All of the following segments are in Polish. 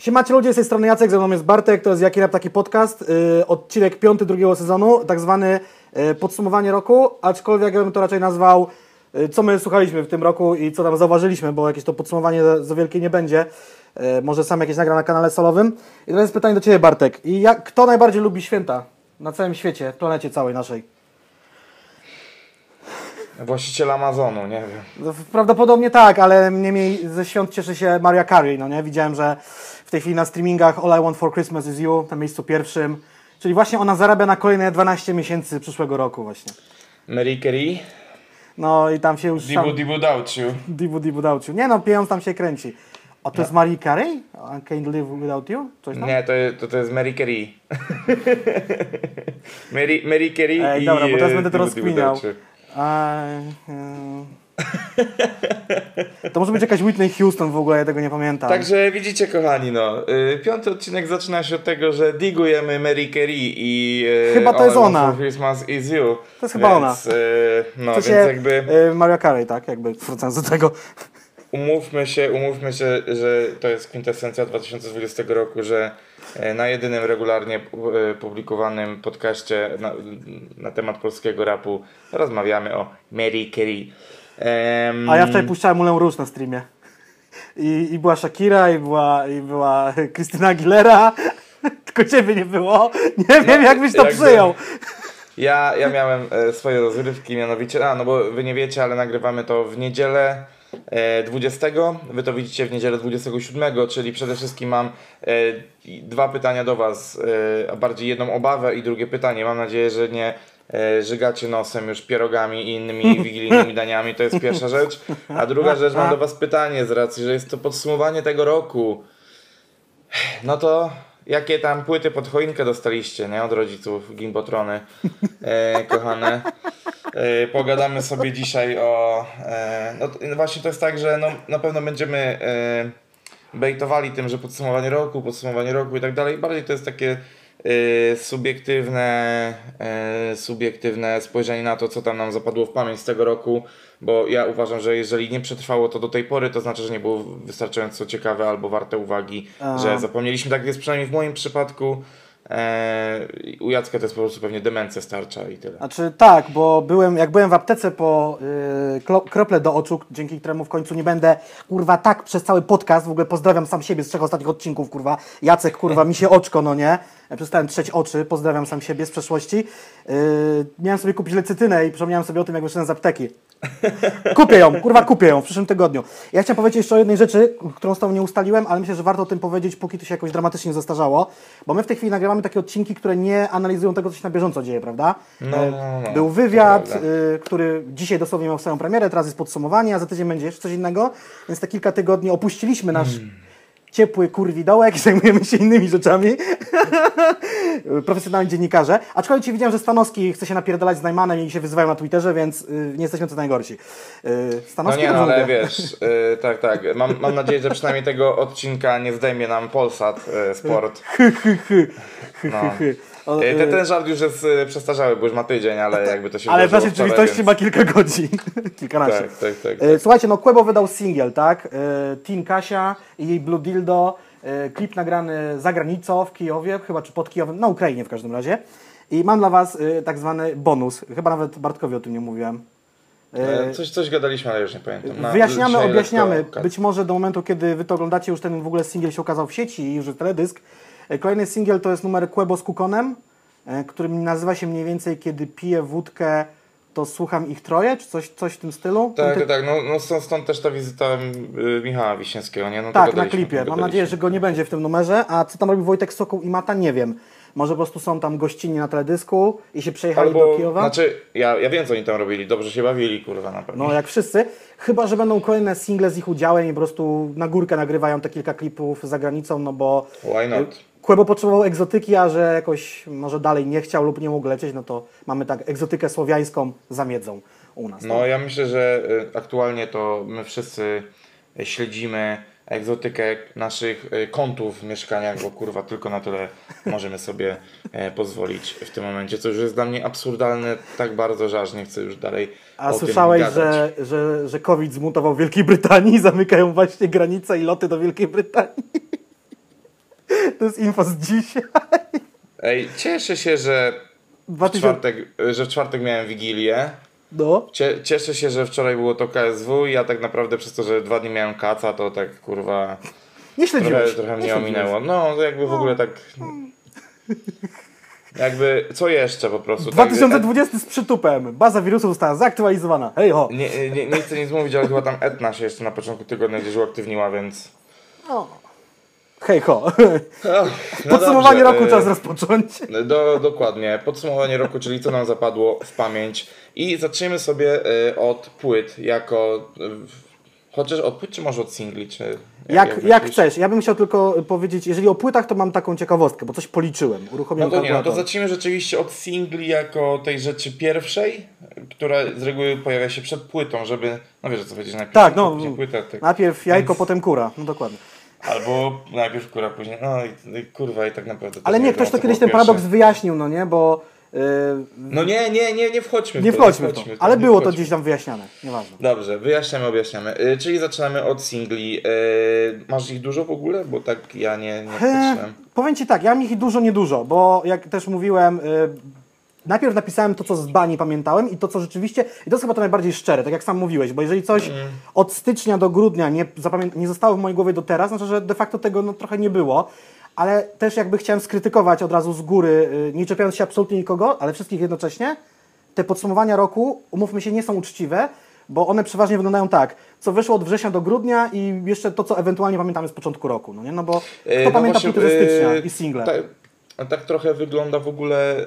Siemacie ludzie, z tej strony Jacek, ze mną jest Bartek, to jest Jaki Rap Taki Podcast, yy, odcinek piąty drugiego sezonu, tak zwany yy, podsumowanie roku, aczkolwiek ja bym to raczej nazwał, yy, co my słuchaliśmy w tym roku i co tam zauważyliśmy, bo jakieś to podsumowanie za, za wielkie nie będzie, yy, może sam jakieś nagra na kanale solowym. I teraz jest pytanie do Ciebie Bartek, i jak, kto najbardziej lubi święta na całym świecie, planecie całej naszej? Właściciel Amazonu, nie wiem. No, Prawdopodobnie tak, ale niemniej ze świąt cieszy się Maria Carey, no nie? Widziałem, że w tej chwili na streamingach All I Want For Christmas Is You, na miejscu pierwszym. Czyli właśnie ona zarabia na kolejne 12 miesięcy przyszłego roku właśnie. Mary Carey, No i tam się już Dibu sam... Dibu Dauciu. Dibu Dibu Dauciu. Nie no, pieniądz tam się kręci. A to jest Maria Carey? I can't live without you? Coś tam? Nie, to, to, to jest Mary Carey. Mary, Mary Carey Ej, i dobra, bo teraz e, będę to Dibu Dibu rozkminiał. To może być jakaś Whitney Houston w ogóle, ja tego nie pamiętam. Także widzicie kochani, no, y, piąty odcinek zaczyna się od tego, że digujemy Mary Carey i y, Chyba to jest ona. Christmas Is You. To jest chyba więc, y, no, W więc jakby Maria Carey, tak? Jakby wracając do tego. umówmy się, umówmy się, że to jest kwintesencja 2020 roku, że na jedynym regularnie publikowanym podcaście na, na temat polskiego rapu rozmawiamy o Mary Carey. Em, A ja wczoraj puszczałem Moulin Rouge na streamie. I, I była Shakira, i była, i była Krystyna Aguilera. Tylko ciebie nie było. Nie wiem, jak byś to No, jakby- przyjął. Ja, ja miałem e, swoje rozrywki, mianowicie, a no bo wy nie wiecie, ale nagrywamy to w niedzielę e, 20, wy to widzicie w niedzielę 27, czyli przede wszystkim mam e, dwa pytania do was, e, a bardziej jedną obawę i drugie pytanie. Mam nadzieję, że nie e, żygacie nosem już pierogami i innymi wigilijnymi daniami, to jest pierwsza rzecz. A druga rzecz, mam do was pytanie z racji, że jest to podsumowanie tego roku. No to jakie tam płyty pod choinkę dostaliście, nie? Od rodziców, gimbotrony, e, kochane. E, pogadamy sobie dzisiaj o... E, no, no właśnie to jest tak, że no, na pewno będziemy e, bejtowali tym, że podsumowanie roku, podsumowanie roku i tak dalej. Bardziej to jest takie e, subiektywne, e, subiektywne spojrzenie na to, co tam nam zapadło w pamięć z tego roku, bo ja uważam, że jeżeli nie przetrwało to do tej pory, to znaczy, że nie było wystarczająco ciekawe albo warte uwagi, że zapomnieliśmy, tak jest przynajmniej w moim przypadku. E, u Jacka to jest po prostu pewnie demencja starcza i tyle. Znaczy tak, bo byłem, jak byłem w aptece po y, klo, krople do oczu, dzięki któremu w końcu nie będę, kurwa, tak przez cały podcast, w ogóle pozdrawiam sam siebie z trzech ostatnich odcinków, kurwa, Jacek, kurwa, mi się oczko, no nie, przestałem trzeć oczy, pozdrawiam sam siebie z przeszłości. Y, miałem sobie kupić lecytynę i przypomniałem sobie o tym, jak wyszedłem z apteki. Kupię ją, kurwa, kupię ją w przyszłym tygodniu. Ja chciałem powiedzieć jeszcze o jednej rzeczy, którą z tobą nie ustaliłem, ale myślę, że warto o tym powiedzieć, póki to się jakoś dramatycznie zastarzało, bo my w tej chwili nagrywamy takie odcinki, które nie analizują tego, co się na bieżąco dzieje, prawda? No, E, no, no, Był to wywiad, y, który dzisiaj dosłownie miał swoją premierę, teraz jest podsumowanie, a za tydzień będzie jeszcze coś innego, więc te kilka tygodni opuściliśmy nasz Hmm. Ciepły kurwi dołek i zajmujemy się innymi rzeczami. Profesjonalni dziennikarze. Aczkolwiek ci widziałem, że Stanowski chce się napierdalać z Najmanem i się wyzywają na Twitterze, więc y, nie jesteśmy co najgorsi. Y, No Stanowski nie, no, ale mówię. wiesz, e, tak, tak. Mam, mam nadzieję, że przynajmniej tego odcinka nie zdejmie nam Polsat e, Sport. No. E, y, Ten, ten żart już jest e, przestarzałe, bo już ma tydzień, ale jakby to się ale w naszej rzeczywistości więc- ma kilka godzin. Kilkanaście. Tak, tak, tak. E, Słuchajcie, no Quebo wydał singiel, tak? E, Teen Kasia i jej Blue Dildo. Klip nagrany za granicą w Kijowie, chyba czy pod Kijowem, na Ukrainie w każdym razie. I mam dla Was tak zwany bonus. Chyba nawet Bartkowi o tym nie mówiłem. Coś, coś gadaliśmy, ale już nie pamiętam. Na- Wyjaśniamy, objaśniamy. Być może do momentu, kiedy Wy to oglądacie, już ten w ogóle singiel się ukazał w sieci i już jest teledysk. E, Kolejny singiel to jest numer Quebo z Kukonem, e, który nazywa się mniej więcej Kiedy piję wódkę, to słucham ich troje, czy coś, coś w tym stylu. Tak, Ten tak, tak. No, no stąd, też ta wizyta y, Michała Wiśniewskiego, nie? No, Tak, na klipie. Mam nadzieję, że go nie będzie w tym numerze. A co tam robi Wojtek Sokół i Mata, nie wiem. Może po prostu są tam gościnnie na teledysku i się przejechali do Albo, Kijowa. znaczy, ja, ja wiem co oni tam robili, dobrze się bawili, kurwa, na pewno. No jak wszyscy. Chyba, że będą kolejne single z ich udziałem i po prostu na górkę nagrywają te kilka klipów za granicą, no bo Why not? Kłebo potrzebował egzotyki, a że jakoś może dalej nie chciał lub nie mógł lecieć, no to mamy tak egzotykę słowiańską za miedzą u nas. No ja myślę, że y, aktualnie to my wszyscy śledzimy egzotykę naszych y, kątów w mieszkaniach, bo kurwa tylko na tyle możemy sobie e, pozwolić w tym momencie, co już jest dla mnie absurdalne tak bardzo, że aż nie chcę już dalej A słyszałeś, że, że, że COVID zmutował w Wielkiej Brytanii i zamykają właśnie granice i loty do Wielkiej Brytanii? To jest info z dzisiaj. Ej, cieszę się, że w 2000... czwartek, że w czwartek miałem Wigilię. No. Cie, cieszę się, że wczoraj było to KSW i ja tak naprawdę przez to, że dwa dni miałem kaca, to tak kurwa Nie trochę, śledziłeś. trochę nie mnie ominęło. No, to jakby w ogóle tak... Jakby, co jeszcze po prostu? tak, 2020 z przytupem. Baza wirusów została zaktualizowana. Hej ho. Nie, nie, nie chcę nic mówić, ale chyba tam Etna się jeszcze na początku tygodnia gdzieś uaktywniła, więc... Hej ho. No Podsumowanie dobrze, roku czas rozpocząć. Do, dokładnie. Podsumowanie roku, czyli co nam zapadło w pamięć. I zaczniemy sobie e, od płyt, jako... e, Chociaż od płyt, czy może od singli, czy... Jak, jak myślisz? chcesz. Ja bym chciał tylko powiedzieć, jeżeli o płytach, to mam taką ciekawostkę, bo coś policzyłem. No Uruchomiłem to nie, no to zacznijmy rzeczywiście od singli jako tej rzeczy pierwszej, która z reguły pojawia się przed płytą, żeby... No wiesz co chodzi, najpierw Tak, no. płyta, tak. Najpierw jajko, potem kura. No dokładnie. Albo najpierw kura, później... No i, i kurwa i tak naprawdę... Ale nie, ktoś to kiedyś było ten paradoks wyjaśnił, no nie, bo... Yy, No nie, nie, nie, nie wchodźmy w nie to. wchodźmy w to. wchodźmy Ale nie było to wchodźmy. gdzieś tam wyjaśniane. Nieważne. Dobrze, wyjaśniamy, objaśniamy. Y, czyli zaczynamy od singli. Y, masz ich dużo w ogóle? Bo tak ja nie, nie patrzyłem. powiem Ci tak, ja mam ich dużo, niedużo, bo jak też mówiłem, y, najpierw napisałem to, co z bani pamiętałem i to, co rzeczywiście, i to jest chyba to najbardziej szczere, tak jak sam mówiłeś, bo jeżeli coś Mm. od stycznia do grudnia nie, nie zostało w mojej głowie do teraz, znaczy, że de facto tego no, trochę nie było, ale też jakby chciałem skrytykować od razu z góry, y, nie czepiając się absolutnie nikogo, ale wszystkich jednocześnie, te podsumowania roku, umówmy się, nie są uczciwe, bo one przeważnie wyglądają tak, co wyszło od września do grudnia i jeszcze to, co ewentualnie pamiętamy z początku roku, no nie? No bo kto Y, no pamięta właśnie, płyty ze stycznia y, i single? Tak, tak trochę wygląda w ogóle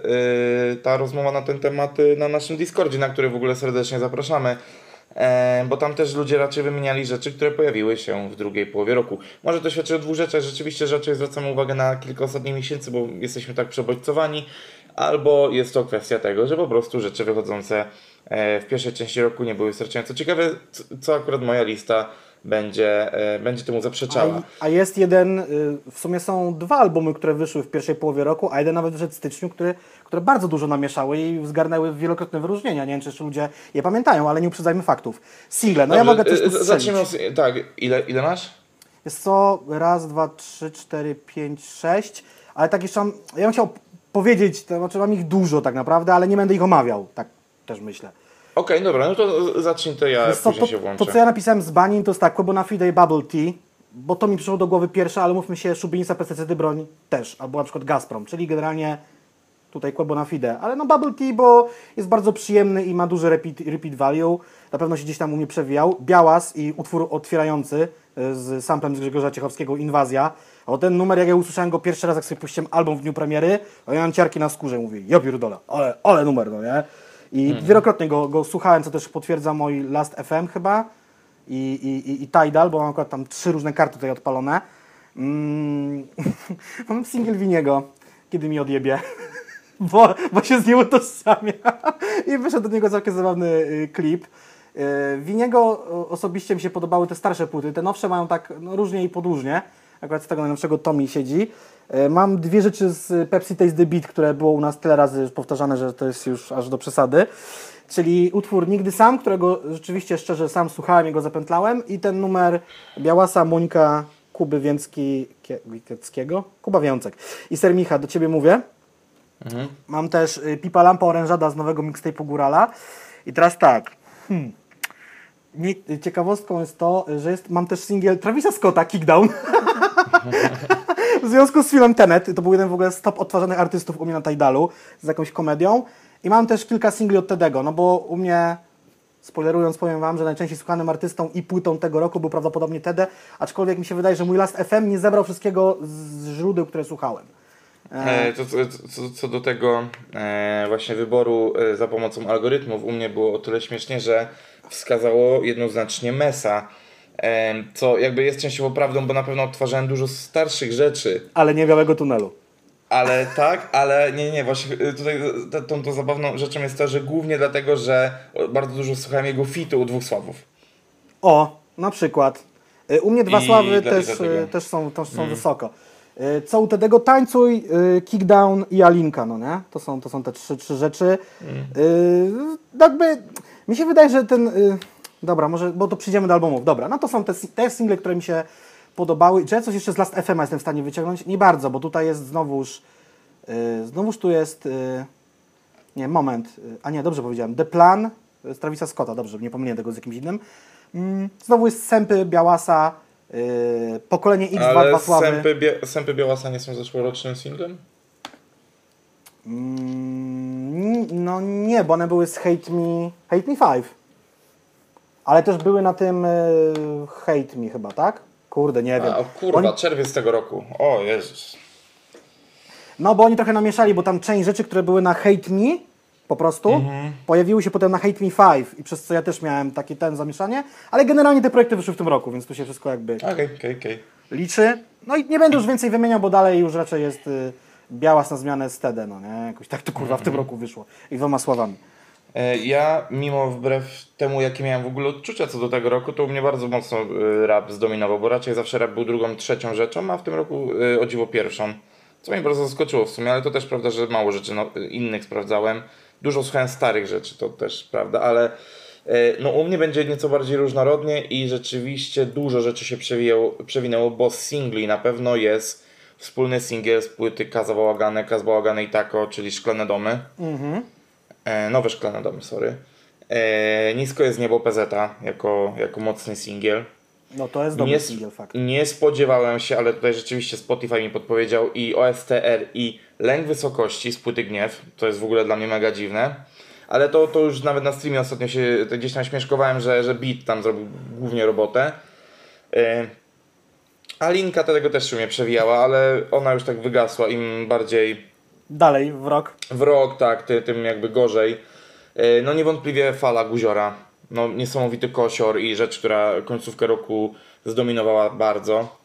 y, ta rozmowa na ten temat y, na naszym Discordzie, na który w ogóle serdecznie zapraszamy. E, bo tam też ludzie raczej wymieniali rzeczy, które pojawiły się w drugiej połowie roku. Może to świadczy o dwóch rzeczach. Rzeczywiście raczej zwracamy uwagę na kilka ostatnich miesięcy, bo jesteśmy tak przebodźcowani, albo jest to kwestia tego, że po prostu rzeczy wychodzące e, w pierwszej części roku nie były wystarczająco ciekawe, co akurat moja lista będzie, e, będzie temu zaprzeczała. A, a jest jeden, y, w sumie są dwa albumy, które wyszły w pierwszej połowie roku, a jeden nawet wyszedł w styczniu, który, które bardzo dużo namieszały i zgarnęły wielokrotne wyróżnienia. Nie wiem, czy ludzie je pamiętają, ale nie uprzedzajmy faktów. Single, no ja Dobrze, mogę coś y, tu z- strzelić. Zacznijmy od, tak, ile, ile masz? Jest co, raz, dwa, trzy, cztery, pięć, sześć, ale tak jeszcze mam, ja bym chciał powiedzieć, to znaczy mam ich dużo tak naprawdę, ale nie będę ich omawiał, tak też myślę. Okej, dobra, no to zacznij to ja później to, się włączę. to, co ja napisałem z Banin, to jest tak, Quebo na Fide i Bubble Tea, bo to mi przyszło do głowy pierwsze, ale mówmy się, szubienica, pestycydy, broń też, albo na przykład Gazprom, czyli generalnie tutaj Quebo na Fide, ale no Bubble Tea, bo jest bardzo przyjemny i ma duży repeat, repeat value, na pewno się gdzieś tam u mnie przewijał. Białas i utwór otwierający y, z samplem z Grzegorza Ciechowskiego, Inwazja, a ten numer, jak ja usłyszałem go pierwszy raz, jak sobie puściłem album w dniu premiery, to ja mam ciarki na skórze, mówię, ja pierdolę, ale, ale numer, no nie? I wielokrotnie go, go słuchałem, co też potwierdza mój Last FM chyba i, i, i, Tidal, bo mam akurat tam trzy różne karty tutaj odpalone. Mm, mam single Winiego, kiedy mi odjebie, bo, bo się z nim utożsamia. I wyszedł do niego całkiem zabawny y, klip. Y, Winiego osobiście mi się podobały te starsze płyty, te nowsze mają tak no, różnie i podłużnie. Akurat z tego najnowszego Tommy siedzi. Y, Mam dwie rzeczy z Pepsi Taste the Beat, które było u nas tyle razy powtarzane, że to jest już aż do przesady. Czyli utwór Nigdy Sam, którego rzeczywiście szczerze sam słuchałem i go zapętlałem. I ten numer Białasa, Mońka, Kuby Więcki, Kie- Wikieckiego? Kuba Wiącek. I Sermicha, do Ciebie mówię. Mam też y, Pipa Lampa Orężada z nowego mixtape'u Górala. I teraz tak. Hmm. Ciekawostką jest to, że jest, mam też singiel Travisa Scotta, Kickdown. w związku z filmem Tenet, to był jeden w ogóle z top odtwarzanych artystów u mnie na Tidalu, z jakąś komedią. I mam też kilka singli od Tedego, no bo u mnie, spoilerując, powiem Wam, że najczęściej słuchanym artystą i płytą tego roku był prawdopodobnie Tede, aczkolwiek mi się wydaje, że mój Last FM nie zebrał wszystkiego z źródeł, które słuchałem. E, to, co, co, do tego e, właśnie wyboru e, za pomocą algorytmów, u mnie było o tyle śmiesznie, że wskazało jednoznacznie Mesa. Co jakby jest częściowo prawdą, bo na pewno odtwarzałem dużo starszych rzeczy, Ale nie białego tunelu. ale tak, ale nie, nie, właśnie e, tutaj e, tą, tą zabawną rzeczą jest to, że głównie dlatego, że bardzo dużo słuchałem jego fitu u dwóch sławów. O, na przykład. Y, U mnie dwa I sławy dla- też, y, też są, też są wysoko. Y, Co u Tedego tańcuj, y, kickdown i Alinka, no nie? To są, to są te trzy, trzy rzeczy. Y, Jakby, mi się wydaje, że ten... y, Dobra, może, bo to przyjdziemy do albumów. Dobra, no to są te, te single, które mi się podobały. Czy ja coś jeszcze z Last FM jestem w stanie wyciągnąć? Nie bardzo, bo tutaj jest znowuż, yy, znowuż tu jest, yy, nie, moment, yy, a nie, dobrze powiedziałem, The Plan z Travisa Scotta, dobrze, nie pomyliłem tego z jakimś innym. Mm, znowu jest Sępy, Białasa, yy, Pokolenie X2, Ale Dwa Sławy. Sępy, Bia- Sępy Białasa nie są zeszłorocznym singlem? Mm, no nie, bo one były z Hate Me, Hate Me 5. Ale też były na tym yy, Hate Me chyba, tak? Kurde, nie wiem. A, kurwa, Oni- czerwiec tego roku. O Jezus. No bo oni trochę namieszali, bo tam część rzeczy, które były na Hate Me, po prostu, Mhm. pojawiły się potem na Hate Me 5 i przez co ja też miałem takie ten zamieszanie, ale generalnie te projekty wyszły w tym roku, więc tu się wszystko jakby Okej, okej, okej. liczy. No i nie będę już więcej wymieniał, bo dalej już raczej jest y, Białas na zmianę z Tede, no nie? Jakoś tak to kurwa w Mhm. tym roku wyszło. I dwoma słowami. E, Ja, mimo wbrew temu, jakie miałem w ogóle odczucia co do tego roku, to u mnie bardzo mocno e, rap zdominował, bo raczej zawsze rap był drugą, trzecią rzeczą, a w tym roku e, o dziwo pierwszą. Co mnie bardzo zaskoczyło w sumie, ale to też prawda, że mało rzeczy no, innych sprawdzałem. Dużo słuchałem starych rzeczy, to też prawda, ale no, u mnie będzie nieco bardziej różnorodnie i rzeczywiście dużo rzeczy się przewinęło, bo singli na pewno jest wspólny singiel z płyty Kaza Bałagane, Kaz Bałagane i Tako, czyli Szklane Domy. E, nowe szklane domy, sorry. E, nisko jest niebo PZ jako, jako mocny singiel. No to jest dobry Nie, single fakt. nie spodziewałem się, ale tutaj rzeczywiście Spotify mi podpowiedział i OSTR i Lęk Wysokości z płyty Gniew. To jest w ogóle dla mnie mega dziwne. Ale to, to już nawet na streamie ostatnio się gdzieś tam śmieszkowałem, że, że beat tam zrobił głównie robotę. E, a linka tego też się mnie przewijała, ale ona już tak wygasła. Im bardziej Dalej w rok. w rok, tak, ty, tym jakby gorzej. E, No niewątpliwie fala Guziora. No niesamowity kosior i rzecz, która końcówkę roku zdominowała bardzo.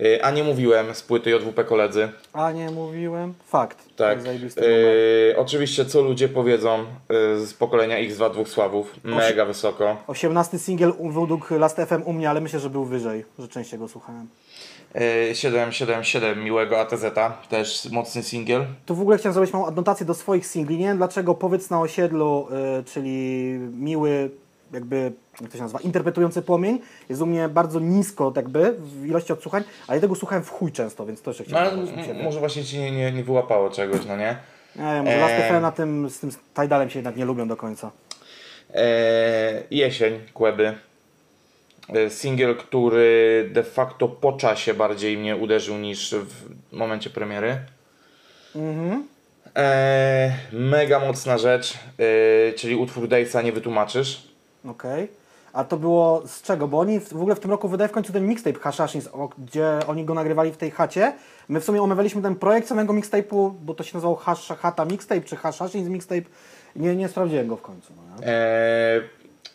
E, A nie mówiłem z płyty JWP koledzy. A nie mówiłem? Fakt. Tak. E, oczywiście co ludzie powiedzą z pokolenia X2 dwóch sławów. Mega wysoko. 18 singiel według Last FM u mnie, ale myślę, że był wyżej, że częściej go słuchałem. E, 777 miłego ATZ, też mocny singiel. Tu w ogóle chciałem zrobić małą adnotację do swoich singli. Nie wiem dlaczego Powiedz na osiedlu, y, czyli miły, jakby, jak to się nazywa, interpretujący płomień, jest u mnie bardzo nisko jakby w ilości odsłuchań, ale ja tego słuchałem w chuj często, więc to jeszcze No chciałem siebie. może właśnie ci nie, nie, nie wyłapało czegoś, no nie? Nie wiem, może Eee. Na tym, z tym Tidalem się jednak nie lubią do końca. Eee, jesień, Kłeby. Eee, Singiel, który de facto po czasie bardziej mnie uderzył niż w momencie premiery. Mhm. Eee, mega mocna rzecz, eee, czyli utwór Dejsa nie wytłumaczysz. Okej. A to było z czego? Bo oni w, ogóle w tym roku wydaje w końcu ten mixtape Hashashins, gdzie oni go nagrywali w tej chacie. My w sumie omawialiśmy ten projekt samego mixtape'u, bo to się nazywał Hash, Hata Mixtape, czy Hashashins Mixtape. Nie, nie sprawdziłem go w końcu. No? Eee,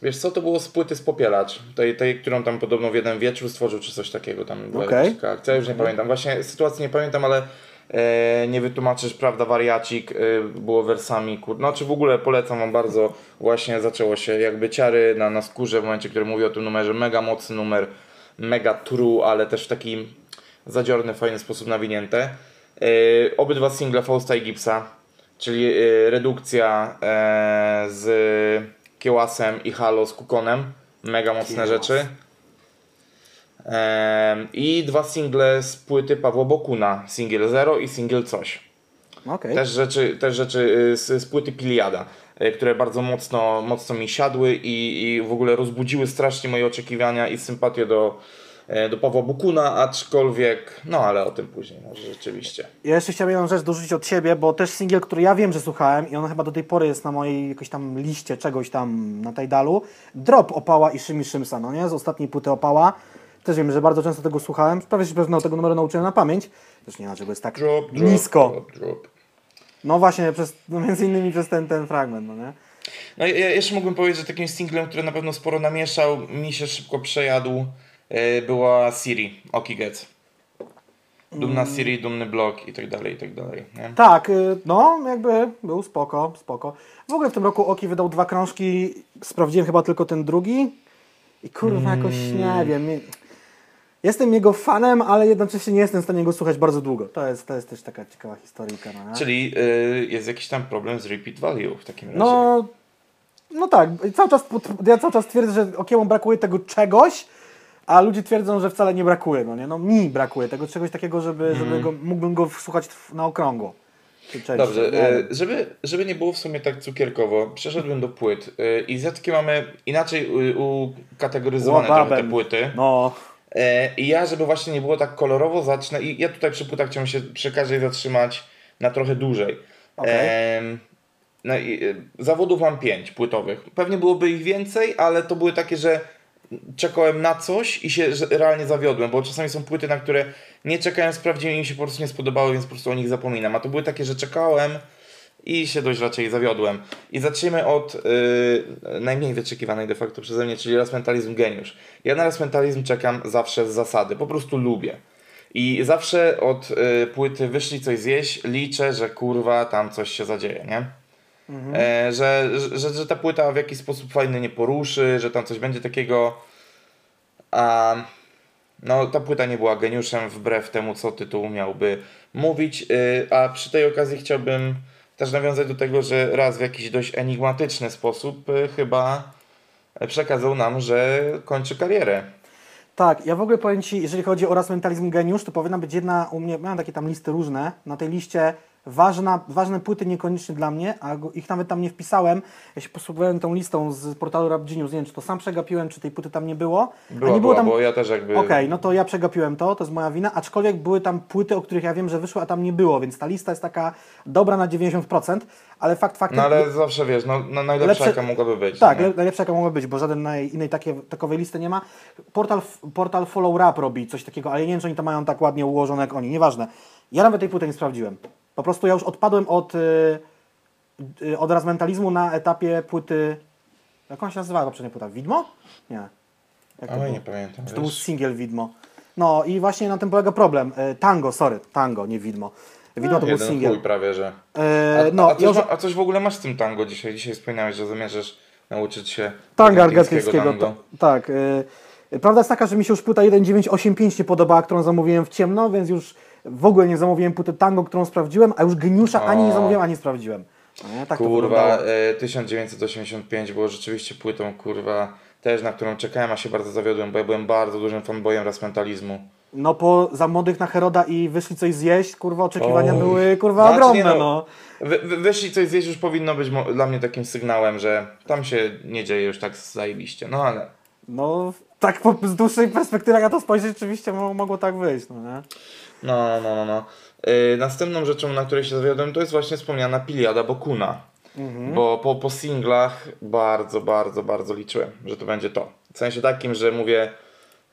wiesz co, to było z płyty Spopielacz, tej, tej, którą tam podobno w jeden wieczór stworzył, czy coś takiego tam jakaś taka akcja, już nie pamiętam. Właśnie sytuacji nie pamiętam, ale e, nie wytłumaczysz, prawda, wariacik, e, było wersami, kur... no czy w ogóle polecam wam bardzo, właśnie zaczęło się jakby ciary na, na skórze w momencie, który mówi o tym numerze, mega mocny numer, mega true, ale też w taki zadziorny, fajny sposób nawinięte. E, obydwa single Fausta i Gipsa, czyli e, redukcja e, z Kiełasem i Halo z Kukonem. Mega mocne Kiełas. rzeczy. Em, I dwa single z płyty Pawła Bokuna, single Zero i single Coś. Okej. Też rzeczy, też rzeczy y, z, z płyty Piliada, y, które bardzo mocno, mocno mi siadły i, i w ogóle rozbudziły strasznie moje oczekiwania i sympatię do, do Pawła Bukuna, aczkolwiek, no ale o tym później może rzeczywiście. Ja jeszcze chciałem jedną rzecz dorzucić od siebie, bo też singiel, który ja wiem, że słuchałem i on chyba do tej pory jest na mojej jakiejś tam liście czegoś tam na Tidalu. Drop Opała i Szymi Szymsa, no nie? Z ostatniej płyty Opała. Też wiem, że bardzo często tego słuchałem. Prawie się pewno tego numeru nauczyłem na pamięć. Też nie wiem, dlaczego jest tak Drop, drop, nisko. Drop, drop. No właśnie, przez, no między innymi przez ten, ten fragment, no nie? No i ja jeszcze mógłbym powiedzieć, że takim singlem, który na pewno sporo namieszał, mi się szybko przejadł, e, była Siri, Oki Get. Dumna Siri, dumny blog i tak dalej, i tak dalej. Nie? Tak, y, no jakby był spoko, spoko. W ogóle w tym roku Oki wydał dwa krążki, sprawdziłem chyba tylko ten drugi i kurwa jakoś, nie wiem, jestem jego fanem, ale jednocześnie nie jestem w stanie go słuchać bardzo długo. To jest, to jest też taka ciekawa historyjka. No? Czyli y, jest jakiś tam problem z repeat value w takim razie. no, no tak, cały czas, ja cały czas twierdzę, że Okiemu brakuje tego czegoś, a ludzie twierdzą, że wcale nie brakuje, no nie? No mi brakuje tego czegoś takiego, żeby, Mhm. żeby go, mógłbym go słuchać na okrągło. Częściej, Dobrze, nie e, żeby, żeby nie było w sumie tak cukierkowo, przeszedłem do płyt e, i za takie mamy inaczej ukategoryzowane trochę te płyty. No, E, I ja, żeby właśnie nie było tak kolorowo, zacznę. I ja tutaj przy płytach chciałem się przy każdej zatrzymać na trochę dłużej. Okej. Em, no i, zawodów mam pięć płytowych. Pewnie byłoby ich więcej, ale to były takie, że czekałem na coś i się realnie zawiodłem, bo czasami są płyty, na które nie czekałem, sprawdziłem i mi się po prostu nie spodobały, więc po prostu o nich zapominam. A to były takie, że czekałem i się dość raczej zawiodłem. I zacznijmy od y, najmniej wyczekiwanej de facto przeze mnie, czyli Raz Mentalizm Geniusz. Ja na Raz Mentalizm czekam zawsze z zasady, po prostu lubię. I zawsze od y, płyty Wyszli coś zjeść liczę, że kurwa tam coś się zadzieje, nie? E, że, że, że ta płyta w jakiś sposób fajny nie poruszy, że tam coś będzie takiego. A no, ta płyta nie była geniuszem wbrew temu, co tytuł miałby mówić. y, A przy tej okazji chciałbym też nawiązać do tego, że raz w jakiś dość enigmatyczny sposób y, chyba przekazał nam, że kończy karierę. Tak, ja w ogóle powiem Ci, jeżeli chodzi o raz mentalizm geniusz, to powinna być jedna u mnie, miałem takie tam listy różne, na tej liście ważna, ważne płyty niekoniecznie dla mnie, a ich nawet tam nie wpisałem. Ja się posługiwałem tą listą z portalu Rap Genius, nie wiem, czy to sam przegapiłem, czy tej płyty tam nie było. Była, a nie było była, tam... bo ja też jakby... Okej, no to ja przegapiłem to, to jest moja wina, aczkolwiek były tam płyty, o których ja wiem, że wyszły, a tam nie było, więc ta lista jest taka dobra na 90%, ale fakt faktem... No ale zawsze wiesz, no, no najlepsza Lepsze- jaka mogłaby być. Tak, nie? le- najlepsza jaka mogła być, bo żaden na innej takie, takowej listy nie ma. Portal, portal Follow Rap robi coś takiego, ale ja nie wiem, czy oni to mają tak ładnie ułożone jak oni, nieważne. Ja nawet tej płyty nie sprawdziłem. Po prostu ja już odpadłem od, y, y, od razmentalizmu na etapie płyty... Jak on się nazywała poprzednia płyta? Widmo? Nie. Jak to A ja było? nie pamiętam. Czy to był singiel Widmo? No i właśnie na tym polega problem. E, Tango, sorry, Tango, nie Widmo. Widmo to był singiel. chuj prawie, że... E, A, no, a, coś, już... a coś w ogóle masz z tym tango dzisiaj? Dzisiaj wspominałeś, że zamierzasz nauczyć się Tanga argentyńskiego ta, tak. y, prawda jest taka, że mi się już płyta 1985 nie podobała, którą zamówiłem w ciemno, więc już w ogóle nie zamówiłem płyty tango, którą sprawdziłem, a już geniusza ani nie zamówiłem, ani nie sprawdziłem. No nie? Tak Kurwa, e, 1985 było rzeczywiście płytą, kurwa, też na którą czekałem, a się bardzo zawiodłem, bo ja byłem bardzo dużym fanboyem rasmentalizmu. No po za młodych na Heroda i wyszli coś zjeść, kurwa oczekiwania Oj. były kurwa Znaczy, ogromne, nie no. no. Wy, wy, wyszli coś zjeść już powinno być mo- dla mnie takim sygnałem, że tam się nie dzieje już tak zajebiście, no ale... No tak po, z dłuższej perspektywy jak na to spojrzeć, rzeczywiście mo- mogło tak wyjść, no nie? No, no, no, no. Yy, następną rzeczą, na której się zawiodłem, to jest właśnie wspomniana Piliada Bokuna. Bo po, po singlach bardzo, bardzo, bardzo liczyłem, że to będzie to. W sensie takim, że mówię,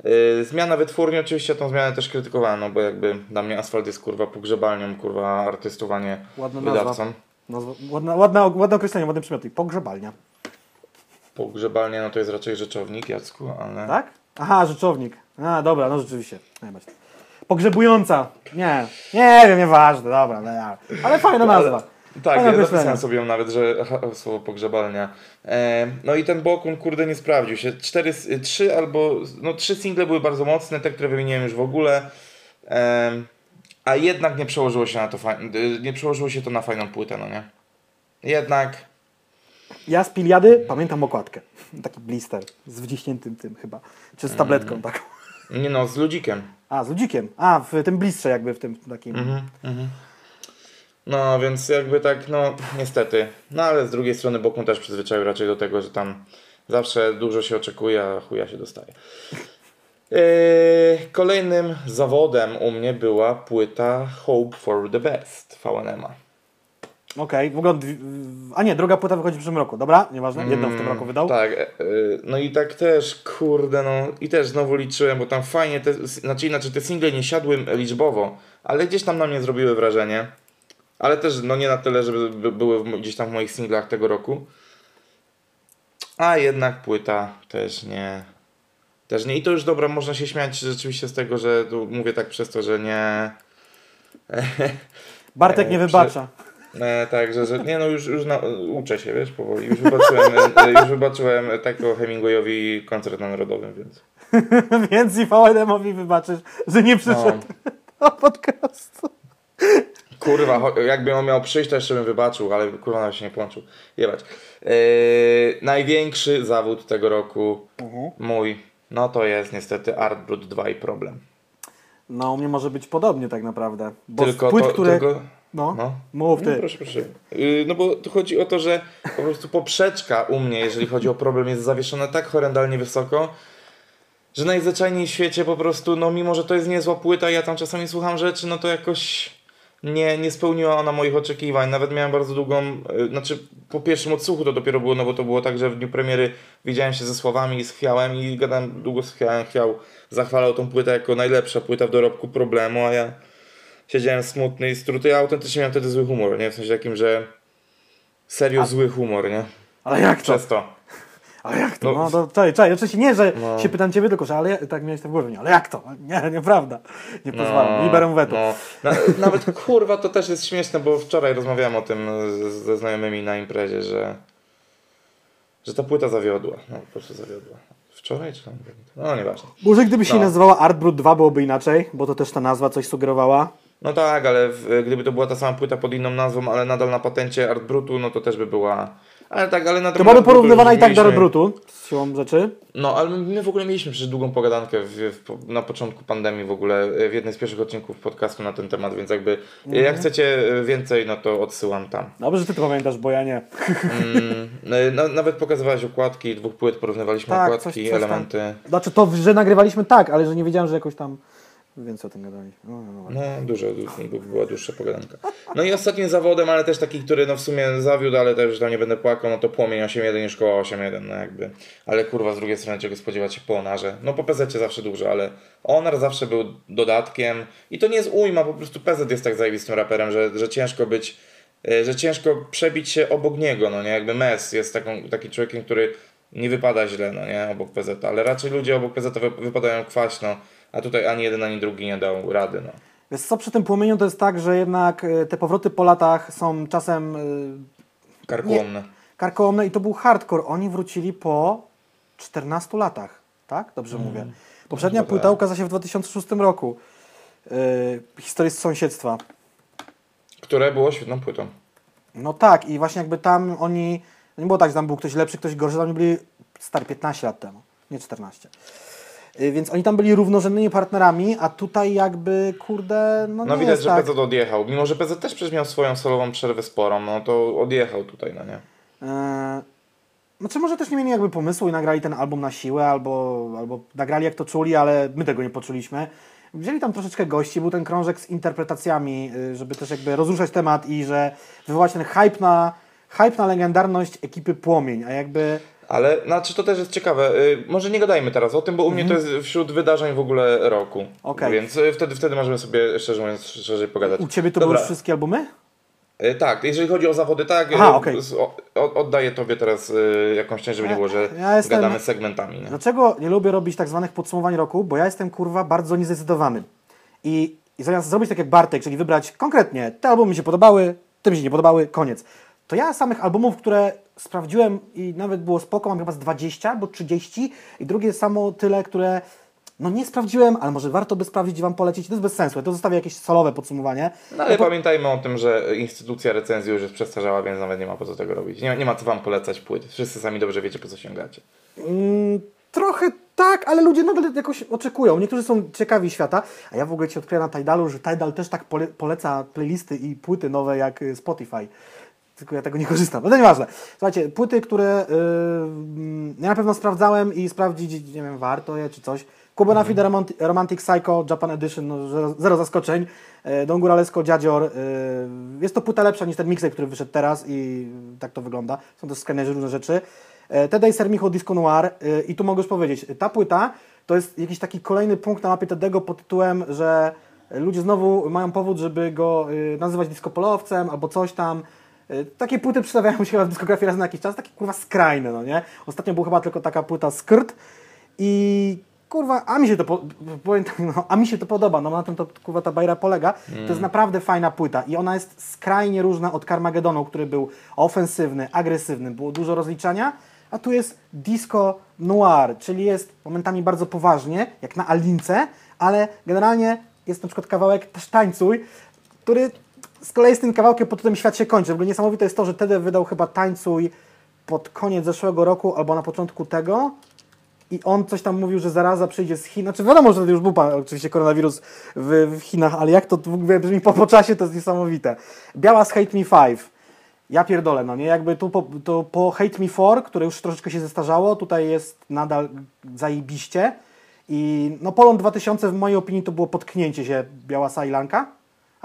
yy, zmiana wytwórni, oczywiście tą zmianę też krytykowałem, no bo jakby dla mnie asfalt jest kurwa pogrzebalnią, kurwa artystowanie Ładna wydawcą. Nazwa, ładna, ładna, ładne określenie, ładny przymiot. Pogrzebalnia. Pogrzebalnia, no to jest raczej rzeczownik, Jacku, ale... Tak? Aha, rzeczownik. A, dobra, no rzeczywiście. Bać. Pogrzebująca. Nie, nie wiem, nieważne, dobra. no ja. Ale fajna nazwa. Tak, ja zapisałem sobie ją nawet, że słowo pogrzebalnia. E, no i ten Bokun, kurde, nie sprawdził się. Cztery, s- trzy albo, no trzy single były bardzo mocne, te, które wymieniłem już w ogóle. E, a jednak nie przełożyło się na to, y, nie przełożyło się to na fajną płytę, no nie? Jednak, Ja z Piliady pamiętam okładkę. Taki blister z wciśniętym tym chyba. Czy z tabletką taką. Nie no, z ludzikiem. A, z ludzikiem. A, w tym blistrze jakby, w tym takim. Mhm, No, więc jakby tak, no niestety. No ale z drugiej strony Bokun też przyzwyczaił raczej do tego, że tam zawsze dużo się oczekuje, a chuja się dostaje. Yy, kolejnym zawodem u mnie była płyta Hope for the Best VNM-a. Okej, w ogóle. A nie, druga płyta wychodzi w przyszłym roku, dobra? Nieważne, jedną w tym roku wydał. Tak, e, e, no i tak też, kurde, no i też znowu liczyłem, bo tam fajnie, te, znaczy inaczej te single nie siadły liczbowo, ale gdzieś tam na mnie zrobiły wrażenie. Ale też, no nie na tyle, żeby by- były gdzieś tam w moich singlach tego roku. A jednak płyta też nie. Też nie. I to już dobra, można się śmiać rzeczywiście z tego, że tu mówię tak przez to, że nie. Bartek nie E, wybacza. E, także, że nie no, już, już na, uczę się, wiesz, powoli. Już wybaczyłem, e, już wybaczyłem takiego Hemingwayowi koncert na Narodowym, więc. Więc i VNM-owi wybaczysz, że nie przyszedł No. do podcastu. Kurwa, jakby on miał przyjść, to jeszcze bym wybaczył, ale kurwa nawet się nie połączył. Jebać. E, największy zawód tego roku, mój, no to jest niestety Art Brut 2 i problem. No, u mnie może być podobnie tak naprawdę. Bo tylko płyt, to, które... tylko, No, no. mów No, ty. proszę, proszę. Yy, No bo tu chodzi o to, że po prostu poprzeczka u mnie, jeżeli chodzi o problem, jest zawieszona tak horrendalnie wysoko, że najzwyczajniej w świecie po prostu, no mimo, że to jest niezła płyta, ja tam czasami słucham rzeczy, no to jakoś nie, nie spełniła ona moich oczekiwań. Nawet miałem bardzo długą, yy, znaczy po pierwszym odsłuchu to dopiero było, no bo to było tak, że w dniu premiery widziałem się ze słowami i z chwiałem i gadałem długo z chwiałem, chwiał zachwalał tą płytę jako najlepsza płyta w dorobku problemu, a ja siedziałem smutny i struty. Ja autentycznie miałem wtedy zły humor, nie? W sensie takim, że serio zły humor, nie? Ale jak to? Przez to. Ale jak to? No. No, to czekaj, czekaj, oczywiście nie, że No. się pytam ciebie tylko, że ale tak miałeś to w głowie, nie, ale jak to? Nie, nieprawda. Nie pozwalam, liberum veto. No. Na, nawet kurwa to też jest śmieszne, bo wczoraj rozmawiałem o tym ze znajomymi na imprezie, że, że ta płyta zawiodła. No po prostu zawiodła. Wczoraj czy tam? No nieważne. Może gdyby się No. nazywała Art Brut 2 byłoby inaczej, bo to też ta nazwa coś sugerowała. No tak, ale w, gdyby to była ta sama płyta pod inną nazwą, ale nadal na patencie Art Brutu, no to też by była. Ale tak, ale na To byłaby porównywana i tak do Art mieliśmy- Brutu, z siłą rzeczy. No, ale my, w ogóle mieliśmy przecież długą pogadankę w, w, na początku pandemii w ogóle, e, w jednym z pierwszych odcinków podcastu na ten temat, więc jakby e, jak chcecie e, więcej, no to odsyłam tam. Dobrze, że ty to pamiętasz, bo ja nie. Mm, na, nawet pokazywałeś okładki dwóch płyt, porównywaliśmy Tak, okładki, coś- coś tam. elementy. Znaczy to, że nagrywaliśmy tak, ale że nie wiedziałem, że jakoś tam więcej o tym gadaliśmy. No, no, no. No, dużo, du- była dłuższa pogadanka. No i ostatnim zawodem, ale też taki, który no w sumie zawiódł, ale też tam nie będę płakał, no to Płomień 8.1 i Szkoła 8.1, no jakby. Ale kurwa, z drugiej strony czego spodziewać się po Onarze? No po PZ zawsze dużo, ale Onar zawsze był dodatkiem i to nie jest ujma, po prostu PZ jest tak zajebistym raperem, że, że ciężko być, e, że ciężko przebić się obok niego, no nie? Jakby Mes jest taką, taki człowiekiem, który nie wypada źle, no nie? Obok PZ, ale raczej ludzie obok PZ wy- wypadają kwaśno, a tutaj ani jeden, ani drugi nie dał rady, no. Wiesz co, przy tym płomieniu to jest tak, że jednak y, te powroty po latach są czasem y, Karkołomne. karkołomne i to był hardcore. Oni wrócili po 14 latach, tak? Dobrze mówię. Poprzednia Chyba płyta tak. ukazała się w 2006 roku. Yy, historia z sąsiedztwa. Które było świetną płytą. No tak, i właśnie jakby tam oni. Nie było tak, że tam był ktoś lepszy, ktoś gorszy, tam oni byli stary 15 lat temu, nie 14. Yy, Więc oni tam byli równorzędnymi partnerami, a tutaj jakby, kurde, no, No widać, że tak. PZ odjechał. Mimo, że PZ też przecież miał swoją solową przerwę sporą, no to odjechał tutaj, no nie? Eee, Znaczy może też nie mieli jakby pomysłu i nagrali ten album na siłę, albo, albo nagrali jak to czuli, ale my tego nie poczuliśmy. Wzięli tam troszeczkę gości, był ten krążek z interpretacjami, y, żeby też jakby rozruszać temat i że wywołać ten hype na, hype na legendarność ekipy Płomień, a jakby... Ale, znaczy to też jest ciekawe. Y, może nie gadajmy teraz o tym, bo u mnie to jest wśród wydarzeń w ogóle roku. Mhm. Okej. Więc y, wtedy, wtedy możemy sobie, szczerze mówiąc, szerzej pogadać. U Ciebie to Dobra. były już wszystkie albumy? Y, Tak, jeżeli chodzi o zawody, tak. Aha, y, okej. z- o- o- Oddaję Tobie teraz jakąś część, żeby nie było, że Ja jestem- gadamy segmentami. Nie? Dlaczego nie lubię robić tak zwanych podsumowań roku? Bo ja jestem kurwa bardzo niezdecydowany. I, I zamiast zrobić tak jak Bartek, czyli wybrać konkretnie, te albumy mi się podobały, te mi się nie podobały, koniec. To ja samych albumów, które sprawdziłem i nawet było spoko, mam chyba z 20 albo 30 i drugie samo tyle, które no nie sprawdziłem, ale może warto by sprawdzić i Wam polecić. To jest bez sensu. Ja to zostawię jakieś solowe podsumowanie. No ale pamiętajmy o tym, że instytucja recenzji już jest przestarzała, więc nawet nie ma po co tego robić. Nie, nie ma co Wam polecać płyt. Wszyscy sami dobrze wiecie, po co sięgacie. Mm, trochę tak, ale ludzie nadal jakoś oczekują. Niektórzy są ciekawi świata, a ja w ogóle Ci odkryję na Tidalu, że Tidal też tak pole poleca playlisty i płyty nowe jak y, Spotify. Tylko ja tego nie korzystam. No to nieważne. Słuchajcie, płyty, które yy, ja na pewno sprawdzałem i sprawdzić, nie wiem, warto je czy coś. Kuba na Fide Romantic, Romantic Psycho Japan Edition, no, zero, zero zaskoczeń. Yy, Don Góralesko, Dziadzior. Yy, jest to płyta lepsza niż ten mixer, który wyszedł teraz i tak to wygląda. Są też skanerzy, różne rzeczy. E, Tedej Sermicho Disco Noir e, i tu mogę już powiedzieć, ta płyta to jest jakiś taki kolejny punkt na mapie Tedego pod tytułem, że ludzie znowu mają powód, żeby go e, nazywać diskopolowcem albo coś tam. E, Takie płyty przedstawiają się chyba w dyskografii raz na jakiś czas, takie kurwa skrajne, no nie? Ostatnio była chyba tylko taka płyta Skrt i kurwa, a mi się to, po, powiem tak, no, a mi się to podoba, no na tym to kurwa ta bajra polega. To jest naprawdę fajna płyta i ona jest skrajnie różna od Carmagedonu, który był ofensywny, agresywny, było dużo rozliczania, a tu jest disco noir, czyli jest momentami bardzo poważnie, jak na Alince, ale generalnie jest na przykład kawałek też Tańcuj, który z kolei z tym kawałkiem pod tytułem Świat się kończy. W ogóle niesamowite jest to, że Tede wydał chyba Tańcuj pod koniec zeszłego roku albo na początku tego i on coś tam mówił, że zaraza przyjdzie z Chin. Znaczy wiadomo, że już był pan, oczywiście koronawirus w, w Chinach, ale jak to w ogóle brzmi po, po czasie, to jest niesamowite. Biała z Hate Me 5. Ja pierdolę, no nie? Jakby tu po, to po Hate Me 4, które już troszeczkę się zestarzało, tutaj jest nadal zajebiście. I no Polon 2000 w mojej opinii to było potknięcie się Biała Sajlanka,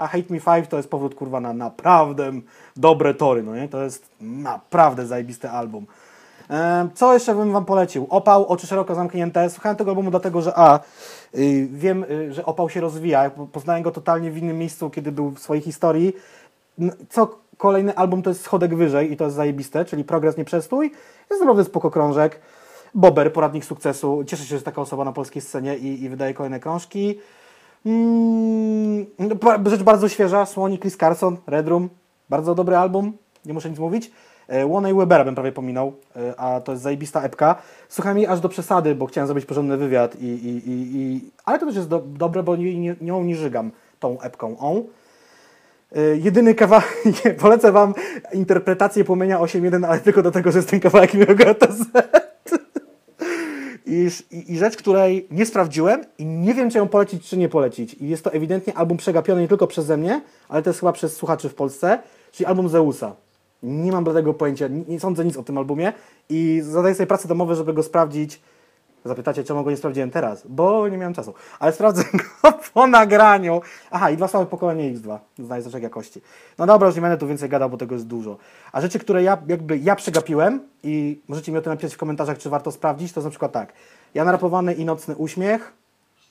a Hate Me 5 to jest powrót kurwa na naprawdę dobre tory, no nie? To jest naprawdę zajebisty album. Co jeszcze bym Wam polecił? Opał, oczy szeroko zamknięte. Słuchałem tego albumu dlatego, że a, y, wiem, y, że Opał się rozwija. Ja po- Poznałem go totalnie w innym miejscu, kiedy był w swojej historii. Co kolejny album to jest schodek wyżej i to jest zajebiste, czyli Progres Nie Przestój. Jest naprawdę spoko krążek. Bober, poradnik sukcesu. Cieszę się, że taka osoba na polskiej scenie i, i wydaje kolejne krążki. Mm, no, ba- rzecz bardzo świeża, Słonik, Chris Carson, Red Room. Bardzo dobry album, nie muszę nic mówić. E, Łona i Webera bym prawie pominął, e, a to jest zajebista epka. Słucham jej aż do przesady, bo chciałem zrobić porządny wywiad, i, i, i, i... ale to też jest do, dobre, bo nie, nie, nią nie żygam tą epką. On. E, Jedyny kawałek, polecę Wam interpretację Płomienia 8.1, ale tylko do tego, że jest ten kawałek miłego. I, i, rzecz, której nie sprawdziłem i nie wiem, czy ją polecić, czy nie polecić. I jest to ewidentnie album przegapiony nie tylko przeze mnie, ale też chyba przez słuchaczy w Polsce, czyli album Zeusa. Nie mam tego pojęcia, nie, nie sądzę nic o tym albumie i zadaję sobie pracę domowe, żeby go sprawdzić. Zapytacie, czemu go nie sprawdziłem teraz? Bo nie miałem czasu. Ale sprawdzę go po nagraniu. Aha, i dwa słabe pokolenie X2. Znajdziesz jakości. No dobra, już nie będę tu więcej gadał, bo tego jest dużo. A rzeczy, które ja jakby ja przegapiłem i możecie mi o tym napisać w komentarzach, czy warto sprawdzić, to jest na przykład tak. Ja narapowany i nocny uśmiech.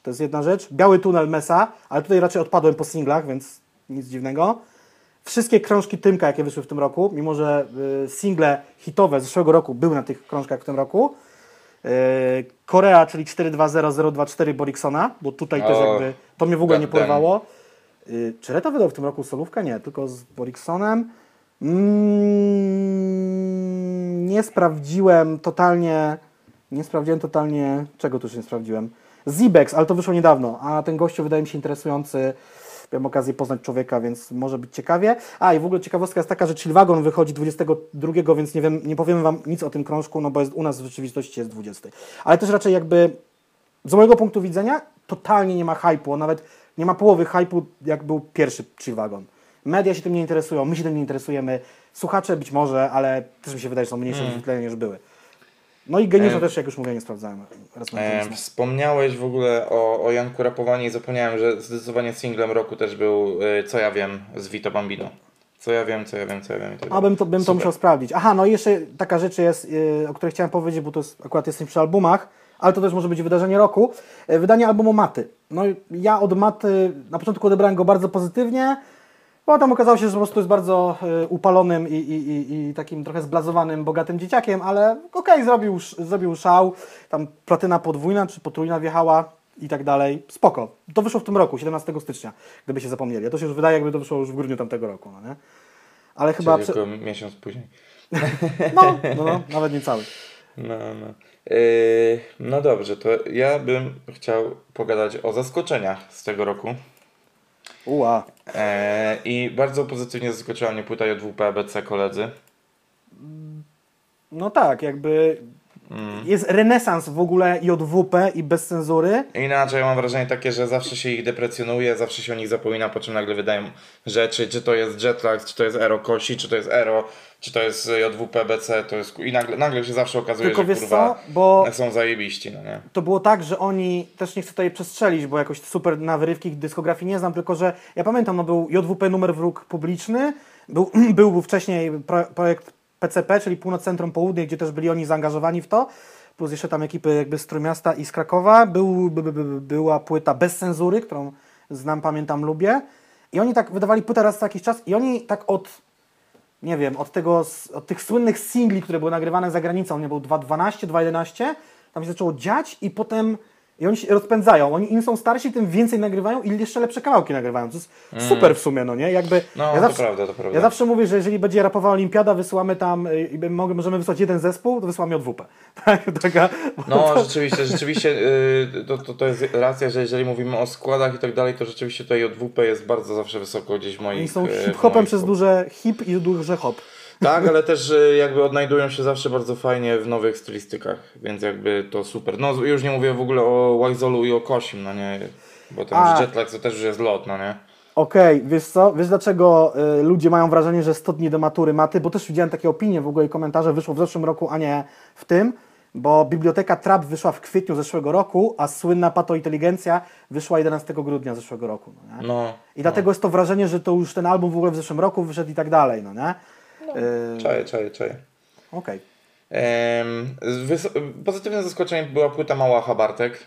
To jest jedna rzecz. Biały tunel Mesa, ale tutaj raczej odpadłem po singlach, więc nic dziwnego. Wszystkie krążki Tymka, jakie wyszły w tym roku, mimo że y, single hitowe z zeszłego roku były na tych krążkach w tym roku. Y, Korea, czyli 420024 Boriksona, bo tutaj też O, jakby to mnie w ogóle nie porwało. Y, Czy Reta wydał w tym roku solówkę? Nie, tylko z Boriksonem. Mm, nie sprawdziłem totalnie. Nie sprawdziłem totalnie. Czego tu już nie sprawdziłem? Zibex, ale to wyszło niedawno. A ten gościu wydaje mi się interesujący. Miałem okazję poznać człowieka, więc może być ciekawie. A i w ogóle ciekawostka jest taka, że Chillwagon wychodzi 22, więc nie wiem, nie powiem wam nic o tym krążku, no bo jest, u nas w rzeczywistości jest 20. Ale też raczej jakby z mojego punktu widzenia totalnie nie ma hypu, nawet nie ma połowy hypu, jak był pierwszy Chillwagon. Media się tym nie interesują, my się tym nie interesujemy, słuchacze być może, ale też mi się wydaje, że są mniejsze wyświetlenia niż były. No i geniusza Em. też, jak już mówiłem, nie sprawdzałem. E, wspomniałeś w ogóle o, o Janku Rapowanie i zapomniałem, że zdecydowanie singlem roku też był e, Co ja wiem z Vito Bambino. Co ja wiem, co ja wiem, co ja wiem. i tak A bym to, bym to musiał sprawdzić. Aha, no i jeszcze taka rzecz jest, yy, o której chciałem powiedzieć, bo to jest, akurat jesteśmy przy albumach, ale to też może być wydarzenie roku. Yy, Wydanie albumu Maty. No i ja od Maty na początku odebrałem go bardzo pozytywnie, bo tam okazało się, że po prostu jest bardzo yy, upalonym i, i, i, i takim trochę zblazowanym, bogatym dzieciakiem, ale okej, zrobił, sz- zrobił szał, tam platyna podwójna czy potrójna wjechała i tak dalej. Spoko. To wyszło w tym roku, 17 stycznia, gdyby się zapomnieli. A to się już wydaje, jakby to wyszło już w grudniu tamtego roku, no nie? Ale chyba... Czyli tylko miesiąc później. no, no, no, nawet nie cały. No, no. Yy, no dobrze, to ja bym chciał pogadać o zaskoczeniach z tego roku. Ua. E, I bardzo pozytywnie zaskoczyła mnie płyta J2P ABC koledzy. No tak, jakby Mm. jest renesans w ogóle JWP i bez cenzury. Inaczej mam wrażenie takie, że zawsze się ich deprecjonuje, zawsze się o nich zapomina, po czym nagle wydają rzeczy, czy to jest Jetlag, czy to jest Aero Kosi, czy to jest Aero, czy to jest JWP BC, to jest... I nagle, nagle się zawsze okazuje, Tylko że wiesz kurwa co, bo są zajebiści, no nie? to było tak, że oni, też nie chcę tutaj przestrzelić, bo jakoś super na wyrywki dyskografii nie znam, tylko że ja pamiętam, no był JWP numer wróg publiczny, był, był, był wcześniej pro, projekt PCP, czyli Północ Centrum Południe, gdzie też byli oni zaangażowani w to, plus jeszcze tam ekipy jakby z Trójmiasta i z Krakowa, był, by, by, by, była płyta bez cenzury, którą znam, pamiętam, lubię. I oni tak wydawali płytę raz na jakiś czas i oni tak od nie wiem, od, tego, od tych słynnych singli, które były nagrywane za granicą, nie był 2.12, 2.11, tam się zaczęło dziać i potem i oni się rozpędzają. Oni im są starsi, tym więcej nagrywają i jeszcze lepsze kawałki nagrywają. To jest super w sumie, no nie? Jakby Mm. No, ja to zawsze, prawda, to prawda. Ja zawsze mówię, że jeżeli będzie rapowała Olimpiada, wysyłamy tam y, i y, możemy wysłać jeden zespół, to wysyłamy odwupę. Tak, taka, No, rzeczywiście, rzeczywiście yy, to, to, to jest racja, że jeżeli mówimy o składach i tak dalej, to rzeczywiście tutaj JWP jest bardzo zawsze wysoko gdzieś w moich... Oni są w hip-hopem moich- przez duże hip i duże hop. Tak, ale też jakby odnajdują się zawsze bardzo fajnie w nowych stylistykach, więc jakby to super. No już nie mówię w ogóle o Wajzolu i o Kosim, no nie, bo ten A. jetlag to też już jest lot, no nie. Okej, wiesz co? Wiesz dlaczego y, ludzie mają wrażenie, że 100 dni do matury maty? Bo też widziałem takie opinie w ogóle i komentarze, wyszło w zeszłym roku, a nie w tym. Bo biblioteka Trap wyszła w kwietniu zeszłego roku, a słynna patointeligencja wyszła 11 grudnia zeszłego roku. No, nie? No, I dlatego jest to wrażenie, że to już ten album w ogóle w zeszłym roku wyszedł i tak dalej, no nie? Y, czaję, czaję, czaję. Okej. Em, wys- pozytywne zaskoczenie była płyta Małacha Bartek.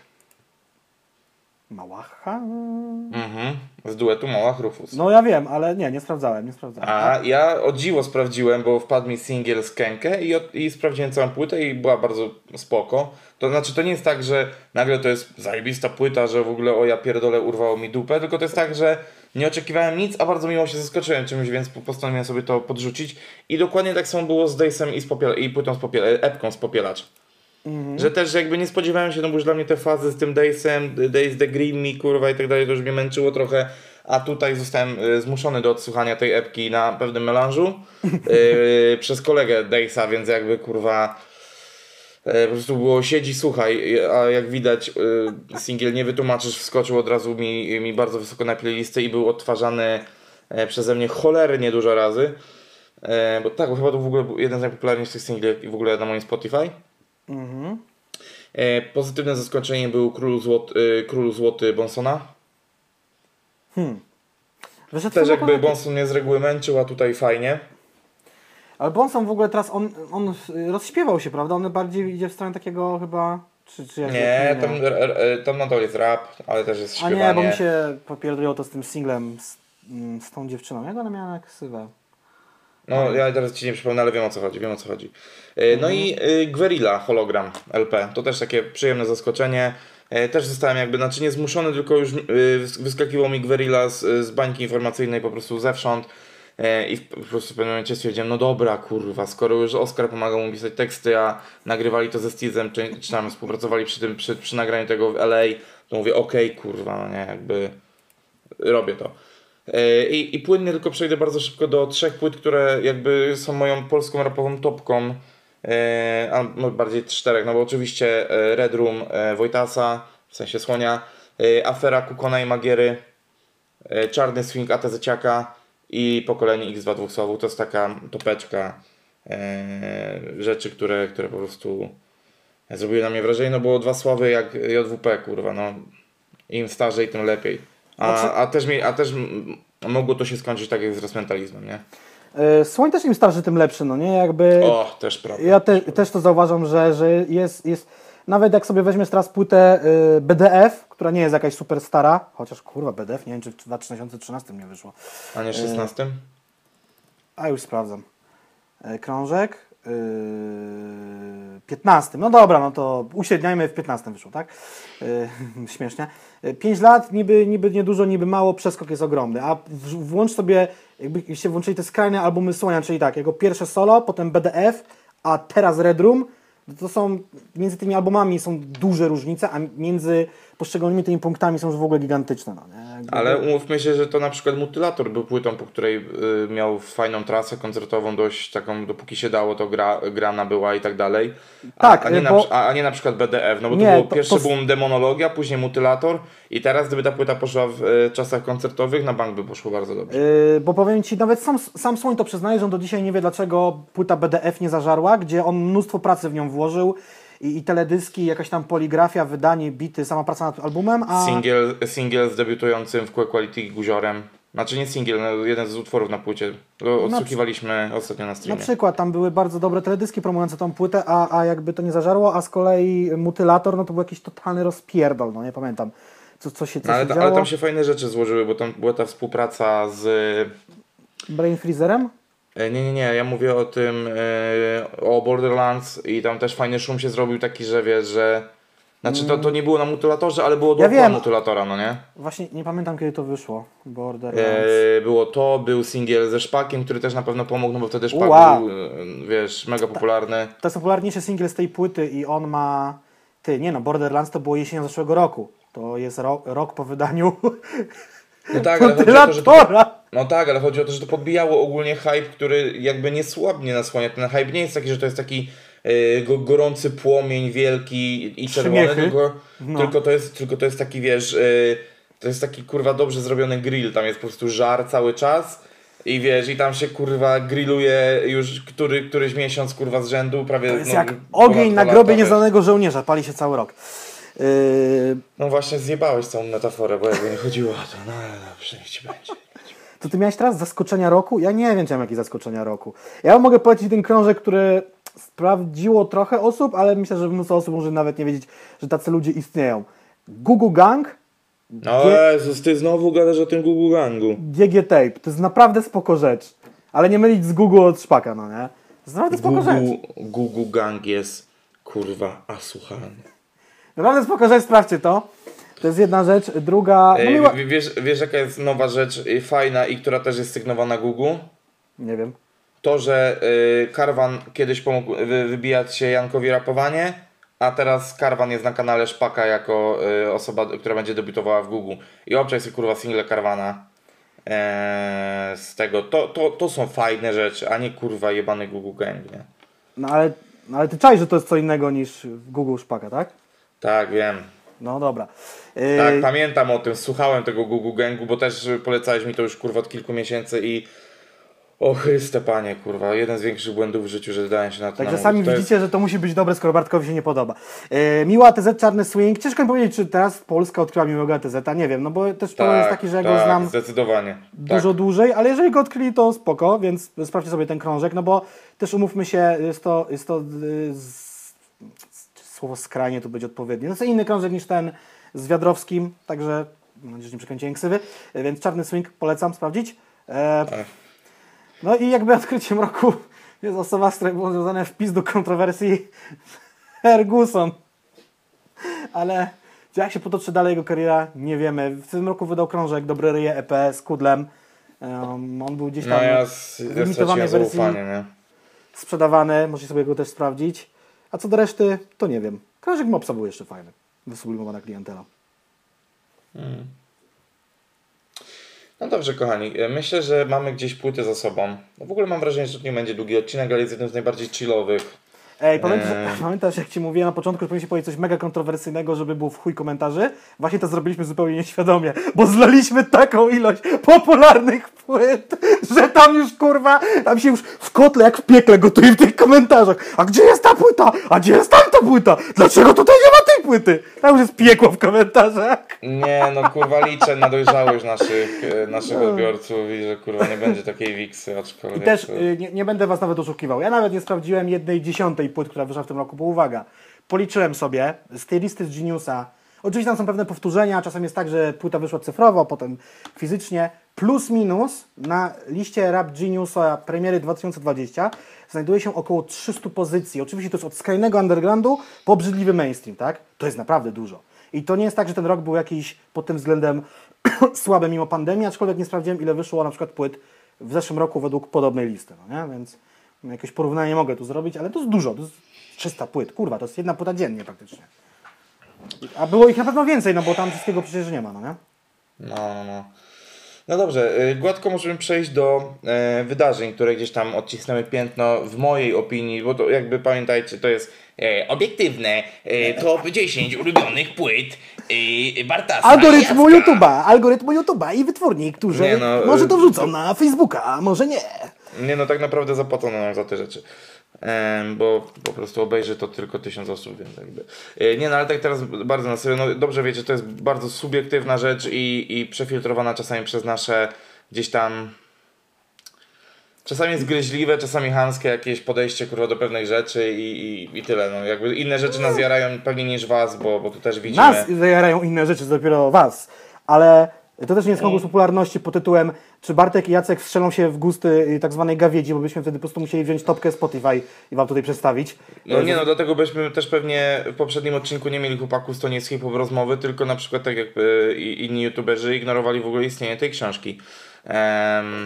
Małacha? Mhm. Z duetu Małach Rufus. No ja wiem, ale nie, nie sprawdzałem, nie sprawdzałem. A ja o dziwo sprawdziłem, bo wpadł mi singiel z Kenkę i, od, i sprawdziłem całą płytę i była bardzo spoko. To znaczy to nie jest tak, że nagle to jest zajebista płyta, że w ogóle o ja pierdolę urwało mi dupę, tylko to jest tak, że nie oczekiwałem nic, a bardzo miło się zaskoczyłem czymś, więc postanowiłem sobie to podrzucić. I dokładnie tak samo było z Daysem i, z popiel- i płytą z popiel- epką z Popielacz. Że też jakby nie spodziewałem się, no bo już dla mnie te fazy z tym Daysem, Days the Me, kurwa i tak dalej, to już mnie męczyło trochę. A tutaj zostałem y, zmuszony do odsłuchania tej epki na pewnym melanżu y, przez kolegę Daysa, więc jakby kurwa po prostu było siedzi, słuchaj, a jak widać y, singiel nie wytłumaczysz, wskoczył od razu mi, mi bardzo wysoko na playlistę i był odtwarzany e, przeze mnie cholernie dużo razy. E, bo tak, bo chyba to w ogóle był jeden z najpopularniejszych singli w ogóle na moim Spotify. Mhm. E, pozytywne zaskoczenie był Król Złoty, e, Król Złoty Bonsona. To Też jakby Bonson mnie z reguły męczył, a tutaj fajnie. Ale Bonson w ogóle teraz, on, on rozśpiewał się, prawda? On bardziej idzie w stronę takiego chyba... Czy, czy Nie, tam, r- r- tam na dole jest rap, ale też jest A śpiewanie. nie, bo mi się popierdoliło to z tym singlem, z, mm, z tą dziewczyną. Jak ona miała na ksywę? No ja teraz ci nie przypomnę, ale wiem o co chodzi, wiem o co chodzi. E, No i e, Guerrilla Hologram LP, to też takie przyjemne zaskoczenie. E, Też zostałem jakby, znaczy nie zmuszony, tylko już e, wys- wyskakiwał mi Guerrilla z, z bańki informacyjnej po prostu zewsząd. E, I po prostu w pewnym momencie stwierdziłem, no dobra, kurwa, skoro już Oskar pomagał mu pisać teksty, a nagrywali to ze Stizem, czy, czy tam współpracowali przy tym, przy, przy nagraniu tego w LA, to mówię, okej, kurwa, no nie, jakby robię to. E, I, I płynnie tylko przejdę bardzo szybko do trzech płyt, które jakby są moją polską rapową topką, e, a no bardziej czterech, no bo oczywiście Red Room Wojtasa, w sensie Słonia, Afera Kukona i Magiery, Czarny Swing ATZ-ciaka i Pokolenie X2 dwóch słowów. To jest taka topeczka e, rzeczy, które, które po prostu zrobiły na mnie wrażenie, no było dwa sławy jak JWP, kurwa, no im starzej, tym lepiej. A, Znaczy- a, też, mi, a też mogło to się skończyć tak jak z rozmentalizmem, nie? Yy, Słoń też im starszy, tym lepszy, no nie? Jakby... O, też prawda. Ja te, też to zauważam, że, że jest, jest. Nawet jak sobie weźmiesz teraz płytę y, BDF, która nie jest jakaś super stara, chociaż kurwa BDF, nie wiem czy w 2013 nie wyszło. A nie 16? A już sprawdzam. E, Krążek. Yy, 15. No dobra, no to uśredniajmy w 15 wyszło, tak? Śmiesznie. 5 lat, niby, niby niedużo, niby mało, przeskok jest ogromny. A włącz sobie, jakbyście włączyli te skrajne albumy Słonia, czyli tak, jego pierwsze solo, potem BDF, a teraz Red Room, no to są, między tymi albumami są duże różnice, a między poszczególnymi tymi punktami są już w ogóle gigantyczne. No, Ale umówmy się, że to na przykład Mutylator był płytą, po której y, miał fajną trasę koncertową, dość taką, dopóki się dało, to gra, grana była i tak dalej. A, Tak, a, nie y, na, bo- przy- a, a nie na przykład BDF, no bo Nie, to było to- pierwszy to- boom Demonologia, później Mutylator i teraz gdyby ta płyta poszła w y, czasach koncertowych, na bank by poszło bardzo dobrze. Yy, bo powiem Ci, nawet sam, sam Słoń to przyznaje, że on do dzisiaj nie wie, dlaczego płyta BDF nie zażarła, gdzie on mnóstwo pracy w nią włożył i, i teledyski, jakaś tam poligrafia, wydanie, bity, sama praca nad albumem, a... Singiel, singiel z debiutującym w Quick Quality Guziorem. Znaczy nie singiel, no, jeden z utworów na płycie. Odsłuchiwaliśmy ostatnio na Na streamie. przykład tam były bardzo dobre teledyski promujące tą płytę, a, a jakby to nie zażarło, a z kolei Mutylator, no to był jakiś totalny rozpierdol, no nie pamiętam, co, co się, co No, ale, się ta, ale tam się fajne rzeczy złożyły, bo tam była ta współpraca z Brain Freezerem? E, Nie, nie, nie, ja mówię o tym, e, o Borderlands i tam też fajny szum się zrobił taki, że wiesz, że... Znaczy to, to nie było na mutulatorze, ale było Ja dookoła mutulatora, no nie? Właśnie nie pamiętam, kiedy to wyszło. Borderlands. E, było to, był singiel ze Szpakiem, który też na pewno pomógł, no bo wtedy Szpak Ua. był, wiesz, mega popularny. To jest popularniejszy singiel z tej płyty i on ma... Ty, nie no, Borderlands to było jesienią zeszłego roku. To jest ro rok po wydaniu No tak, ale chodzi o to, że to, no tak, ale chodzi o to, że to podbijało ogólnie hype, który jakby niesłabnie nasłania. Ten hype nie jest taki, że to jest taki go, gorący płomień wielki i czerwony, tylko, No. tylko, to jest, tylko to jest taki, wiesz, e, to jest taki kurwa dobrze zrobiony grill, tam jest po prostu żar cały czas. I wiesz, i tam się kurwa grilluje już który, któryś miesiąc kurwa z rzędu, prawie To jest no, jak ogień na grobie lata, nieznanego żołnierza, pali się cały rok. No właśnie zjebałeś całą metaforę, bo jakby nie chodziło o to, no ale dobrze, niech ci będzie. to ty miałeś teraz zaskoczenia roku? Ja nie wiem, czy mam jakieś zaskoczenia roku. Ja mogę polecić ten krążek, który sprawdziło trochę osób, ale myślę, że mnóstwo osób może nawet nie wiedzieć, że tacy ludzie istnieją. Google Gang, No Jezus, ty znowu gadasz o tym Google Gangu. GG Tape. To jest naprawdę spoko rzecz. Ale nie mylić z Google od szpaka, no nie? To jest naprawdę spoko rzecz. Google, Google Gang jest kurwa asłuchany. Naprawdę spoko rzecz, sprawdźcie to. To jest jedna rzecz. Druga... No Ej, miła... w- wiesz, wiesz jaka jest nowa rzecz y, fajna i która też jest sygnowana Google? Nie wiem. To, że y, Karwan kiedyś pomógł wy, wybijać się Jankowi rapowanie, a teraz Karwan jest na kanale Szpaka jako y, osoba, która będzie debiutowała w Google. I obczaj sobie kurwa single Karwana e, z tego. To, to, to są fajne rzeczy, a nie kurwa jebany Google Gang, nie? No ale, no, ale ty czaj, że to jest co innego niż Google szpaka, tak? Tak, wiem. No dobra. Yy, Tak, pamiętam o tym, słuchałem tego Google Gangu, bo też y, polecałeś mi to już kurwa od kilku miesięcy i o Chryste panie, kurwa, jeden z większych błędów w życiu, że dałem się na to Także namówić. sami To jest- widzicie, że to musi być dobre, skoro Bartkowi się nie podoba. Yy, miła ATZ Czarny Swing. Ciężko mi powiedzieć, czy teraz Polska odkryła miłego ATZ, a nie wiem, no bo też to jest taki, że ja go tak, znam zdecydowanie. dużo tak. dłużej, ale jeżeli go odkryli, to spoko, więc sprawdźcie sobie ten krążek, no bo też umówmy się, jest to, jest to yy, z, słowo skrajnie tu będzie odpowiednie. No to inny krążek niż ten z Wiadrowskim, także mam nadzieję, że nie przekręciłem ksywy, więc Czarny Swing polecam sprawdzić. E, Tak. no i jakby odkryciem roku jest osoba, z której było związane wpis do kontrowersji Ferguson. Ale jak się potoczy dalej jego kariera, nie wiemy. W tym roku wydał krążek Dobre Ryje EP z Kudlem. Um, on był gdzieś tam No ja, s- w limitowanej wersji nie? sprzedawany. Możecie sobie go też sprawdzić. A co do reszty, to nie wiem. Krążek Mopsa był jeszcze fajny. Wysublimowana klientela. No dobrze, kochani, myślę, że mamy gdzieś płyty za sobą. No w ogóle mam wrażenie, że to nie będzie długi odcinek, ale jest jednym z najbardziej chillowych. Ej, pamiętasz, Eee. pamiętasz jak Ci mówiłem na początku, że powinniśmy powiedzieć coś mega kontrowersyjnego, żeby było w chuj komentarzy? Właśnie to zrobiliśmy zupełnie nieświadomie, bo zlaliśmy taką ilość popularnych płyt, że tam już kurwa, tam się już w kotle jak w piekle gotuje w tych komentarzach. A gdzie jest ta płyta? A gdzie jest tamta płyta? Dlaczego tutaj nie ma tej płyty? Tam już jest piekło w komentarzach. Nie, no kurwa liczę na dojrzałość naszych, e, naszych odbiorców i że kurwa nie będzie takiej wiksy, I aczkolwiek... też to- y, nie, nie będę Was nawet oszukiwał. Ja nawet nie sprawdziłem jednej dziesiątej płyt, która wyszła w tym roku, bo uwaga, policzyłem sobie z tej listy z Geniusa. Oczywiście tam są pewne powtórzenia, czasem jest tak, że płyta wyszła cyfrowo, potem fizycznie. Plus minus na liście Rap Geniusa premiery 2020 znajduje się około 300 pozycji. Oczywiście to jest od skrajnego undergroundu po obrzydliwy mainstream, tak? To jest naprawdę dużo. I to nie jest tak, że ten rok był jakiś pod tym względem słaby mimo pandemii, aczkolwiek nie sprawdziłem ile wyszło na przykład płyt w zeszłym roku według podobnej listy, no nie? Więc jakieś porównanie nie mogę tu zrobić, ale to jest dużo, to jest 300 płyt, kurwa, to jest jedna płyta dziennie praktycznie. A było ich na pewno więcej, no bo tam wszystkiego przecież nie ma, no nie? No, no, no. No dobrze, y, gładko możemy przejść do e, wydarzeń, które gdzieś tam odcisnęły piętno w mojej opinii, bo to jakby pamiętajcie, to jest e, obiektywne e, top 10 ulubionych płyt e, Bartasa Algorytmu. YouTube'a, algorytmu YouTube'a i wytwórni, którzy no, może y- to wrzucą na Facebooka, a może nie. Nie no, tak naprawdę zapłacono nam za te rzeczy. Bo po prostu obejrzy to tylko tysiąc osób, więc jakby. E, Nie no, ale tak teraz bardzo na serio, no dobrze wiecie, to jest bardzo subiektywna rzecz i, i przefiltrowana czasami przez nasze gdzieś tam Czasami jest gryźliwe, czasami chamskie jakieś podejście kurwa do pewnych rzeczy i, i, i tyle. No, jakby inne rzeczy nas jarają pewnie niż was, bo, bo tu też widzimy. Nas zajarają inne rzeczy, dopiero was. Ale to też nie jest konkurs popularności pod tytułem czy Bartek i Jacek strzelą się w gusty y, tak zwanej gawiedzi, bo byśmy wtedy po prostu musieli wziąć topkę Spotify i wam tutaj przedstawić. No nie no, dlatego byśmy też pewnie w poprzednim odcinku nie mieli chłopaków z to nie jest hip-hop rozmowy, tylko na przykład tak jak y, inni youtuberzy ignorowali w ogóle istnienie tej książki.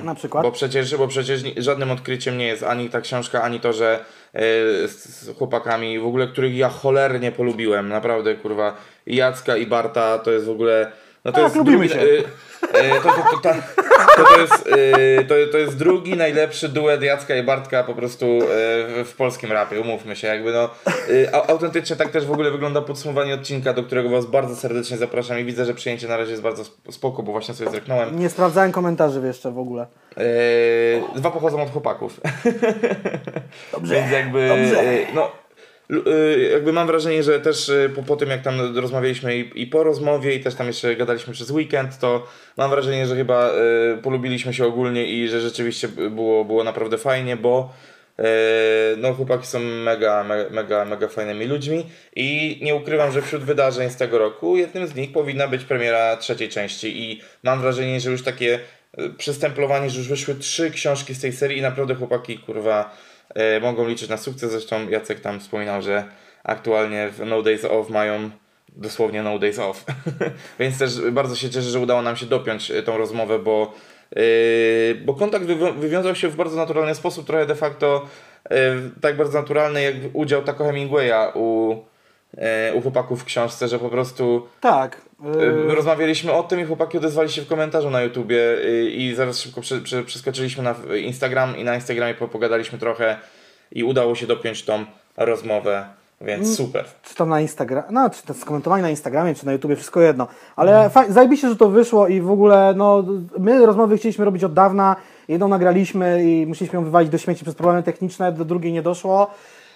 Na przykład? Bo przecież, bo przecież żadnym odkryciem nie jest ani ta książka, ani to, że y, z, chłopakami, w ogóle których ja cholernie polubiłem, naprawdę kurwa, i Jacka i Barta to jest w ogóle... No to Tak, jest lubimy drugi, się. y, E, to, to, to, to, to, jest, e, to, to jest drugi najlepszy duet Jacka i Bartka po prostu e, w, w polskim rapie, umówmy się, jakby no au- autentycznie tak też w ogóle wygląda podsumowanie odcinka, do którego was bardzo serdecznie zapraszam i widzę, że przyjęcie na razie jest bardzo sp- spoko, bo właśnie sobie zreknąłem. Nie sprawdzałem komentarzy jeszcze w ogóle. E, dwa pochodzą od chłopaków. Dobrze. Więc jakby. Dobrze. No, jakby mam wrażenie, że też e, po, po tym jak tam rozmawialiśmy i, i po rozmowie i też tam jeszcze gadaliśmy przez weekend, to mam wrażenie, że chyba e, polubiliśmy się ogólnie i że rzeczywiście było, było naprawdę fajnie, bo e, no chłopaki są mega, me- mega, mega fajnymi ludźmi i nie ukrywam, że wśród wydarzeń z tego roku jednym z nich powinna być premiera trzeciej części i mam wrażenie, że już takie e, przystemplowanie, że już wyszły trzy książki z tej serii i naprawdę chłopaki kurwa mogą liczyć na sukces. Zresztą Jacek tam wspominał, że aktualnie w No Days Off mają dosłownie No Days Off. Więc też bardzo się cieszę, że udało nam się dopiąć e, tą rozmowę, bo, e, bo kontakt wywią- wywiązał się w bardzo naturalny sposób, trochę de facto e, tak bardzo naturalny jak udział Taco Hemingwaya u, e, u chłopaków w książce, że po prostu Tak. Yy, Rozmawialiśmy o tym i chłopaki odezwali się w komentarzu na YouTubie y, i zaraz szybko prze, prze, przeskoczyliśmy na Instagram i na Instagramie po- pogadaliśmy trochę i udało się dopiąć tą rozmowę, więc super. czy tam na Instagram, no czy to skomentowanie na Instagramie, czy na YouTubie, wszystko jedno. Ale faj, zajebiście, że to wyszło i w ogóle, no, my rozmowy chcieliśmy robić od dawna, jedną nagraliśmy i musieliśmy ją wywalić do śmieci przez problemy techniczne, do drugiej nie doszło.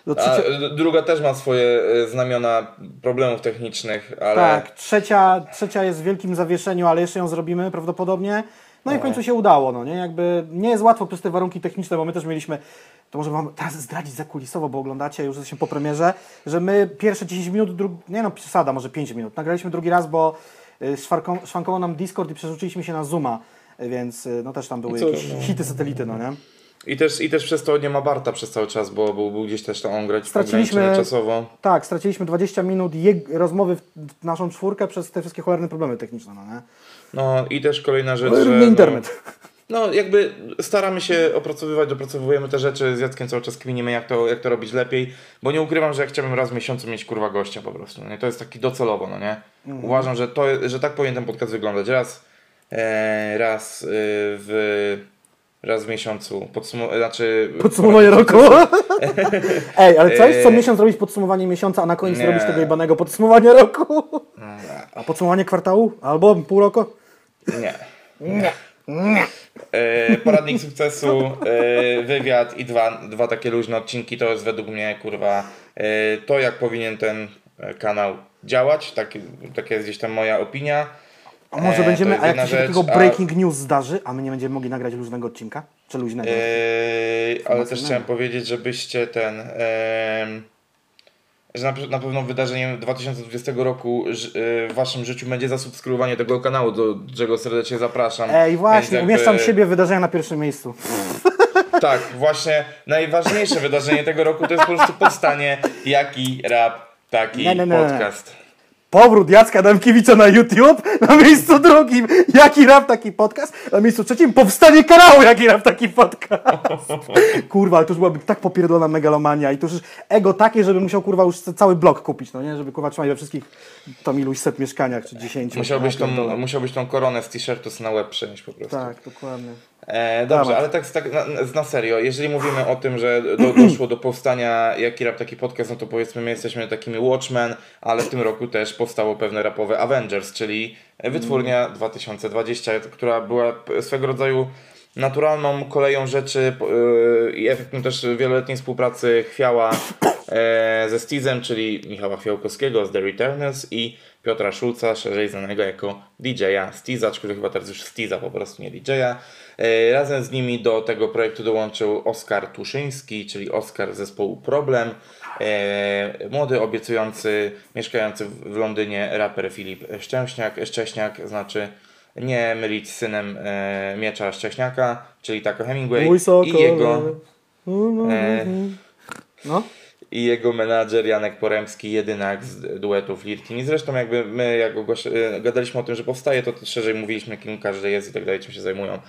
Do A trzecie... d- druga też ma swoje y, znamiona problemów technicznych, ale Tak, trzecia, trzecia jest w wielkim zawieszeniu, ale jeszcze ją zrobimy prawdopodobnie. No i w końcu się udało, no nie? Jakby nie jest łatwo przez te warunki techniczne, bo my też mieliśmy, to może wam teraz zdradzić zakulisowo, bo oglądacie, już jesteśmy po premierze, że my pierwsze 10 minut, dru... nie no, przesada, może 5 minut, nagraliśmy drugi raz, bo y, szwarką, szwankował nam Discord i przerzuciliśmy się na Zooma, y, więc no też tam były No co, jakieś no. hity satelity, no nie? I też, i też przez to nie ma Barta przez cały czas, bo był, był gdzieś też tam on grać Straciliśmy- czasowo. Tak, straciliśmy 20 minut rozmowy w naszą czwórkę przez te wszystkie cholerne problemy techniczne, no nie? No i też kolejna rzecz, No, że... internet. No, no jakby staramy się opracowywać, dopracowujemy te rzeczy, z Jackiem cały czas kminimy jak to, jak to robić lepiej, bo nie ukrywam, że ja chciałbym raz w miesiącu mieć kurwa gościa po prostu, nie? To jest taki docelowo, no nie? Mhm. Uważam, że, to, że tak powinien ten podcast wyglądać. Raz, e, raz e, w... Raz w miesiącu, znaczy... Podsumowanie roku. Ej, ale co jest co Eee. miesiąc robić podsumowanie miesiąca, a na koniec Nie. robić tego jebanego podsumowania roku? A podsumowanie kwartału? Albo pół roku? Nie. E, poradnik sukcesu, e, wywiad i dwa, dwa takie luźne odcinki to jest według mnie kurwa e, to jak powinien ten e, kanał działać, tak, taka jest gdzieś tam moja opinia. A może E, będziemy, a jak się rzecz, takiego a- breaking news zdarzy, a my nie będziemy mogli nagrać luźnego odcinka? Czy luźnego? E, ale też chciałem powiedzieć, żebyście ten em, że na, na pewno wydarzeniem 2020 roku e, w waszym życiu będzie zasubskrybowanie tego kanału, do czego serdecznie zapraszam. Ej, właśnie, jakby- umieszczam siebie wydarzenia na pierwszym miejscu. Tak, właśnie najważniejsze wydarzenie tego roku to jest po prostu powstanie Jaki Rap, taki Nie, nie, nie, nie. podcast. Powrót Jacka Adamkiewicza na YouTube na miejscu drugim. Jaki rap taki podcast? Na miejscu trzecim powstanie kanału Jaki rap taki podcast. Kurwa, ale to już byłaby tak popierdolona megalomania i to już ego takie, żeby musiał kurwa już cały blok kupić, no nie? Żeby kurwa trzymać we wszystkich tam iluś set mieszkaniach czy dziesięciu. Musiałbyś Ja tą, musiałbyś tą koronę z t-shirtu na łeb przenieść po prostu. Tak, dokładnie. E, dobrze, ale tak, tak na, na serio, jeżeli mówimy o tym, że do, doszło do powstania Jaki Rap, taki podcast, no to powiedzmy my jesteśmy takimi Watchmen, ale w tym roku też powstało pewne rapowe Avengers, czyli wytwórnia 2020, która była swego rodzaju naturalną koleją rzeczy yy, i efektem też wieloletniej współpracy Chwiała e, ze Stizem, czyli Michała Chwiałkowskiego z The Returners i Piotra Szulca, szerzej znanego jako DJ-a Stiza, który chyba teraz już Stiza po prostu, nie DJ-a. E, Razem z nimi do tego projektu dołączył Oskar Tuszyński, czyli Oskar zespołu Problem. E, młody, obiecujący, mieszkający w Londynie raper Filip Szczęśniak. Szcześniak znaczy nie mylić z synem e, Miecza Szcześniaka, czyli Taco Hemingway Mój sokol. i jego, e, No. i jego menadżer Janek Poremski, jedynak z duetu Flirtini. Zresztą jakby my jak e, gadaliśmy o tym, że powstaje, to szerzej mówiliśmy kim każdy jest i tak dalej, czym się zajmują.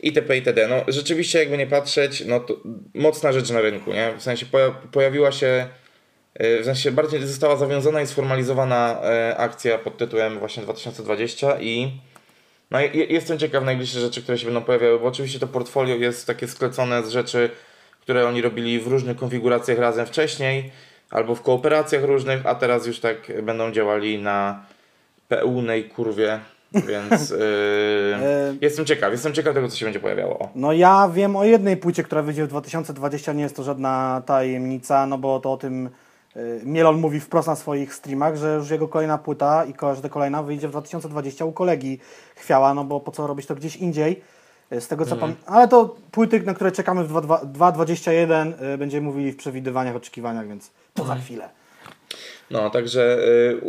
itp. itd. No rzeczywiście jakby nie patrzeć, no to mocna rzecz na rynku, nie? W sensie poja- pojawiła się e, w sensie bardziej została zawiązana i sformalizowana e, akcja pod tytułem właśnie 2020 i No jestem ciekaw najbliższe rzeczy, które się będą pojawiały, bo oczywiście to portfolio jest takie sklecone z rzeczy, które oni robili w różnych konfiguracjach razem wcześniej, albo w kooperacjach różnych, a teraz już tak będą działali na pełnej kurwie, więc yy, jestem ciekaw, jestem ciekaw tego, co się będzie pojawiało. O. No ja wiem o jednej płycie, która wyjdzie w 2020, nie jest to żadna tajemnica, no bo to o tym Mielon mówi wprost na swoich streamach, że już jego kolejna płyta i każda kolejna wyjdzie w 2020 u kolegi Chwiała, no bo po co robić to gdzieś indziej. Y, Z tego co Mhm. pam- Ale to płyty, na które czekamy w 2- 2.21 y, będziemy mówili w przewidywaniach, oczekiwaniach, więc to Mhm. za chwilę. No, także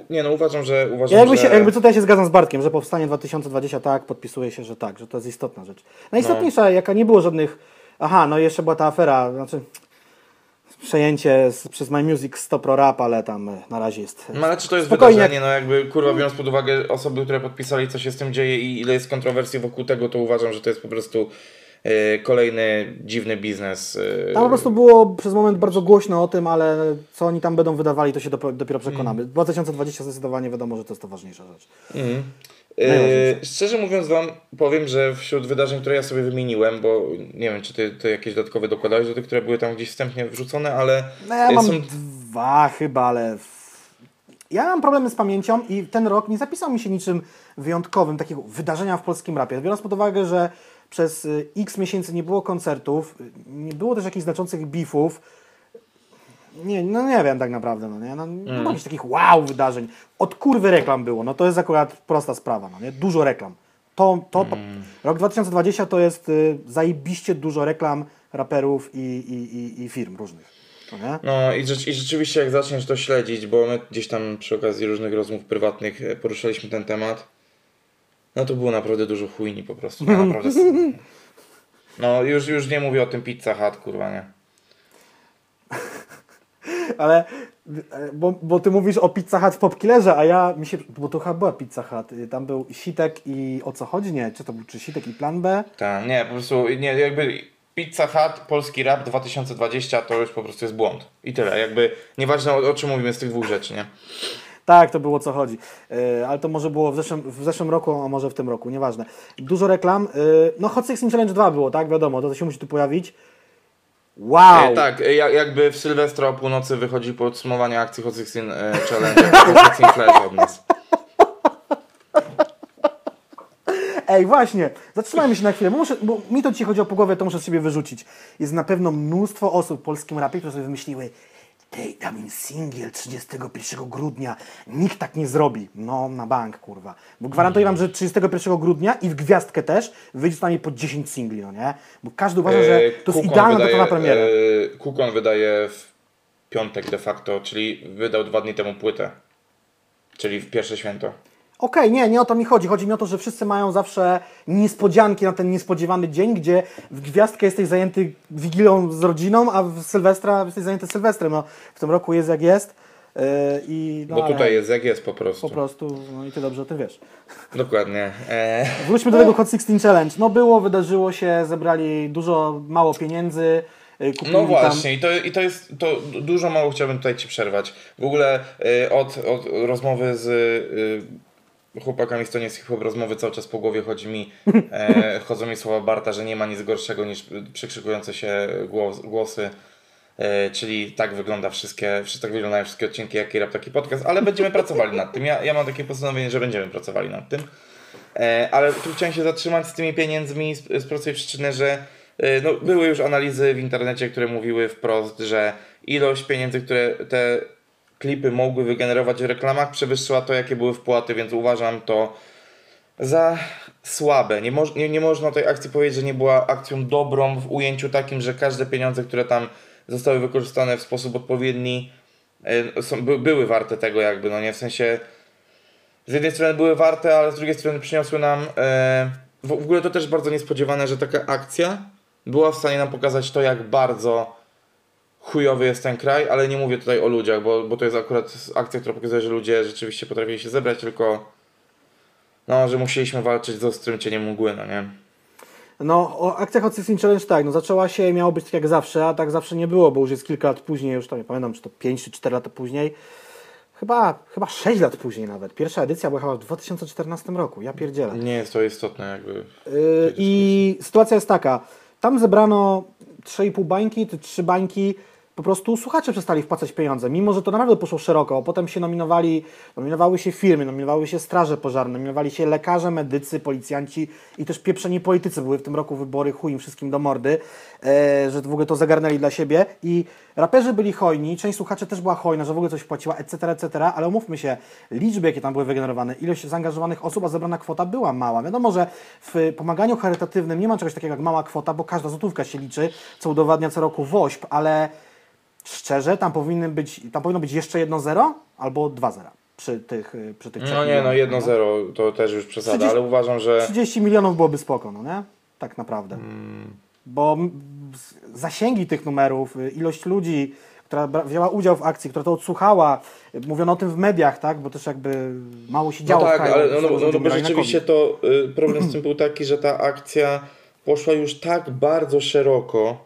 nie no, uważam, że uważam, Ja jakby, że... się, jakby tutaj się zgadzam z Bartkiem, że powstanie 2020 tak, podpisuje się, że tak, że to jest istotna rzecz. Najistotniejsza, jaka nie było żadnych. Aha, no i jeszcze była ta afera, znaczy przejęcie z, przez My Music 100 Pro Rap, ale tam e, na razie jest. No ale czy to jest Spokojnie. wydarzenie, no jakby kurwa biorąc pod uwagę osoby, które podpisali, co się z tym dzieje i ile jest kontrowersji wokół tego, to uważam, że to jest po prostu e, kolejny dziwny biznes. e, Tam po prostu było przez moment bardzo głośno o tym, ale co oni tam będą wydawali, to się dopiero, dopiero przekonamy. 2020 zdecydowanie wiadomo, że to jest to ważniejsza rzecz. Mhm. Najważniejsze. E, szczerze mówiąc Wam powiem, że wśród wydarzeń, które ja sobie wymieniłem, bo nie wiem, czy Ty, ty jakieś dodatkowe dokładałeś do tych, które były tam gdzieś wstępnie wrzucone, ale No ja e, mam są... dwa chyba, ale. Ja mam problemy z pamięcią i ten rok nie zapisał mi się niczym wyjątkowym, takiego wydarzenia w polskim rapie. Biorąc pod uwagę, że przez y, x miesięcy nie było koncertów, y, nie było też jakichś znaczących beefów. Nie, no nie wiem tak naprawdę, no nie? No, nie było jakichś takich wow wydarzeń. Od kurwy reklam było, no to jest akurat prosta sprawa, no nie? Dużo reklam. To, to rok 2020 to jest y, zajebiście dużo reklam raperów i, i, i, i firm różnych. No? No i, rzecz, i rzeczywiście jak zaczniesz to śledzić, bo my gdzieś tam przy okazji różnych rozmów prywatnych e, poruszaliśmy ten temat, no to było naprawdę dużo chujni po prostu. No, naprawdę. No już, już nie mówię o tym Pizza Hut, kurwa, nie. Ale, e, bo, bo ty mówisz o Pizza Hut w Popkillerze, a ja mi się, bo to chyba była Pizza Hut. Y, Tam był Sitek i o co chodzi? Nie, czy to był czy Sitek i Plan B? Tak, nie, po prostu nie, jakby Pizza Hut, polski rap 2020 to już po prostu jest błąd. I tyle, jakby nieważne o, o czym mówimy z tych dwóch rzeczy, nie? Tak, to było o co chodzi. Y, ale to może było w zeszłym, w zeszłym roku, a może w tym roku, nieważne. Dużo reklam. Y, no Hot 16 Challenge 2 było, tak? Wiadomo, to, to się musi tu pojawić. Wow! E, tak, e, ja- jakby w Sylwestra o północy wychodzi podsumowanie akcji Hot 16 e, Challenge, Hot 16 Flash od nas. Ej, właśnie, zatrzymajmy się na chwilę, bo, muszę, bo mi to dzisiaj chodzi o po głowie, to muszę z siebie wyrzucić. Jest na pewno mnóstwo osób w polskim rapie, które sobie wymyśliły tej dam singiel 31 grudnia. Nikt tak nie zrobi. No, na bank, kurwa. Bo gwarantuję wam, że 31 grudnia i w gwiazdkę też wyjdzie z nami po 10 singli, no nie? Bo każdy uważa, że E, to jest Kukon idealna wydaje, data na premierę. e, Kukon wydaje w piątek de facto, czyli wydał dwa dni temu płytę. Czyli w pierwsze święto. Okej, nie, nie o to mi chodzi. Chodzi mi o to, że wszyscy mają zawsze niespodzianki na ten niespodziewany dzień, gdzie w gwiazdkę jesteś zajęty wigilią z rodziną, a w Sylwestra jesteś zajęty Sylwestrem. No, w tym roku jest jak jest. Yy, i, no, Bo ale tutaj jest jak jest po prostu. Po prostu, no i ty dobrze o tym wiesz. Dokładnie. E, Wróćmy do tego Hot 16 Challenge. No było, wydarzyło się, zebrali dużo, mało pieniędzy. Kupili No właśnie, i to, i to jest to du- dużo mało chciałbym tutaj Ci przerwać. W ogóle y, od, od rozmowy z y, chłopakami z to nie jest hip-hop rozmowy cały czas po głowie chodzi mi, e, chodzą mi słowa Barta, że nie ma nic gorszego niż przekrzykujące się głos, głosy. E, czyli tak wygląda wszystkie, wszy- tak wyglądają wszystkie odcinki, jaki rap, taki podcast, ale będziemy pracowali nad tym. Ja, ja mam takie postanowienie, że będziemy pracowali nad tym. E, ale tu chciałem się zatrzymać z tymi pieniędzmi z, z prostej przyczyny, że e, no, były już analizy w internecie, które mówiły wprost, że ilość pieniędzy, które te klipy mogły wygenerować w reklamach przewyższyła to, jakie były wpłaty, więc uważam to za słabe. Nie, moż, nie, nie można tej akcji powiedzieć, że nie była akcją dobrą w ujęciu takim, że każde pieniądze, które tam zostały wykorzystane w sposób odpowiedni, e, są, by, były warte tego jakby, no nie, w sensie z jednej strony były warte, ale z drugiej strony przyniosły nam. E, w, w ogóle to też bardzo niespodziewane, że taka akcja była w stanie nam pokazać to, jak bardzo chujowy jest ten kraj, ale nie mówię tutaj o ludziach, bo, bo to jest akurat akcja, która pokazuje, że ludzie rzeczywiście potrafili się zebrać, tylko no, że musieliśmy walczyć z ostrym cieniem mgły, no nie? No, o akcja Hot 16 Challenge tak, no zaczęła się, miało być tak jak zawsze, a tak zawsze nie było, bo już jest kilka lat później, już tam nie pamiętam, czy to 5 czy 4 lata później. chyba, chyba 6 lat później nawet. Pierwsza edycja była chyba w 2014 roku, ja pierdzielę. Nie jest to istotne jakby. Yy, I sytuacja jest taka, tam zebrano 3,5 bańki, te 3 bańki, po prostu słuchacze przestali wpłacać pieniądze, mimo że to naprawdę poszło szeroko. Potem się nominowali, nominowały się firmy, nominowały się straże pożarne, nominowali się lekarze, medycy, policjanci i też pieprzeni politycy. Były w tym roku wybory, chuj im wszystkim do mordy, e, że w ogóle to zagarnęli dla siebie. I raperzy byli hojni, część słuchaczy też była hojna, że w ogóle coś płaciła, etc., etc., ale umówmy się, liczby, jakie tam były wygenerowane, ilość zaangażowanych osób, a zebrana kwota była mała. Wiadomo, że w pomaganiu charytatywnym nie ma czegoś takiego jak mała kwota, bo każda złotówka się liczy, co udowadnia co roku WOŚP, ale szczerze, tam powinny być, tam powinno być jeszcze jedno zero albo dwa zera przy tych, y, przy tych No nie, no milionach, 1-0 to też już przesada, 30 ale uważam, że 30 milionów byłoby spoko, no nie? Tak naprawdę. Mm. Bo zasięgi tych numerów, y, ilość ludzi, która wzięła udział w akcji, która to odsłuchała, y, mówiono o tym w mediach, tak? Bo też jakby mało się No działo w tak, kraju. ale no, no, no, no bo rzeczywiście to problem z tym był taki, że ta akcja poszła już tak bardzo szeroko,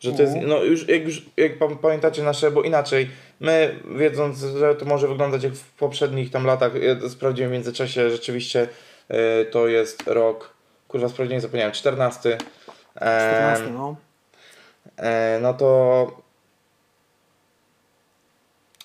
że to jest, Mhm. no już jak już, jak pa- pamiętacie nasze, bo inaczej, my wiedząc, że to może wyglądać jak w poprzednich tam latach, ja sprawdziłem w międzyczasie, rzeczywiście y, to jest rok, kurwa sprawdziłem, zapomniałem, 14, 14, em, no. E, no to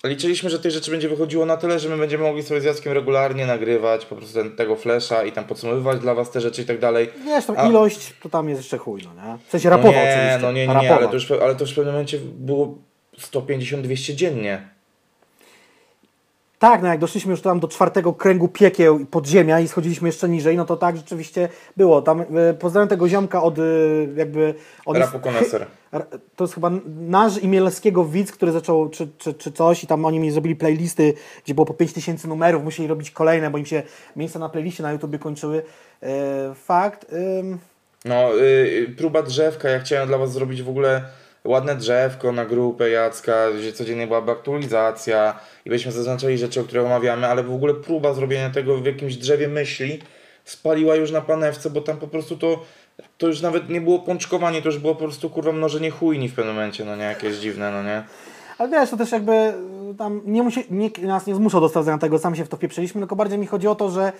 liczyliśmy, że tych rzeczy będzie wychodziło na tyle, że my będziemy mogli sobie z Jackiem regularnie nagrywać po prostu ten, tego flesza i tam podsumowywać dla was te rzeczy i tak dalej. Wiesz, tam A- ilość, to tam jest jeszcze chuj, no nie? W sensie no nie, oczywiście. no nie, nie, nie ale, to już, ale to już w pewnym momencie było 150-200 dziennie. Tak, no jak doszliśmy już tam do czwartego kręgu piekieł i podziemia i schodziliśmy jeszcze niżej, no to tak rzeczywiście było. Tam y, pozdrawiam tego ziomka od y, jakby... On Rapu koneser. To jest chyba nasz i Mielskiego widz, który zaczął czy, czy, czy coś i tam oni mi zrobili playlisty, gdzie było po 5000 numerów, musieli robić kolejne, bo im się miejsca na playliście na YouTubie kończyły. E, fakt. ym, No, y, próba drzewka, ja chciałem dla was zrobić w ogóle ładne drzewko na grupę Jacka, gdzie codziennie byłaby aktualizacja i byśmy zaznaczali rzeczy, o których omawiamy, ale w ogóle próba zrobienia tego w jakimś drzewie myśli spaliła już na panewce, bo tam po prostu to, to już nawet nie było pączkowanie, to już było po prostu kurwa mnożenie chujni w pewnym momencie, no nie, jakieś dziwne, no nie. Ale wiesz, to też jakby y, tam nie musi, nikt nas nie zmuszał do sprawdzenia tego, sami się w to wpieprzyliśmy, tylko bardziej mi chodzi o to, że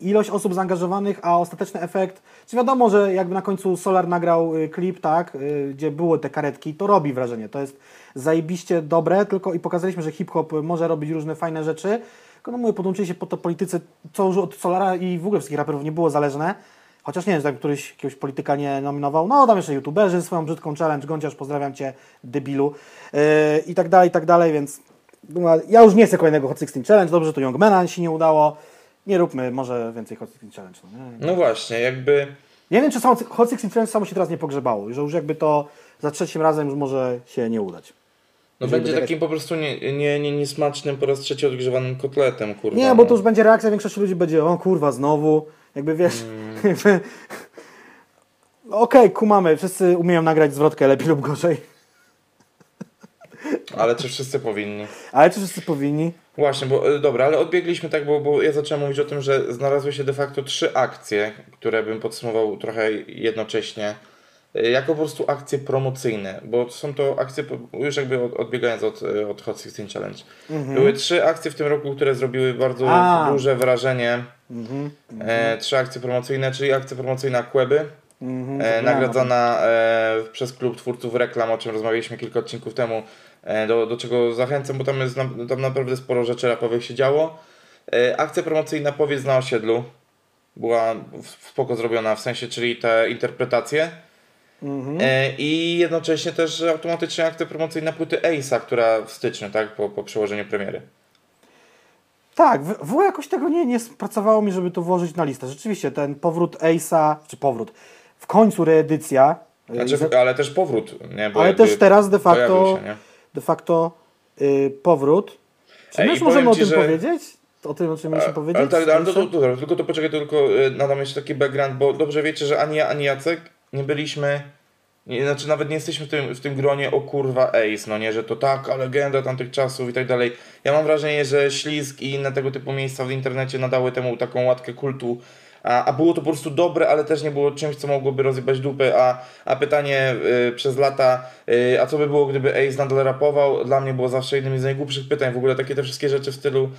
ilość osób zaangażowanych, a ostateczny efekt, czy wiadomo, że jakby na końcu Solar nagrał y, klip, tak, y, gdzie były te karetki, to robi wrażenie, to jest zajebiście dobre, tylko i pokazaliśmy, że hip-hop może robić różne fajne rzeczy, tylko no mówię, podłączyli się po to politycy, co już od Solara i w ogóle wszystkich raperów nie było zależne, Chociaż nie wiem, że tam któryś jakiegoś polityka nie nominował. No, tam jeszcze youtuberzy swoją brzydką challenge. Gąciarz, pozdrawiam cię, debilu. Yy, I tak dalej, i tak dalej, więc no, ja już nie chcę kolejnego Hot 16 Challenge. Dobrze, że to Youngmana się nie udało. Nie róbmy może więcej Hot 16 Challenge. No? No właśnie, jakby... nie wiem, czy samo, Hot 16 Challenge samo się teraz nie pogrzebało. Że już jakby to za trzecim razem już może się nie udać. No będzie będzie takim po prostu nie, nie, nie, niesmacznym, po raz trzeci odgrzewanym kotletem, kurwa. Nie, bo no. to już będzie reakcja większości ludzi będzie, o kurwa, znowu. Jakby wiesz. jakby- Okej, kumamy, wszyscy umieją nagrać zwrotkę lepiej lub gorzej. Ale czy wszyscy powinni? Ale czy wszyscy powinni? Właśnie, bo e, dobra, ale odbiegliśmy tak, bo, bo ja zacząłem mówić o tym, że znalazły się de facto trzy akcje, które bym podsumował trochę jednocześnie, jako po prostu akcje promocyjne, bo są to akcje, już jakby od- odbiegając od, e, od Hot 16 Challenge. Były trzy akcje w tym roku, które zrobiły bardzo A. duże wrażenie. E, trzy akcje promocyjne, czyli akcja promocyjna Kłeby, Mhm, e, zapomniałem nagradzana e, przez klub twórców reklam, o czym rozmawialiśmy kilka odcinków temu, e, do, do czego zachęcam, bo tam, jest, tam naprawdę sporo rzeczy rapowych się działo. E, akcja promocyjna Powiedz na osiedlu była w- spoko zrobiona, w sensie, czyli te interpretacje. Mhm. E, I jednocześnie też automatycznie akcja promocyjna płyty Ace'a, która w styczniu, tak, po, po przełożeniu premiery. Tak, w, jakoś tego nie, nie spracowało mi, żeby to włożyć na listę. Rzeczywiście, ten powrót Ace'a, czy powrót, w końcu reedycja. y, Znaczy, za- ale też powrót, nie? Bo ale też teraz de facto, Się, de facto y, powrót. Czy Ej, już możemy o ci, tym że- powiedzieć? O tym, o czym mieliśmy powiedzieć? Ale, tak, ale to, to, to, tylko to poczekaj, to tylko y, nadam jeszcze taki background, bo dobrze wiecie, że ani ja, ani Jacek nie byliśmy, nie, znaczy nawet nie jesteśmy w tym, w tym gronie o kurwa Ace, no nie, że to taka legenda tamtych czasów i tak dalej. Ja mam wrażenie, że Ślizg i inne tego typu miejsca w internecie nadały temu taką łatkę kultu, a, a było to po prostu dobre, ale też nie było czymś, co mogłoby rozjebać dupy, a, a pytanie y, przez lata, y, a co by było, gdyby Ace nadal rapował, dla mnie było zawsze jednym z najgłupszych pytań, w ogóle takie te wszystkie rzeczy w stylu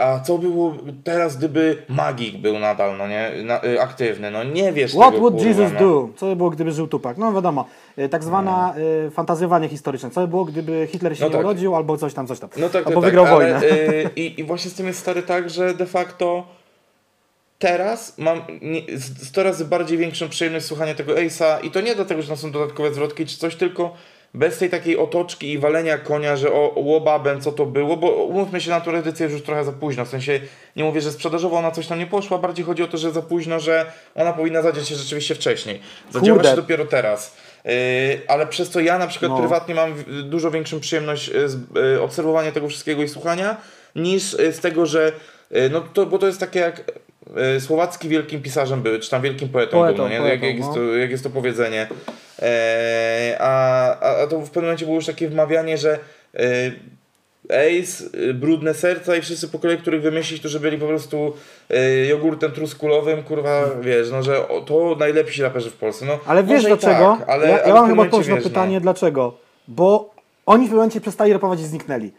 a co było teraz, gdyby Magik był nadal, no nie, na, y, aktywny, no nie wiesz What tego, would kurwa, Jesus no. do? Co by było, gdyby żył Tupak? No wiadomo, y, tak zwana y, fantazjowanie historyczne. Co by było, gdyby Hitler się No nie tak. urodził, albo coś tam, coś tam. No tak, albo tak, wygrał tak, wojnę. ale, i, I właśnie z tym jest stary tak, że de facto teraz mam nie, 100 razy bardziej większą przyjemność słuchania tego Ace'a i to nie dlatego, że tam są dodatkowe zwrotki czy coś, tylko bez tej takiej otoczki i walenia konia, że o łobabem co to było, bo umówmy się na tą edycję już trochę za późno, w sensie nie mówię, że sprzedażowo ona coś tam nie poszła, bardziej chodzi o to, że za późno, że ona powinna zadziać się rzeczywiście wcześniej. Zadziała Kurde. się dopiero teraz. Yy, ale przez to ja na przykład No. prywatnie mam dużo większą przyjemność y, z y, obserwowania tego wszystkiego i słuchania, niż y, z tego, że y, no to, bo to jest takie jak Słowacki wielkim pisarzem był, czy tam wielkim poetą, Poetą, był, no nie? poetą, jak, jak, jest no. to, jak jest to powiedzenie. E, a, a, to w pewnym momencie było już takie wmawianie, że y, Ace, y, brudne serca i wszyscy po kolei, których wymyślić, że byli po prostu y, jogurtem truskulowym, kurwa, wiesz, no że o, to najlepsi raperzy w Polsce. No, Ale wiesz dlaczego? Tak, ale, ja, ja mam chyba odpowiedź na wiesz, pytanie, no. dlaczego. Bo oni w pewnym momencie przestali rapować i zniknęli.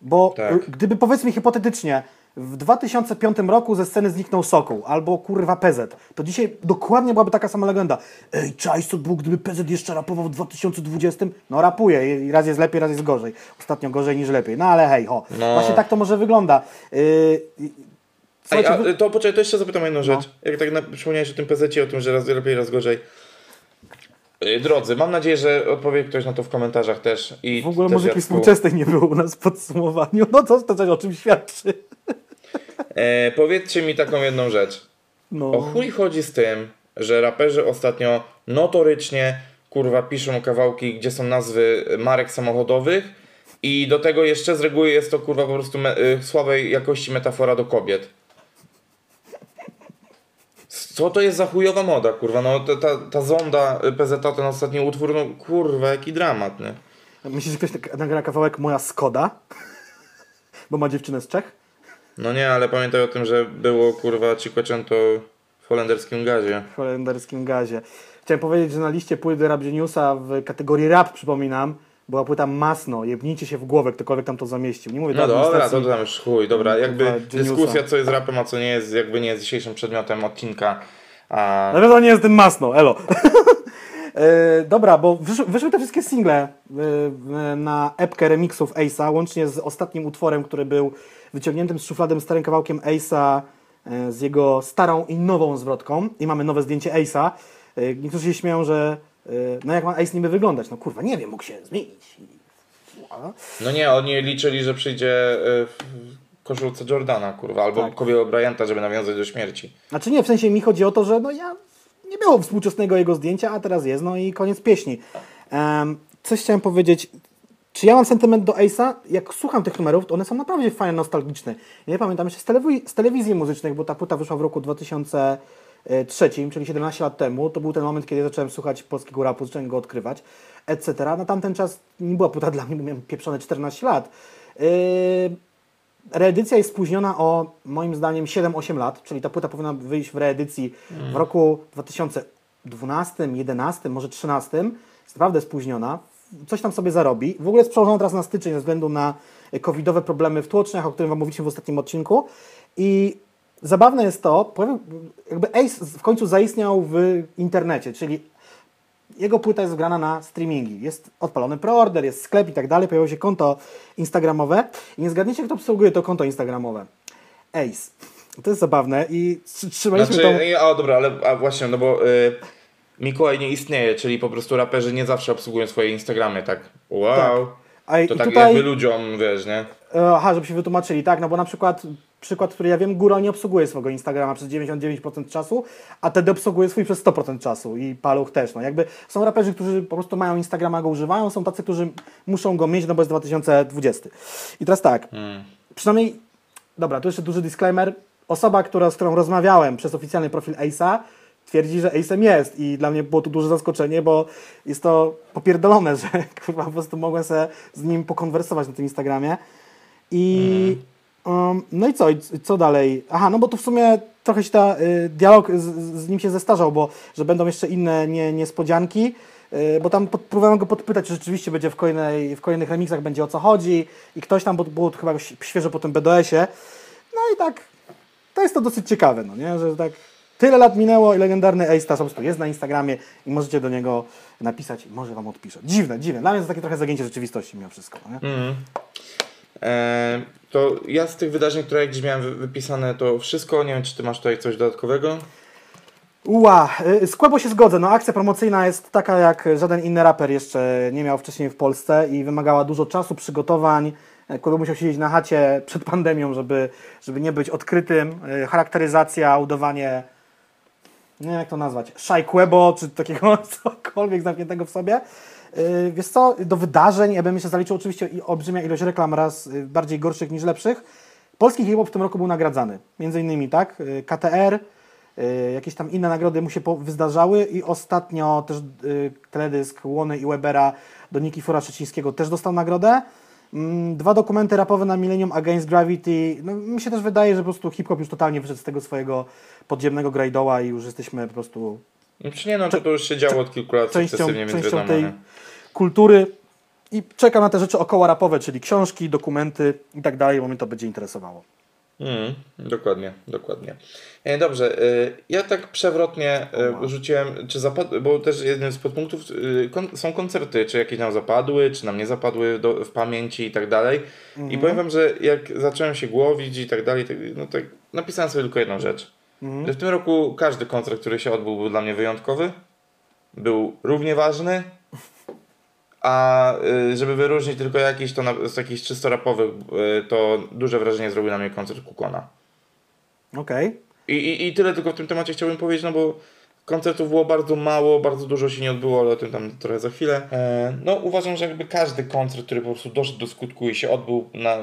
Bo Tak. y, gdyby powiedzmy hipotetycznie w 2005 roku ze sceny zniknął Sokół albo kurwa PZ, to dzisiaj dokładnie byłaby taka sama legenda. Ej, czaj, co było, gdyby PZ jeszcze rapował w 2020? No rapuje i raz jest lepiej, raz jest gorzej. Ostatnio gorzej niż lepiej. No ale hej, ho. No. Właśnie tak to może wygląda. Yy, Ej, a, wy- to poczekaj, to jeszcze zapytam jedną rzecz. No. Jak tak na, przypomniałeś o tym PZ, o tym, że raz lepiej, raz gorzej. Drodzy, mam nadzieję, że odpowie ktoś na to w komentarzach też. I w ogóle też muzyki Jacku. współczesnej nie było u nas w podsumowaniu. No to, to coś o czym świadczy. E, powiedzcie mi taką jedną rzecz. No. O chuj chodzi z tym, że raperzy ostatnio notorycznie kurwa piszą kawałki, gdzie są nazwy marek samochodowych i do tego jeszcze z reguły jest to kurwa po prostu y, słabej jakości metafora do kobiet. Co to jest za chujowa moda, kurwa? No ta, ta, ta zonda PZ, ten ostatni utwór, no kurwa, jaki dramat, nie? Myślisz, że ktoś tak- nagra kawałek Moja Skoda? Bo ma dziewczynę z Czech? No nie, ale pamiętaj o tym, że było kurwa Cinquecento w holenderskim gazie. W holenderskim gazie. Chciałem powiedzieć, że na liście płyt Rap Geniusa w kategorii rap, przypominam, była płyta Masno. Jebnijcie się w głowę, ktokolwiek tam to zamieścił. Nie mówię No do dobra, administracji. to tam już chuj, dobra, jakby geniusa. dyskusja co jest rapem, a co nie jest, jakby nie jest dzisiejszym przedmiotem odcinka. A... Na pewno nie jest tym Masno, elo. E, dobra, bo wyszły, wyszły te wszystkie single e, e, na epkę remixów Ace'a, łącznie z ostatnim utworem, który był wyciągniętym z szufladem starym kawałkiem Ace'a e, z jego starą i nową zwrotką. I mamy nowe zdjęcie Ace'a. E, niektórzy się śmieją, że e, no jak ma Ace niby wyglądać? No kurwa, nie wiem, mógł się zmienić. No nie, oni liczyli, że przyjdzie w koszulce Jordana, kurwa, albo Tak. Kobiego Bryanta, żeby nawiązać do śmierci. Znaczy nie, w sensie mi chodzi o to, że no ja nie było współczesnego jego zdjęcia, a teraz jest, no i koniec pieśni. Em, coś chciałem powiedzieć. Czy ja mam sentyment do Ace'a? Jak słucham tych numerów, to one są naprawdę fajne, nostalgiczne. Ja nie pamiętam jeszcze z, telewi- z telewizji muzycznych, bo ta płyta wyszła w roku 2003, czyli 17 lat temu. To był ten moment, kiedy zacząłem słuchać polskiego rapu, zacząłem go odkrywać, etc. Na tamten czas nie była płyta dla mnie, bo miałem pieprzone 14 lat. Yy, Reedycja jest spóźniona o moim zdaniem 7-8 lat, czyli ta płyta powinna wyjść w reedycji w roku 2012, 11, może 13. Jest naprawdę spóźniona. Coś tam sobie zarobi. W ogóle jest przełożona teraz na styczeń ze względu na covidowe problemy w tłoczniach, o którym Wam mówiliśmy w ostatnim odcinku. I zabawne jest to, jakby Ace w końcu zaistniał w internecie, czyli jego płyta jest wgrana na streamingi. Jest odpalony preorder, jest sklep i tak dalej. Pojawiło się konto instagramowe. I nie zgadniecie, kto obsługuje to konto instagramowe. Ace. To jest zabawne i tr- trzymaliśmy Znaczy, tą... o dobra, ale a właśnie, no bo y, Mikołaj nie istnieje, czyli po prostu raperzy nie zawsze obsługują swoje Instagramy, tak? Wow. Tak. A i To tak tutaj... jakby ludziom, wiesz, nie? E, Aha, żeby się wytłumaczyli, tak, no bo na przykład przykład, który ja wiem, Góra nie obsługuje swojego Instagrama przez 99% czasu, a Tedy obsługuje swój przez 100% czasu i Paluch też, no jakby są raperzy, którzy po prostu mają Instagrama, go używają, są tacy, którzy muszą go mieć, no bo jest 2020. I teraz tak, przynajmniej, dobra, tu jeszcze duży disclaimer, osoba, która, z którą rozmawiałem przez oficjalny profil Ace'a, twierdzi, że Ace'em jest. I dla mnie było to duże zaskoczenie, bo jest to popierdolone, że kurwa, po prostu mogłem sobie z nim pokonwersować na tym Instagramie. I Um, no i co, co dalej? Aha, no bo tu w sumie trochę się ta y, dialog z, z nim się zestarzał, bo że będą jeszcze inne nie, niespodzianki, y, bo tam pod, próbowałem go podpytać, czy rzeczywiście będzie w, kolejnej, w kolejnych remixach będzie o co chodzi. I ktoś tam, bo było chyba świeżo po tym BDS-ie. No i tak, to jest to dosyć ciekawe, no nie, że tak tyle lat minęło i legendarny Ace po prostu jest na Instagramie i możecie do niego napisać i może wam odpisze. Dziwne, dziwne. Dla mnie to takie trochę zagięcie rzeczywistości mimo wszystko? Mhm. E, to ja z tych wydarzeń, które gdzieś miałem wy- wypisane, to wszystko. Nie wiem, czy ty masz tutaj coś dodatkowego? Ua, y, z Kłebo się zgodzę. No, akcja promocyjna jest taka, jak żaden inny raper jeszcze nie miał wcześniej w Polsce i wymagała dużo czasu, przygotowań. E, Kłebo musiał siedzieć na chacie przed pandemią, żeby, żeby nie być odkrytym. Y, Charakteryzacja, udawanie, nie wiem jak to nazwać, szaj Kłebo, czy takiego cokolwiek zamkniętego w sobie. Y, Wiesz co, do wydarzeń, ja bym jeszcze zaliczył oczywiście olbrzymia ilość reklam raz y, bardziej gorszych niż lepszych. Polski hip-hop w tym roku był nagradzany. Między innymi, tak? Y, KTR, jakieś tam inne nagrody mu się wyzdarzały i ostatnio też teledysk Łony i Webera do Nikifora Szczecińskiego też dostał nagrodę. Mm, Dwa dokumenty rapowe na Millennium Against Gravity. No, mi się też wydaje, że po prostu hip-hop już totalnie wyszedł z tego swojego podziemnego grajdoła i już jesteśmy po prostu No, czy nie, no to, to już się działo od kilku lat częścią, częścią wiadomo. tej nie? kultury i czekam na te rzeczy około rapowe, czyli książki, dokumenty i tak dalej, bo mnie to będzie interesowało. Mm, dokładnie, dokładnie. E, dobrze, e, ja tak przewrotnie e, rzuciłem, czy zapadły, bo też jednym z podpunktów kon, są koncerty, czy jakieś nam zapadły, czy nam nie zapadły do, w pamięci i tak dalej. I powiem wam, że jak zacząłem się głowić i tak dalej, tak, no tak napisałem sobie tylko jedną rzecz. Że w tym roku każdy koncert, który się odbył, był dla mnie wyjątkowy, był równie ważny, a y, żeby wyróżnić tylko jakiś, to na, z jakichś czysto rapowych, y, to duże wrażenie zrobił na mnie koncert Kukona. Okej. I, i, I tyle tylko w tym temacie chciałbym powiedzieć, no bo koncertów było bardzo mało, bardzo dużo się nie odbyło, ale o tym tam trochę za chwilę. E, no uważam, że jakby każdy koncert, który po prostu doszedł do skutku i się odbył, na,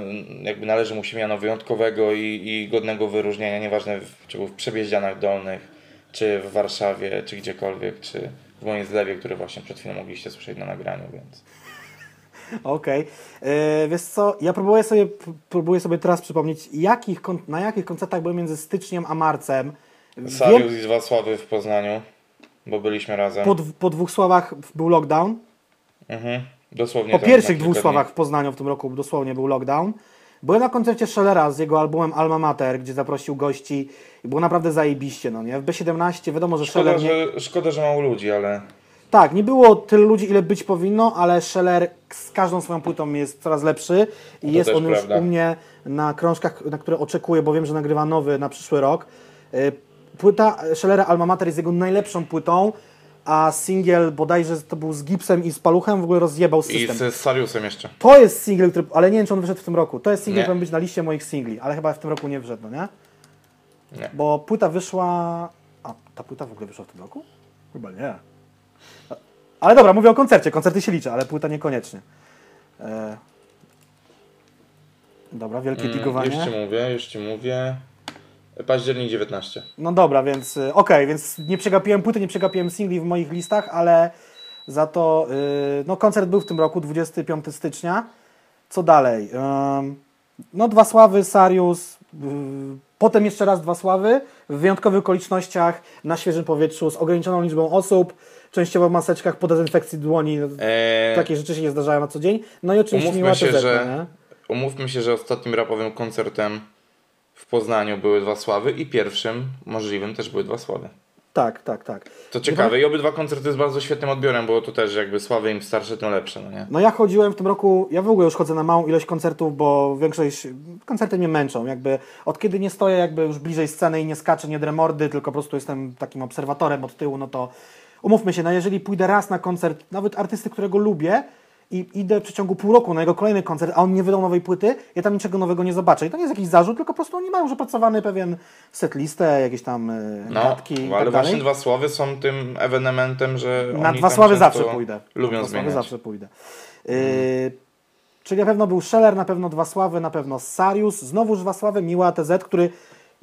jakby należy mu się miano wyjątkowego i, i godnego wyróżnienia, nieważne w, czy w Przebieździanach Dolnych, czy w Warszawie, czy gdziekolwiek, czy w moim zlewie, który właśnie przed chwilą mogliście słyszeć na nagraniu, więc... Okej. E, Wiesz co, ja próbuję sobie, próbuję sobie teraz przypomnieć, jakich, na jakich koncertach byłem między styczniem a marcem. Wiem, Sarius i Wacławy w Poznaniu, bo byliśmy razem. po, po dwóch słowach był lockdown. Mhm. Dosłownie Po tak, pierwszych dwóch słowach w Poznaniu w tym roku dosłownie był lockdown. Byłem na koncercie Schellera z jego albumem Alma Mater, gdzie zaprosił gości i było naprawdę zajebiście, no nie? W B17 wiadomo, że Szkoda, Scheller nie... że, szkoda, że mało ludzi, ale Tak, nie było tylu ludzi, ile być powinno, ale Scheller z każdą swoją płytą jest coraz lepszy i jest też on już prawda. u mnie na krążkach, na które oczekuję, bo wiem, że nagrywa nowy na przyszły rok. Y, Płyta Schellera Alma Mater jest jego najlepszą płytą, a singiel bodajże to był z Gipsem i z Paluchem w ogóle rozjebał i system. z Sariusem jeszcze. To jest singiel, który, ale nie wiem, czy on wyszedł w tym roku. To jest singiel, który powinien być na liście moich singli, ale chyba w tym roku nie wszedł, no nie? Nie. Bo płyta wyszła... A, ta płyta w ogóle wyszła w tym roku? Chyba nie. Ale dobra, mówię o koncercie. Koncerty się liczą, ale płyta niekoniecznie. E... Dobra, wielkie Mm, digowanie. już ci mówię, już ci mówię. Październik 19. No dobra, więc y, okej, więc nie przegapiłem płyty, nie przegapiłem singli w moich listach, ale za to y, no koncert był w tym roku, 25 stycznia. Co dalej? Ym, no dwa sławy, Sarius, y, potem jeszcze raz dwa sławy, w wyjątkowych okolicznościach, na świeżym powietrzu, z ograniczoną liczbą osób, częściowo w maseczkach po dezynfekcji dłoni. Eee, Takie rzeczy się nie zdarzają na co dzień. No i oczywiście miła się, TZ, że- nie? umówmy się, że ostatnim rapowym koncertem w Poznaniu były dwa sławy i pierwszym możliwym też były dwa sławy. Tak, tak, tak. To ciekawe i obydwa koncerty z bardzo świetnym odbiorem, bo to też jakby sławy im starsze, tym lepsze, no nie? No ja chodziłem w tym roku, ja w ogóle już chodzę na małą ilość koncertów, bo większość, koncerty mnie męczą, jakby od kiedy nie stoję jakby już bliżej sceny i nie skaczę, nie dremordy, tylko po prostu jestem takim obserwatorem od tyłu, no to umówmy się, no jeżeli pójdę raz na koncert, nawet artysty, którego lubię i idę w przeciągu pół roku na jego kolejny koncert, a on nie wydał nowej płyty, ja tam niczego nowego nie zobaczę. I to nie jest jakiś zarzut, tylko po prostu oni mają już opracowany pewien setlistę, jakieś tam yy, No, gadki i ale tak właśnie dalej. dwa sławy są tym ewenementem, że Na dwa sławy zawsze pójdę. Lubią na dwa sławy zawsze pójdę. Yy, czyli na pewno był Scheller, na pewno dwa sławy, na pewno Sarius, znowuż dwa sławy, Miła TZ, który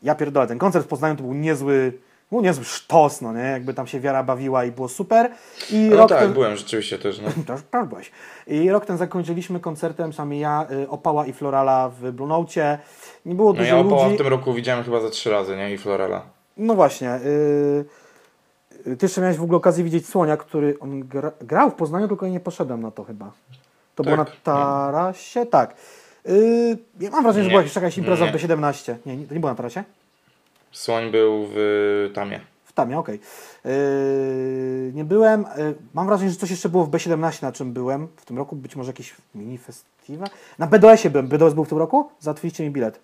ja pierdolę, ten koncert w Poznaniu to był niezły, Był niezły sztos, no nie? Jakby tam się wiara bawiła i było super. I No rok tak, ten... byłem rzeczywiście też, no. Też tak byłeś. I rok ten zakończyliśmy koncertem, sami ja, y, Opała i Florala w Note. Nie było No dużo ja Opała ludzi. w tym roku widziałem chyba ze trzy razy, nie? I Florala. No właśnie. y, y, ty jeszcze miałeś w ogóle okazję widzieć Słonia, który on gra, grał w Poznaniu, tylko nie poszedłem na to chyba. To było na Tak, tarasie? Tak. Y, ja mam wrażenie, że Nie. była jakaś, jakaś impreza Nie. w B17. Nie, nie, to nie było na tarasie? Słoń był w Tamie. W Tamie, okej. Yy, nie byłem. Yy, mam wrażenie, że coś jeszcze było w B17, na czym byłem w tym roku. Być może jakiś mini festiwal. Na BDS-ie byłem. BDS był w tym roku? Załatwiliście mi bilet.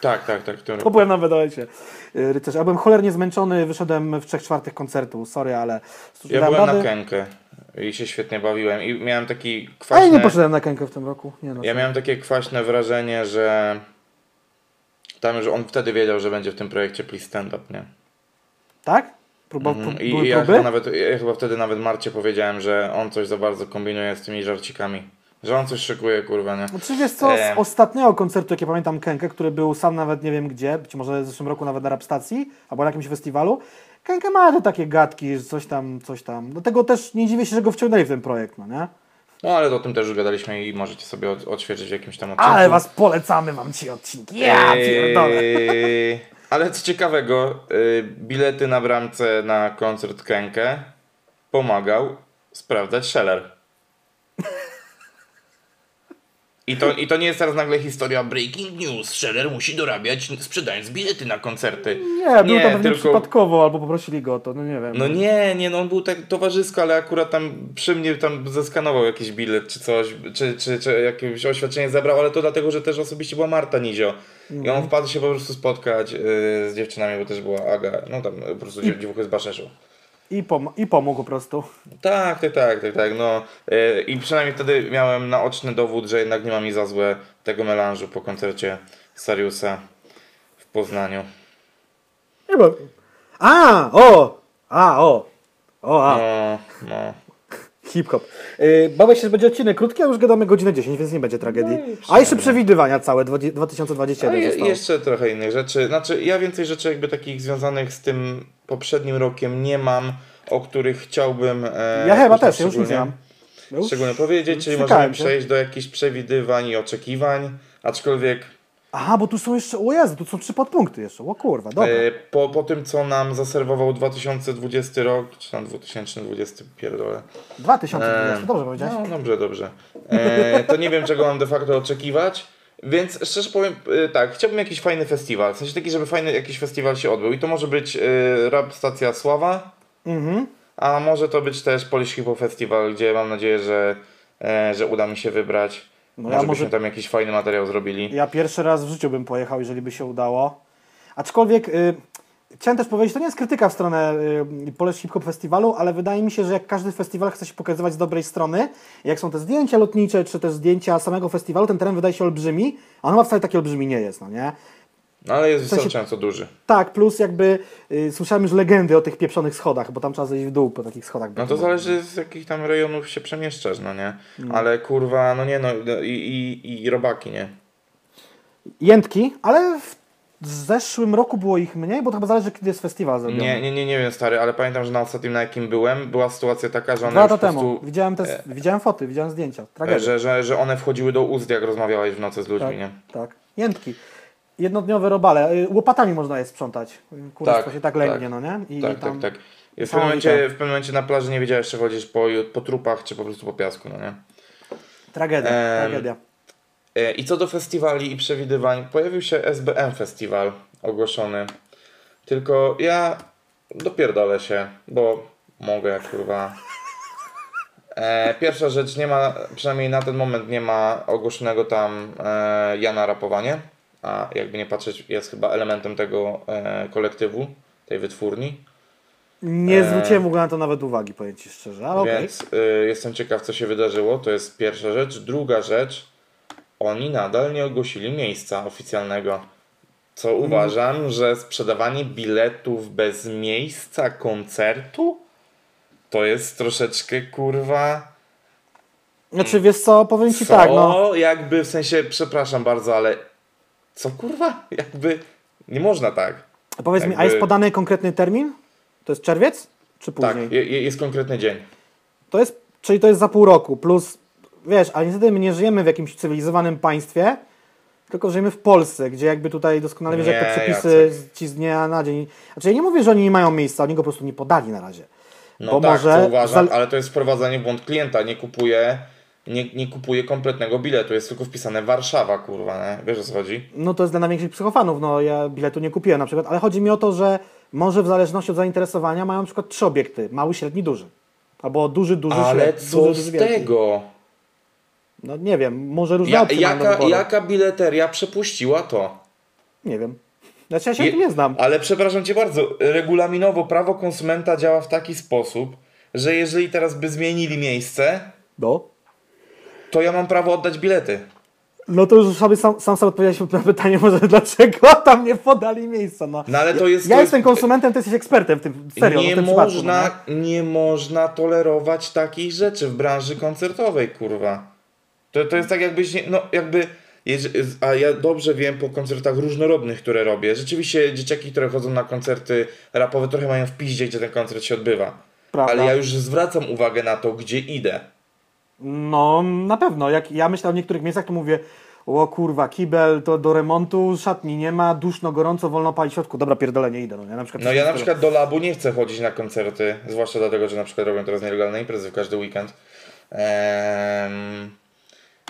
Tak, tak, tak. To roku. byłem na BDS-ie. Yy, rycerz. Ja byłem cholernie zmęczony, wyszedłem w trzech czwartych koncertu. Sorry, ale... Ja byłem na rady. Kenkę i się świetnie bawiłem i miałem taki A ja kwaśny... nie poszedłem na Kenkę w tym roku. Nie, no, Ja miałem takie kwaśne wrażenie, że tam już on wtedy wiedział, że będzie w tym projekcie Please Stand Up, nie? Tak? Próba, Mhm. pró- I były ja próby? chyba, nawet, ja chyba wtedy nawet Marcie powiedziałem, że on coś za bardzo kombinuje z tymi żarcikami. Że on coś szykuje, kurwa, nie? Znaczy wiesz co, z ostatniego koncertu, jak ja pamiętam Kenkę, który był sam nawet nie wiem gdzie, być może w zeszłym roku nawet na rap stacji, albo na jakimś festiwalu, Kenkę ma te takie gadki, że coś tam, coś tam. Dlatego też nie dziwię się, że go wciągnęli w ten projekt, no nie? No ale o tym też już gadaliśmy i możecie sobie od, odświeżyć w jakimś tam odcinku. Ale was polecamy wam ci odcinki. Ja pierdolę. Eee, Ale co ciekawego, y, bilety na bramce na koncert Kenkę pomagał sprawdzać Scheller. I to, I to nie jest teraz nagle historia breaking news. Scheller musi dorabiać sprzedając bilety na koncerty. Nie, był tam pewnie tylko- przypadkowo, albo poprosili go o to, no nie wiem. No nie, nie, no on był tak towarzysko, ale akurat tam przy mnie tam zeskanował jakiś bilet czy coś, czy, czy, czy jakieś oświadczenie zebrał, ale to dlatego, że też osobiście była Marta Nizio. I Mhm. on wpadł się po prostu spotkać yy, z dziewczynami, bo też była Aga, no tam po prostu dziew- dziewuchy z Baszeszu. I, pom- I pomógł po prostu. Tak, tak, tak, tak, tak, no yy, i przynajmniej wtedy miałem naoczny dowód, że jednak nie ma mi za złe tego melanżu po koncercie Sariusa w Poznaniu. Nie bo... A, o! A, o! O, a. No, no. Hip-hop. Yy, Bawię się, że będzie odcinek krótki, a już gadamy godzinę 10, więc nie będzie tragedii. No a jeszcze przewidywania całe, dwa- 2021 A je, jeszcze trochę innych rzeczy. Znaczy, ja więcej rzeczy jakby takich związanych z tym poprzednim rokiem nie mam, o których chciałbym. E, Ja chyba też, już nie mam. Już- Szczególnie powiedzieć, czyli możemy się. przejść do jakichś przewidywań i oczekiwań, aczkolwiek Aha, bo tu są jeszcze, o Jezu, tu są trzy podpunkty jeszcze, o kurwa, dobra. e, po, po tym, co nam zaserwował 2020 rok, czy tam 2020, pierdolę. 2020, e, dobrze powiedziałeś? No, dobrze, dobrze. E, to nie wiem, czego mam de facto oczekiwać. Więc szczerze powiem, e, tak, chciałbym jakiś fajny festiwal. W sensie taki, żeby fajny jakiś festiwal się odbył. I to może być e, Rap Stacja Sława, Mhm. a może to być też Polish Hip Hop Festival, gdzie mam nadzieję, że, e, że uda mi się wybrać. No może ja byśmy może- tam jakiś fajny materiał zrobili. Ja pierwszy raz w życiu bym pojechał, jeżeli by się udało. Aczkolwiek y, chciałem też powiedzieć, to nie jest krytyka w stronę y, Polish Hip Hop Festiwalu, ale wydaje mi się, że jak każdy festiwal chce się pokazywać z dobrej strony, jak są te zdjęcia lotnicze, czy też zdjęcia samego festiwalu, ten teren wydaje się olbrzymi, a on chyba wcale taki olbrzymi nie jest, no nie? No ale jest sensie- wystarczająco duży. Tak, plus jakby y, słyszałem już legendy o tych pieprzonych schodach, bo tam trzeba zejść w dół po takich schodach. No to zależy z jakich tam rejonów się przemieszczasz, no nie? Ale kurwa, no nie no, no i, i, i robaki, nie? Jętki, ale w zeszłym roku było ich mniej, bo to chyba zależy, kiedy jest festiwal zrobiony. Nie, nie, nie, nie wiem stary, ale pamiętam, że na ostatnim na jakim byłem, była sytuacja taka, że one Dwa lata temu. prostu, Widziałem, te, widziałem foty, widziałem zdjęcia. Tragedia. e, że, że, że one wchodziły do ust, jak rozmawiałeś w nocy z ludźmi, tak, nie? tak. Jętki. Jednodniowe robale. Y, Łopatami można je sprzątać. Kurwa, Tak, się tak lęgnie, no nie? I tak, tam... tak, tak. I w pewnym, momencie, w pewnym momencie na plaży nie wiedziałeś, czy chodzisz po, po trupach, czy po prostu po piasku, no nie? Tragedia, Em, tragedia. E, I co do festiwali i przewidywań, pojawił się SBM Festiwal ogłoszony. Tylko ja dopierdolę się, bo mogę, kurwa. E, pierwsza rzecz, nie ma, przynajmniej na ten moment nie ma ogłoszonego tam e, Jana Rapowanie, a jakby nie patrzeć jest chyba elementem tego e, kolektywu, tej wytwórni. Nie e, zwróciłem w ogóle na to nawet uwagi, powiem Ci szczerze, ale. Więc y, jestem ciekaw, co się wydarzyło. To jest pierwsza rzecz. Druga rzecz, oni nadal nie ogłosili miejsca oficjalnego. Co uważam, że sprzedawanie biletów bez miejsca koncertu to jest troszeczkę kurwa. Znaczy, wiesz co, powiem Ci Co? tak, no. Jakby w sensie, przepraszam bardzo, ale co kurwa? Jakby nie można tak. A Powiedz mi, a Jakby- jest podany konkretny termin? To jest czerwiec? Czy Tak, później? je- jest konkretny dzień. To jest, czyli to jest za pół roku, plus, wiesz, ale niestety my nie żyjemy w jakimś cywilizowanym państwie, tylko żyjemy w Polsce, gdzie jakby tutaj doskonale wiesz, jak te przepisy Jacek. ci z dnia na dzień. Znaczy ja nie mówię, że oni nie mają miejsca, oni go po prostu nie podali na razie. No Bo tak, może uważam, ale to jest wprowadzanie w błąd klienta. Nie kupuje, nie, nie kupuje kompletnego biletu. Jest tylko wpisane Warszawa, kurwa, nie? Wiesz o co chodzi? No to jest dla największych psychofanów, no ja biletu nie kupiłem na przykład, ale chodzi mi o to, że może w zależności od zainteresowania mają na przykład trzy obiekty, mały, średni, duży. Albo duży, duży, Ale średni, co duży, z tego? No nie wiem, może różne Ja, opcje jaka, jaka bileteria przepuściła to? Nie wiem. Znaczy ja się Je- nie znam. Ale przepraszam cię bardzo, regulaminowo prawo konsumenta działa w taki sposób, że jeżeli teraz by zmienili miejsce, No. to ja mam prawo oddać bilety. No to już sobie sam, sam sobie odpowiedziałeś na pytanie, może dlaczego tam nie podali miejsca. No, No ale to jest- Ja to jestem jest- konsumentem, ty jesteś ekspertem w tym serio. nie, w tym przypadku, można, no, nie można tolerować takich rzeczy w branży koncertowej, kurwa. To, to jest tak jakbyś, nie, no jakby, a ja dobrze wiem po koncertach różnorodnych, które robię. Rzeczywiście dzieciaki, które chodzą na koncerty rapowe trochę mają w piździe, gdzie ten koncert się odbywa. Prawda. Ale ja już zwracam uwagę na to, gdzie idę. No na pewno. Jak ja myślę o niektórych miejscach, to mówię o kurwa, kibel to do remontu, szatni nie ma, duszno, gorąco, wolno palić w środku. Dobra, pierdolę, nie idę. No, ja na przykład No ja na przykład do labu nie chcę chodzić na koncerty, zwłaszcza dlatego, że na przykład robią teraz nielegalne imprezy w każdy weekend. Ehm,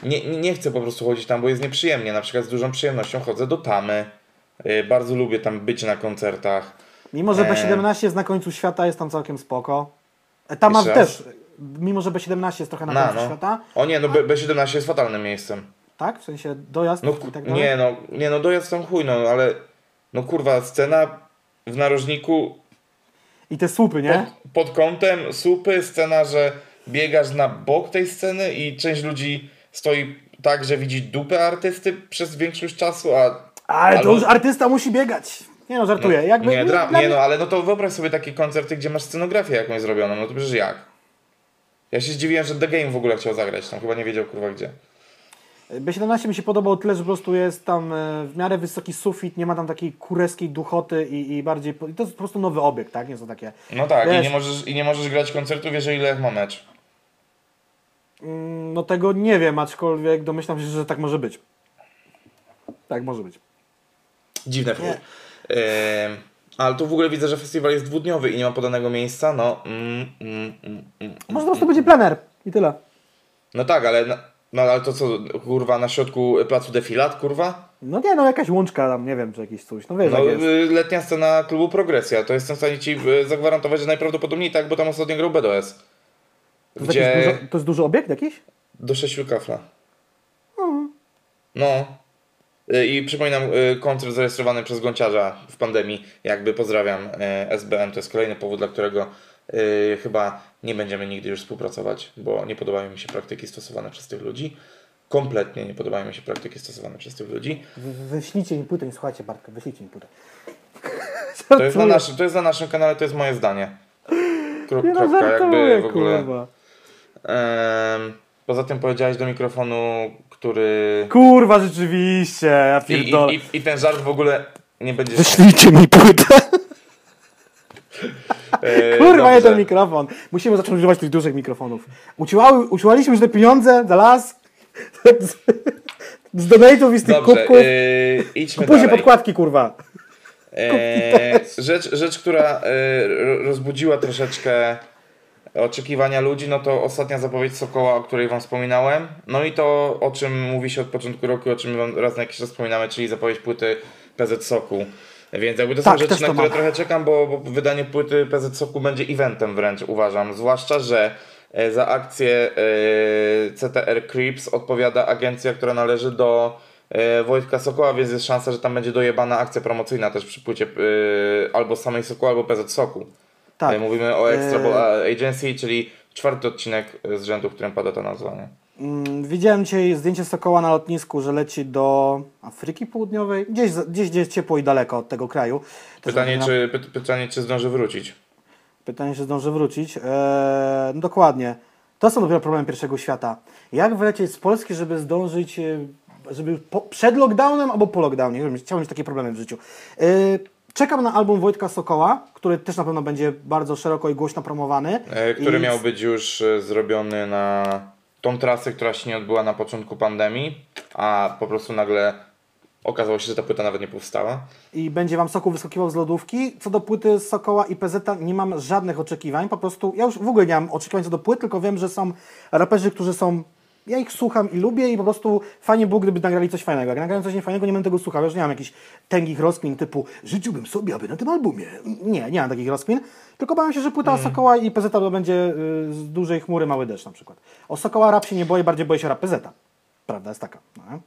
nie, nie- chcę po prostu chodzić tam, bo jest nieprzyjemnie. Na przykład z dużą przyjemnością chodzę do Tamy. Yy, bardzo lubię tam być na koncertach. Mimo, że Eee. B17 jest na końcu świata, jest tam całkiem spoko. E, Tam ma Jeszcze raz? też, mimo że B17 jest trochę na No, końcu no. świata, O nie, no B- B17 jest fatalnym miejscem. tak? W sensie dojazd No i tak dalej. nie no, nie no dojazd tam chuj, no ale no kurwa, scena w narożniku I te słupy, nie? pod, pod kątem słupy, scena, że biegasz na bok tej sceny i część ludzi stoi tak, że widzi dupę artysty przez większość czasu, a Ale to już artysta musi biegać. Nie no, żartuję. Jakby, nie, dra- nie no, ale no to wyobraź sobie takie koncerty, gdzie masz scenografię jakąś zrobioną, no to przecież jak? Ja się zdziwiłem, że The Game w ogóle chciał zagrać, tam chyba nie wiedział kurwa gdzie. B17 mi się podobał tyle, że po prostu jest tam e, w miarę wysoki sufit, nie ma tam takiej kurewskiej duchoty i, i bardziej... I to jest po prostu nowy obiekt, tak? Nie są takie... No tak, i nie, możesz, i nie możesz grać koncertów, jeżeli Lech ma mecz. Mm, No tego nie wiem, aczkolwiek domyślam się, że tak może być. Tak może być. Dziwne. Ehm, ale tu w ogóle widzę, że festiwal jest dwudniowy i nie ma podanego miejsca, no. Mm, mm, mm, mm. Może po prostu będzie plener i tyle. No tak, ale, na- no, ale to co, kurwa, na środku placu defilat, kurwa? No nie, no jakaś łączka tam, nie wiem, czy jakiś coś. No wiesz, No, jak jest. y, letnia scena klubu Progresja, to jestem w stanie ci y, zagwarantować, że najprawdopodobniej tak, bo tam ostatnio grał BDS. To jest, Gdzie dużo, to jest duży obiekt jakiś? do sześciu kafla. No. Y, I przypominam, y, koncert zarejestrowany przez Gąciarza w pandemii. Jakby pozdrawiam y, SBM. To jest kolejny powód, dla którego chyba nie będziemy nigdy już współpracować, bo nie podobają mi się praktyki stosowane przez tych ludzi. Kompletnie nie podobają mi się praktyki stosowane przez tych ludzi. Wy- Wyślijcie mi płytę, słuchajcie Bartka, wyślijcie mi płytę. To jest na naszym, to jest na naszym kanale, to jest moje zdanie. Kro, Nie no, żartuję, jakby w ogóle. kurwa. Poza tym powiedziałeś do mikrofonu, który. Kurwa, rzeczywiście, ja I, i, i, I ten żart w ogóle nie będzie. Wyślijcie mi płytę. E, Kurwa, ten mikrofon. Musimy zacząć używać tych dużych mikrofonów. Uciłały, uciłaliśmy już te pieniądze za las. Z, z donate'ów i z tych Dobrze, kubków. e, idźmy Kupujcie dalej. podkładki, kurwa. E, rzecz, rzecz, która e, ro- rozbudziła troszeczkę oczekiwania ludzi, no to ostatnia zapowiedź Sokoła, o której Wam wspominałem. No i to, o czym mówi się od początku roku, o czym raz na jakiś czas wspominamy, czyli zapowiedź płyty PZ Soku. Więc jakby to Tak, są też rzeczy, na które mam. trochę czekam, bo, bo wydanie płyty PZ Soku będzie eventem wręcz, uważam. Zwłaszcza, że e, za akcję e, CTR Creeps odpowiada agencja, która należy do e, Wojtka Sokoła, więc jest szansa, że tam będzie dojebana akcja promocyjna też przy płycie albo samej Soku, albo PZ Soku. Tak. E, Mówimy o Extra E, Ball Agency, czyli czwarty odcinek z rzędu, w którym pada ta nazwa. Nie? Mm, Widziałem dzisiaj zdjęcie Sokoła na lotnisku, że leci do Afryki Południowej, gdzieś, gdzieś, gdzieś ciepło i daleko od tego kraju. Też Pytanie, na- czy, py, pytanie, czy zdąży wrócić. Pytanie, czy zdąży wrócić. Eee, no dokładnie. To są dopiero problemy pierwszego świata. Jak wylecieć z Polski, żeby zdążyć, e, żeby po, przed lockdownem albo po lockdownie? Chciałbym mieć takie problemy w życiu. Eee, Czekam na album Wojtka Sokoła, który też na pewno będzie bardzo szeroko i głośno promowany. E, który I miał być już e, zrobiony na tą trasę, która się nie odbyła na początku pandemii, a po prostu nagle okazało się, że ta płyta nawet nie powstała. i będzie Wam Sokół wyskakiwał z lodówki. Co do płyty Sokoła i PZ nie mam żadnych oczekiwań, po prostu ja już w ogóle nie mam oczekiwań co do płyt, tylko wiem, że są raperzy, którzy są, ja ich słucham i lubię i po prostu fajnie było, gdyby nagrali coś fajnego. Jak nagrają coś niefajnego, nie będę tego słuchał, już nie mam jakichś tęgich rozkmin typu życzyłbym sobie, aby na tym albumie. Nie, nie mam takich rozkmin, tylko bałem się, że płyta o Sokoła i PZ to będzie y, z dużej chmury mały deszcz na przykład. O Sokoła rap się nie boję, bardziej boję się rap PZ. Prawda jest taka. No,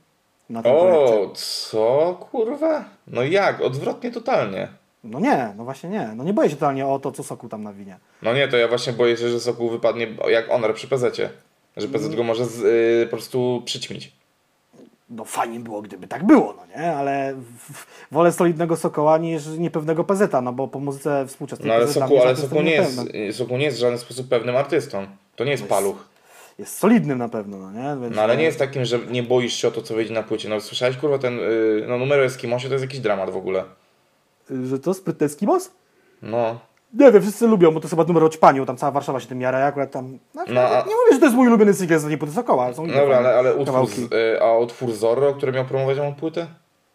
na tym projekcie. O, co kurwa? No jak? Odwrotnie totalnie. No nie, no właśnie nie. No nie boję się totalnie o to, co Sokół tam nawinie. No nie, to ja właśnie boję się, że Sokół wypadnie jak Honor przy PZ-cie. Że PZ go może z, y, po prostu przyćmić. No fajnie było, gdyby tak było, no nie? Ale w, wolę solidnego Sokoła niż niepewnego PZ-a, no bo po muzyce współczesnej No ale PZ Sokół, ale jest Sokół nie, jest. Sokół nie jest w żaden sposób pewnym artystą. To nie jest paluch. Jest solidnym na pewno, no nie? Więc, No ale nie jest takim, że nie boisz się o to, co wyjdzie na płycie. No słyszałeś kurwa ten, y, no numer Eskimosie to jest jakiś dramat w ogóle. Że to sprytny Eskimos? No. Nie wiem, wszyscy lubią, bo to chyba numer o ćpaniu, tam cała Warszawa się tym jara, ja akurat tam... No, No, a- Nie mówię, że to jest mój ulubiony singiel z płyty Sokoła, są Dobra, ale, ale utwór, z, y, a utwór Zorro, który miał promować tą płytę?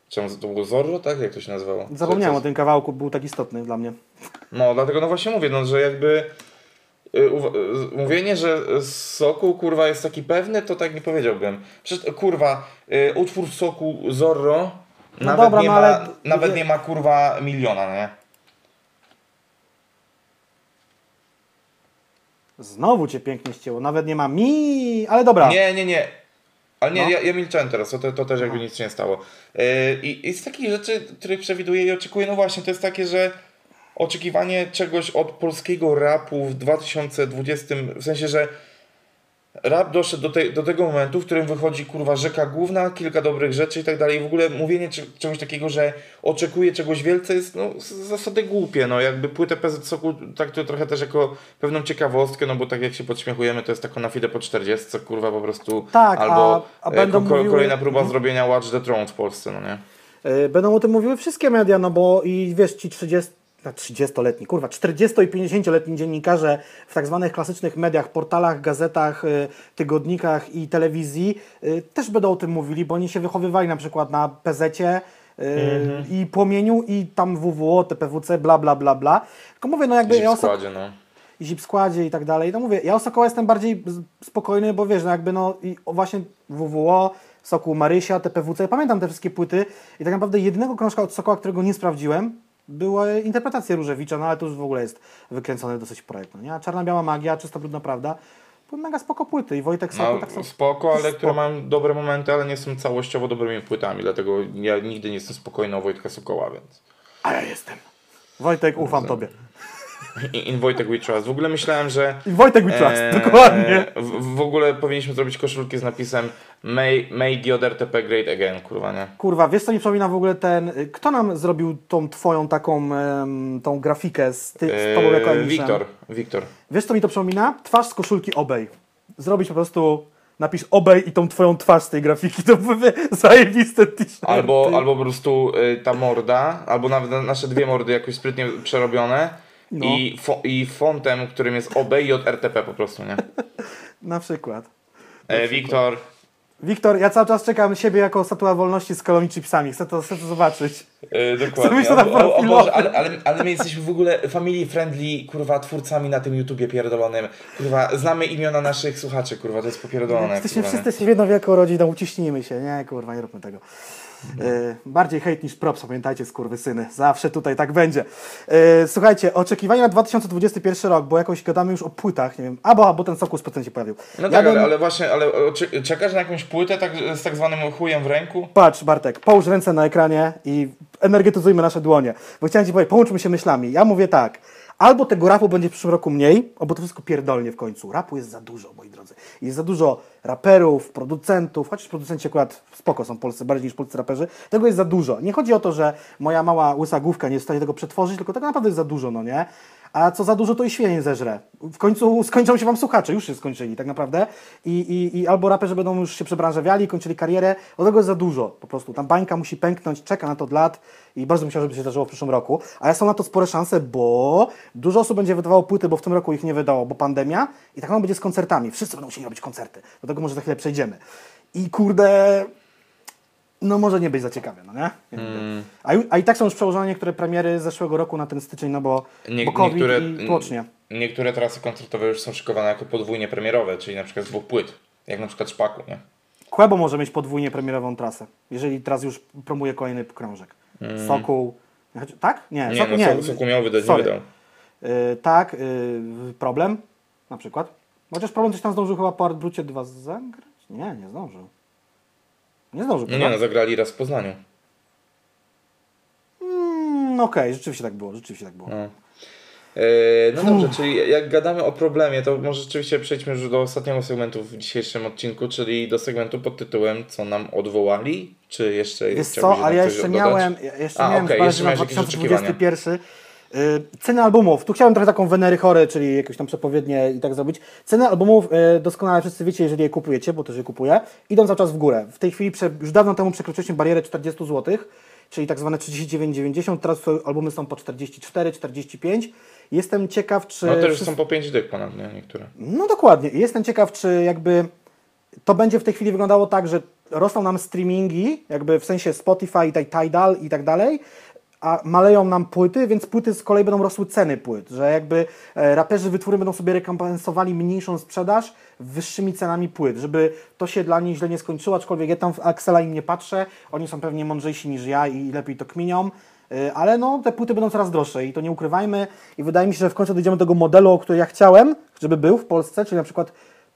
Czemu to było Zorro, tak? Jak to się nazywało? Zapomniałem o tym kawałku, był tak istotny dla mnie. No, dlatego no właśnie mówię, no, że jakby y, y, mówienie, że Sokół kurwa jest taki pewny, to tak nie powiedziałbym. Przecież kurwa, utwór Sokół Zorro No nawet, dobra, nie no ma, ale- nawet nie ma kurwa miliona, nie? Znowu cię pięknie ścięło, nawet nie ma mi, ale dobra. Nie, nie, nie. Ale nie, No. ja, ja milczałem teraz, to, to też jakby nic się nie stało. Yy, I i z takich rzeczy, których przewiduję i oczekuję, no właśnie, to jest takie, że oczekiwanie czegoś od polskiego rapu w 2020, w sensie, że rap doszedł do, tej, do tego momentu, w którym wychodzi kurwa rzeka główna, kilka dobrych rzeczy i tak dalej. I w ogóle mówienie cze- czegoś takiego, że oczekuję czegoś wielce jest no, z zasady głupie. No jakby płytę PZ Soku traktuję trochę też jako pewną ciekawostkę, no bo tak jak się podśmiechujemy, to jest taka na fide po 40, kurwa po prostu. Tak, albo a- a e, będą ko- mówiły- kolejna próba zrobienia Watch the Throne w Polsce, no nie? Y, Będą o tym mówiły wszystkie media, no bo i wiesz, ci 30, na 30-letni, kurwa, 40 i 50-letni dziennikarze w tak zwanych klasycznych mediach, portalach, gazetach, y, tygodnikach i telewizji y, też będą o tym mówili, bo oni się wychowywali na przykład na PZ-cie y, i Płomieniu i tam WWO, TPWC, bla, bla, bla, bla. Tylko mówię, no jakby Gdzieś ja oso- składzie, no. i zip składzie i tak dalej. No mówię, ja o Sokoła jestem bardziej spokojny, bo wiesz, no jakby no i właśnie WWO, Sokół Marysia, TPWC, pamiętam te wszystkie płyty i tak naprawdę jedynego krążka od Sokoła, którego nie sprawdziłem, była interpretacja Różewicza, no ale to już w ogóle jest wykręcony dosyć projekt, no nie? A Czarna-Biała Magia, Czysto Brudna Prawda, były mega spoko płyty i Wojtek Sokół No, tak samo. spoko, ale spoko. które mają dobre momenty, ale nie są całościowo dobrymi płytami, dlatego ja nigdy nie jestem spokojny o Wojtka Sokoła, więc... A ja jestem. Wojtek, ufam Tobie. I- In Wojtek We Trust. W ogóle myślałem, że... I Wojtek We Trust, Eee, dokładnie. W, w ogóle powinniśmy zrobić koszulki z napisem May, may GODRTP great again, kurwa, nie? Kurwa, wiesz co mi przypomina w ogóle ten, y, kto nam zrobił tą twoją taką, em, tą grafikę z, ty, z tobą jako Eee, Emilem? Wiktor, Wiktor. Wiesz co mi to przypomina? Twarz z koszulki Obej. Zrobić po prostu, napisz Obej i tą twoją twarz z tej grafiki, to były zajebiste t-shirty. Albo, albo po prostu y, ta morda, albo nawet na- nasze dwie mordy jakoś sprytnie przerobione No. i, fo, i fontem, którym jest OB i od RTP po prostu, nie? Na przykład. E, Wiktor, Wiktor, ja cały czas czekam siebie jako statua wolności z kolą i chipsami. Chcę to, chcę to zobaczyć. e, dokładnie. być to O- o. Boże, ale, ale, ale my jesteśmy w ogóle family friendly, kurwa, twórcami na tym YouTubie pierdolonym. Kurwa, znamy imiona naszych słuchaczy, kurwa, to jest popierdolone. Jesteśmy kurwa, wszyscy jedną wielką rodziną, uciśnijmy się. Nie, kurwa, nie róbmy tego. E, bardziej hejt niż props, pamiętajcie, skurwysyny. Zawsze tutaj tak będzie. E, słuchajcie, oczekiwania na 2021 rok, bo jakoś gadamy już o płytach, nie wiem, albo, albo ten Sokus specjalnie się pojawił. No Ja tak, bym- ale, ale właśnie, ale czekasz na jakąś płytę tak, z tak zwanym chujem w ręku? Patrz, Bartek, połóż ręce na ekranie i energetyzujmy nasze dłonie. Bo chciałem Ci powiedzieć, połączmy się myślami. Ja mówię tak, albo tego rapu będzie w przyszłym roku mniej, albo to wszystko pierdolnie w końcu. Rapu jest za dużo, moi drodzy. Jest za dużo raperów, producentów, chociaż producenci akurat spoko są w Polsce, bardziej niż polscy raperzy. Tego jest za dużo. Nie chodzi o to, że moja mała łysa główka nie jest w stanie tego przetworzyć, tylko tego naprawdę jest za dużo, no nie? A co za dużo to i świnie zeżre. W końcu skończą się wam słuchacze, już się skończyli tak naprawdę i, i, i albo raperzy będą już się przebranżawiali, kończyli karierę, od tego jest za dużo po prostu. Tam bańka musi pęknąć, czeka na to od lat i bardzo bym chciał, żeby się zdarzyło w przyszłym roku, a ja są na to spore szanse, bo dużo osób będzie wydawało płyty, bo w tym roku ich nie wydało, bo pandemia i tak samo będzie z koncertami. Wszyscy będą musieli robić koncerty, do tego może za chwilę przejdziemy. I kurde, no może nie być za ciekawe, no nie? Mm. A, a i tak są już przełożone niektóre premiery z zeszłego roku na ten styczeń, no bo, Nie- bo COVID niektóre- i tłocznie. Niektóre trasy koncertowe już są szykowane jako podwójnie premierowe, czyli na przykład z dwóch płyt. Jak na przykład Szpaku, nie? Kłebo może mieć podwójnie premierową trasę, jeżeli teraz już promuje kolejny krążek. Sokół. choć- Tak? Nie. Nie, Sokół, no nie. Soku miał wydać, nie Sorry. wydał. Y, tak, y, problem na przykład. Chociaż problem coś tam zdążył chyba po Artbrucie 2 zagrać? Nie, nie zdążył. Nie zdążył, No nie, no zagrali raz w Poznaniu. Mm, Okej, rzeczywiście tak było, rzeczywiście tak było. No. E, No dobrze, czyli jak gadamy o problemie, to może rzeczywiście przejdźmy już do ostatniego segmentu w dzisiejszym odcinku, czyli do segmentu pod tytułem Co nam odwołali? Czy jeszcze Wiesz chciałbyś co, ale ja jeszcze dodać? miałem, ja jeszcze A, miałem okay, jeszcze miałeś jakieś 2021. Y, ceny albumów. Tu chciałem trochę taką Wenery Chory, czyli jakieś tam przepowiednie i tak zrobić. Ceny albumów y, doskonale wszyscy wiecie, jeżeli je kupujecie, bo też je kupuję, idą cały czas w górę. W tej chwili już dawno temu przekroczyliśmy barierę 40 zł, czyli tak zwane 39,90. Teraz te albumy są po 44, 45. Jestem ciekaw, czy... No już wszyscy- są po 5 dych ponad, nie? Niektóre. no dokładnie. Jestem ciekaw, czy jakby to będzie w tej chwili wyglądało tak, że rosną nam streamingi, jakby w sensie Spotify, Tidal i tak dalej, a maleją nam płyty, więc płyty z kolei będą rosły ceny płyt, że jakby e, raperzy wytwóry będą sobie rekompensowali mniejszą sprzedaż wyższymi cenami płyt, żeby to się dla nich źle nie skończyło, aczkolwiek ja tam w Axela im nie patrzę, oni są pewnie mądrzejsi niż ja i lepiej to kminią, Y, ale no te płyty będą coraz droższe i to nie ukrywajmy. I wydaje mi się, że w końcu dojdziemy do tego modelu, który ja chciałem, żeby był w Polsce, czyli na przykład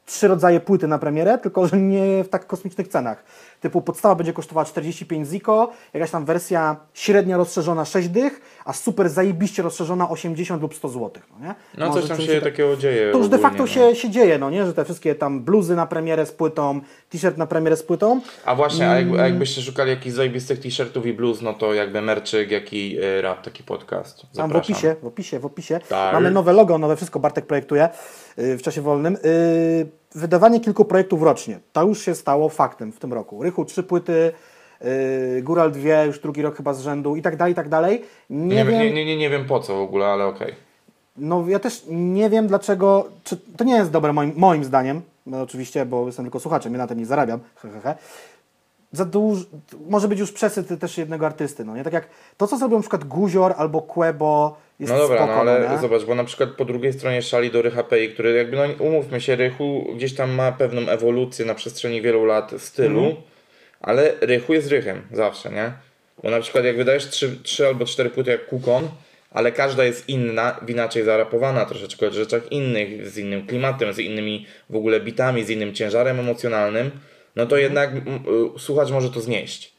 trzy rodzaje płyty na premierę, tylko że nie w tak kosmicznych cenach. Typu podstawa będzie kosztowała 45 ziko, jakaś tam wersja średnio rozszerzona 6 dych, a super zajebiście rozszerzona 80 lub 100 zł. No, nie? No Może coś tam się takiego dzieje to już de facto no. się, się dzieje, no nie? Że te wszystkie tam bluzy na premierę z płytą, t-shirt na premierę z płytą. A właśnie, a, jak, Mm. a jakbyście szukali jakichś zajebistych t-shirtów i blues, no to jakby merczyk, jak i y, rap, taki podcast. Tam w Zapraszam. opisie, w opisie, w opisie. Tak. Mamy nowe logo, nowe wszystko Bartek projektuje w czasie wolnym. Yy, wydawanie kilku projektów rocznie. To już się stało faktem w tym roku. Rychu trzy płyty, yy, Góral dwie, już drugi rok chyba z rzędu i tak dalej, i tak dalej. Nie, Nie, wiem, nie, nie, nie, nie wiem po co w ogóle, ale okej. no ja też nie wiem dlaczego, czy to nie jest dobre moim, moim zdaniem, no oczywiście, bo jestem tylko słuchaczem, ja na tym nie zarabiam, he, he, he. Za duż, może być już przesyt też jednego artysty, no nie? Tak jak to, co zrobił na przykład Guzior albo Quebo jest No dobra, spoko, no ale nie? zobacz, bo na przykład po drugiej stronie szali do Rycha Pei, który jakby, no umówmy się, Rychu gdzieś tam ma pewną ewolucję na przestrzeni wielu lat stylu, Mhm. ale Rychu jest Rychem zawsze, nie? Bo na przykład jak wydajesz trzy, trzy albo cztery płyty jak Kukon, ale każda jest inna, inaczej zarapowana troszeczkę o rzeczach innych, z innym klimatem, z innymi w ogóle bitami, z innym ciężarem emocjonalnym, no Mhm. to jednak mm, y, słuchacz może to znieść.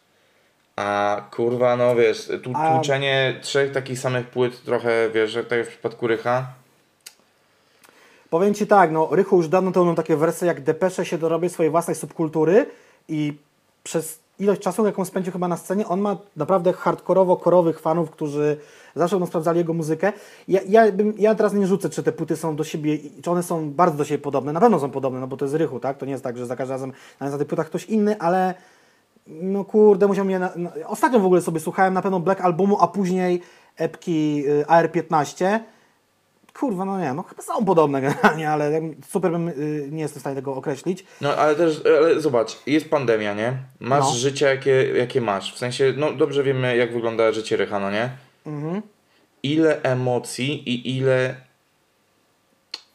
A kurwa, no wiesz, tu, A- tłuczenie trzech takich samych płyt trochę, wiesz, jak tak jak w przypadku Rycha. Powiem Ci tak, no Rychu już dawno miał takie wersje, jak Depesze się dorobię swojej własnej subkultury i przez ilość czasu, jaką spędził chyba na scenie, on ma naprawdę hardkorowo-korowych fanów, którzy zawsze będą sprawdzali jego muzykę. Ja, ja, bym, ja teraz nie rzucę, czy te płyty są do siebie, czy one są bardzo do siebie podobne. Na pewno są podobne, no bo to jest Rychu, tak? To nie jest tak, że za każdym razem na tych płytach ktoś inny, ale no kurde, musiał mnie... Na, na, ostatnio w ogóle sobie słuchałem na pewno Black Albumu, a później epki y, AR-15. Kurwa, no nie, no chyba są podobne generalnie, ale super bym, y, nie jestem w stanie tego określić. No ale też, ale zobacz, jest pandemia, nie? Masz No. życie, jakie, jakie masz. W sensie, no dobrze wiemy, jak wygląda życie Rycha, no nie? Mhm. Ile emocji i ile.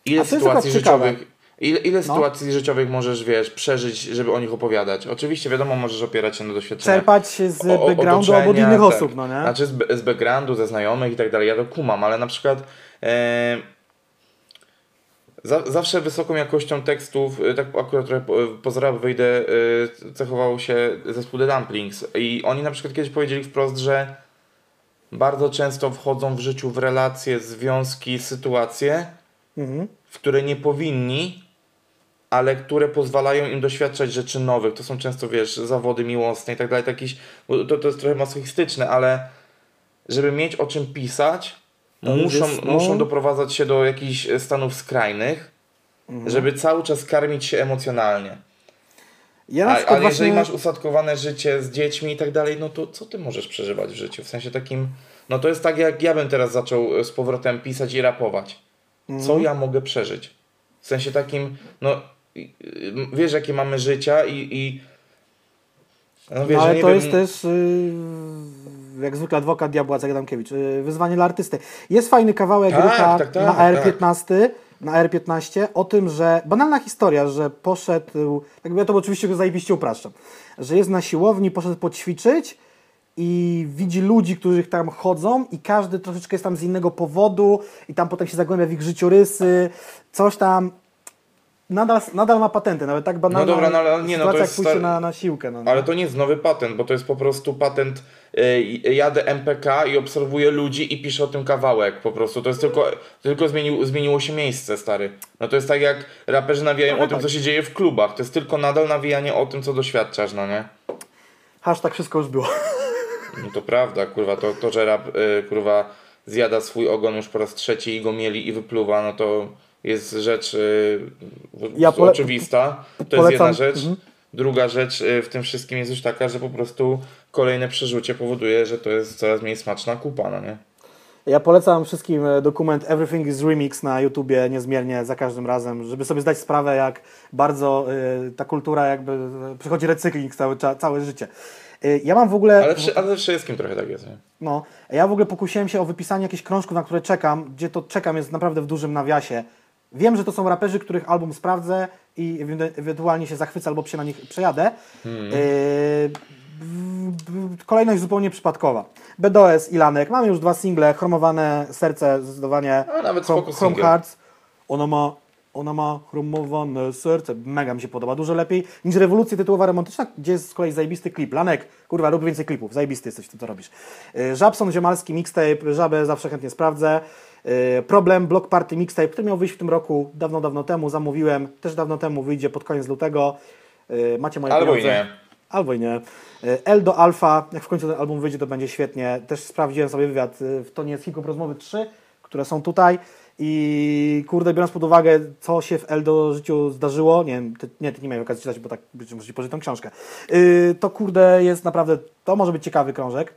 Ile sytuacji życiowych. Ile, ile No. sytuacji życiowych możesz, wiesz, przeżyć, żeby o nich opowiadać? Oczywiście, wiadomo, możesz opierać się na doświadczeniach. Czerpać z o- o- backgroundu albo od innych tak. osób, no nie? Znaczy z, z backgroundu, ze znajomych i tak dalej, ja to kumam, ale na przykład e, za, zawsze wysoką jakością tekstów, e, tak akurat trochę po- poza rap wyjdę, e, cechował się zespół The Dumplings i oni na przykład kiedyś powiedzieli wprost, że bardzo często wchodzą w życiu w relacje, związki, sytuacje, Mhm. w które nie powinni, ale które pozwalają im doświadczać rzeczy nowych. To są często, wiesz, zawody miłosne i tak dalej. Jakiś, to, to jest trochę masochistyczne, ale żeby mieć o czym pisać, To już muszą, jest, no- muszą doprowadzać się do jakichś e, stanów skrajnych, Mhm. żeby cały czas karmić się emocjonalnie. Ja na A, przykład a jeżeli właśnie... masz usadkowane życie z dziećmi i tak dalej, no to co ty możesz przeżywać w życiu? W sensie takim, no to jest tak jak ja bym teraz zaczął e, z powrotem pisać i rapować. Mhm. Co ja mogę przeżyć? W sensie takim, no wiesz jakie mamy życia i, i no wiesz, No, ale to wiem, jest też, y, jak zwykle, adwokat diabła Jacek Adamkiewicz. y, Wyzwanie dla artysty. Jest fajny kawałek Tak, Rycha tak, tak, na tak. AR-15, na AR-15 o tym, że banalna historia, że poszedł, jakby ja to oczywiście go zajebiście upraszczam, że jest na siłowni, poszedł poćwiczyć i widzi ludzi, którzy tam chodzą i każdy troszeczkę jest tam z innego powodu i tam potem się zagłębia w ich życiorysy, coś tam. Nadal, nadal ma patenty, nawet tak banalna No dobra, no ale nie, no to jest stary- na, na siłkę. No, Ale to nie jest nowy patent, bo to jest po prostu patent. y, jadę MPK i obserwuję ludzi i piszę o tym kawałek po prostu. To jest tylko, tylko zmienił, zmieniło się miejsce, stary. No to jest tak jak raperzy nawijają Ale o tym, tak. co się dzieje w klubach. To jest tylko nadal nawijanie o tym, co doświadczasz, no nie? Hashtag wszystko już było. No to prawda, kurwa, to, to że rap, y, kurwa, zjada swój ogon już po raz trzeci i go mieli i wypluwa, no to jest rzecz y, Ja pole- oczywista. To jest polecam- jedna rzecz. mhm. Druga rzecz y, w tym wszystkim jest już taka, że po prostu kolejne przerzucie powoduje, że to jest coraz mniej smaczna kupa, no nie? Ja polecam wszystkim e, dokument Everything is Remix na YouTubie niezmiernie za każdym razem, żeby sobie zdać sprawę, jak bardzo y, ta kultura jakby y, przychodzi recykling całe, cza- całe życie. Y, ja mam w ogóle... Ale, przy, ale wszystkim trochę tak jest, nie? No, ja w ogóle pokusiłem się o wypisanie jakichś krążków, na które czekam, gdzie to czekam jest naprawdę w dużym nawiasie. Wiem, że to są raperzy, których album sprawdzę i ewe- ewentualnie się zachwycę albo się na nich przejadę. Hmm. B- kolejność zupełnie przypadkowa. BDOS, Ilanek, mamy już dwa single, chromowane serce, zdecydowanie. A nawet spoko Chrome. Hearts. Ona ma, ona ma chromowane serce, mega mi się podoba, dużo lepiej niż Rewolucja tytułowa romantyczna, gdzie jest z kolei zajebisty klip. Lanek, kurwa, rób więcej klipów, zajebisty jesteś tym, co robisz. Yy, Żabson, Ziomalski, mixtape, Żabę zawsze chętnie sprawdzę. Yy, Problem, Block Party Mixtape, który miał wyjść w tym roku, dawno, dawno temu, zamówiłem, też dawno temu, wyjdzie pod koniec lutego. Yy, Macie moje Albo i pieniądze. nie. Albo i nie. Y, L do Alfa, jak w końcu ten album wyjdzie, to będzie świetnie. Też sprawdziłem sobie wywiad y, w tonie z Hip Hop Rozmowy 3, które są tutaj. I kurde, biorąc pod uwagę, co się w Eldo życiu zdarzyło, nie wiem, ty, nie, ty nie miałem okazji czytać, bo tak muszę pożyć tą książkę, yy, to kurde jest naprawdę, to może być ciekawy krążek.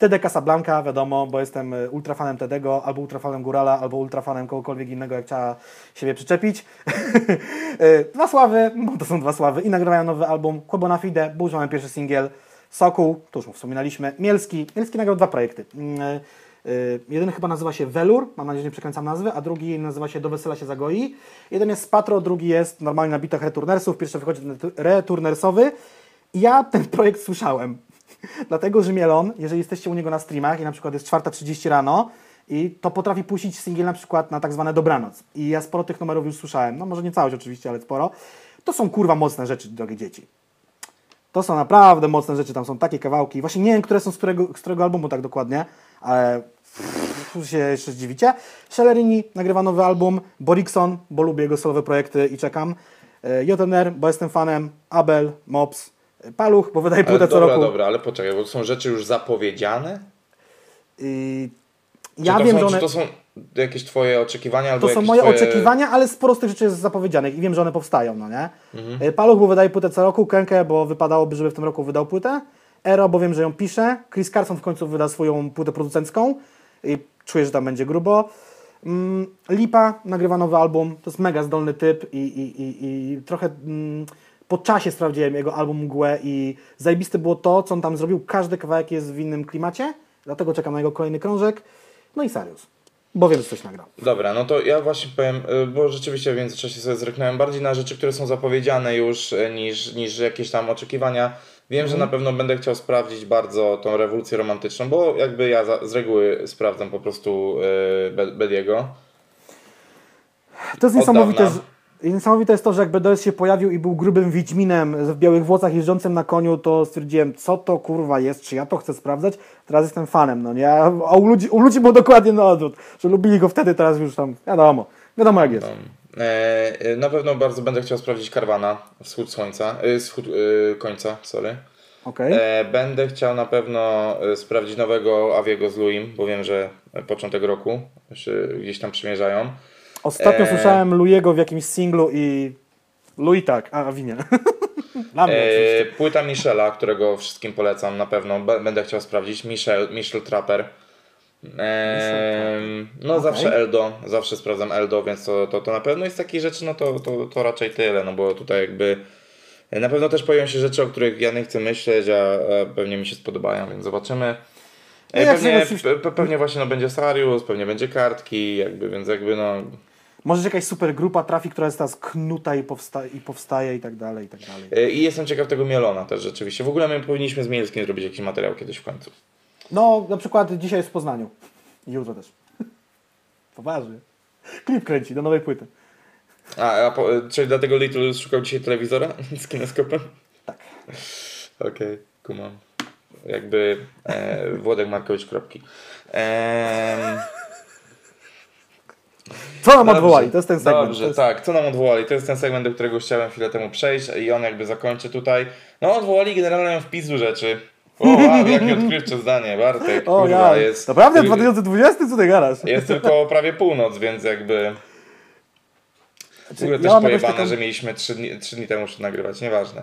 TD Casablanca, wiadomo, bo jestem y, ultrafanem Tedego, albo ultrafanem Górala, albo ultrafanem kogokolwiek innego, jak trzeba siebie przyczepić. Y, dwa sławy, bo to są dwa sławy i nagrywają nowy album. Kłebo na Fide, bo już mamy pierwszy singiel. Sokół, to już wspominaliśmy. Mielski, Mielski nagrał dwa projekty. Mm, y, Jeden chyba nazywa się Velur, mam nadzieję, że nie przekręcam nazwy, a drugi nazywa się Do Wesela się zagoi. Jeden jest Patro, drugi jest normalnie na bitach Returnersów, pierwszy wychodzi Returnersowy. Ja ten projekt słyszałem. Dlatego, że Mielon, jeżeli jesteście u niego na streamach i na przykład jest 4.30 rano, i to potrafi puścić singiel na przykład na tak zwane dobranoc. I ja sporo tych numerów już słyszałem. No może nie całość oczywiście, ale sporo. To są kurwa mocne rzeczy, drogie dzieci. To są naprawdę mocne rzeczy, tam są takie kawałki. Właśnie nie wiem, które są z którego, z którego albumu tak dokładnie, ale się jeszcze zdziwicie. Shellerini nagrywa nowy album, Borikson, bo lubię jego solowe projekty i czekam. E, JNR, bo jestem fanem, Abel, Mops, Paluch, bo wydaje płytę co roku. dobra, ale poczekaj, bo to są rzeczy już zapowiedziane? Czy ja wiem, są, że one... Czy to są jakieś twoje oczekiwania albo To są moje twoje... oczekiwania, ale sporo z tych rzeczy jest zapowiedzianych i wiem, że one powstają, no nie? Mhm. Y, Paluch, bo wydaje płytę co roku, Kenke, bo wypadałoby, żeby w tym roku wydał płytę, Ero, bo wiem, że ją pisze, Chris Carson w końcu wyda swoją płytę producencką i czuję, że tam będzie grubo. Mm, Lipa nagrywa nowy album, to jest mega zdolny typ i, i, i, i trochę mm, po czasie sprawdziłem jego album Mgłę i zajebiste było to, co on tam zrobił, każdy kawałek jest w innym klimacie, dlatego czekam na jego kolejny krążek, no i Sarius, bo wiem, że coś nagrał. Dobra, no to ja właśnie powiem, y, bo rzeczywiście w międzyczasie sobie zreknąłem bardziej na rzeczy, które są zapowiedziane już y, niż, niż jakieś tam oczekiwania. Wiem, że na pewno będę chciał sprawdzić bardzo tą rewolucję romantyczną, bo jakby ja za, z reguły sprawdzam po prostu y, Be- Bediego. To jest Od niesamowite, dawna. Że, niesamowite jest to, że jak BDS się pojawił i był grubym wiedźminem w białych włosach jeżdżącym na koniu, to stwierdziłem, co to kurwa jest, czy ja to chcę sprawdzać. Teraz jestem fanem, no nie? A u ludzi, u ludzi było dokładnie na odwrót, że lubili go wtedy, teraz już tam, wiadomo, wiadomo jak jest. E, y, na pewno bardzo będę chciał sprawdzić Karwana, Wschód Słońca, y, Wschód Końca, sorry. E, będę chciał na pewno e, sprawdzić nowego Aviego z Luim, bo wiem, że początek roku gdzieś tam przymierzają. Ostatnio e- słyszałem Louiego w jakimś singlu i... Louis tak, a, winie. Dla mnie E, płyta Michela, którego wszystkim polecam na pewno, będę chciał sprawdzić. Michel, Michel Trapper. E, no Okej. zawsze Eldo, zawsze sprawdzam Eldo, więc to, to, to na pewno jest takich rzeczy, no to, to, to raczej tyle, no bo tutaj jakby na pewno też pojawią się rzeczy, o których ja nie chcę myśleć, a, pewnie mi się spodobają, więc zobaczymy. No E, jak pewnie, pe- pewnie właśnie no, będzie Sarius, pewnie będzie kartki, jakby, więc jakby no Może jakaś super grupa trafi, która jest teraz knuta i, powsta i powstaje i tak dalej, i tak dalej. E, I jestem ciekaw tego Mielona też rzeczywiście. W ogóle my powinniśmy z Mielskim zrobić jakiś materiał kiedyś w końcu. No, na przykład dzisiaj jest w Poznaniu. I jutro też. Poważnie. Klip kręci do nowej płyty. A, a po, czyli dlatego Little szukał dzisiaj telewizora z kineskopem? Tak. Okej, kumam. Jakby e, Włodek Markowicz kropki. Ehm, Co nam dobrze, odwołali? To jest ten segment. Dobrze, jest... tak, co nam odwołali? To jest ten segment, do którego chciałem chwilę temu przejść i on jakby zakończy tutaj. No odwołali generalnie w pizdu rzeczy. O, wow, jakie odkrywcze zdanie, Bartek, O kurwa, ja, jest... naprawdę 2020? Co ty gadasz? Jest tylko prawie północ, więc jakby... W ogóle ja też pojebane, taką- że mieliśmy 3 dni, trzy dni temu już nagrywać, nieważne.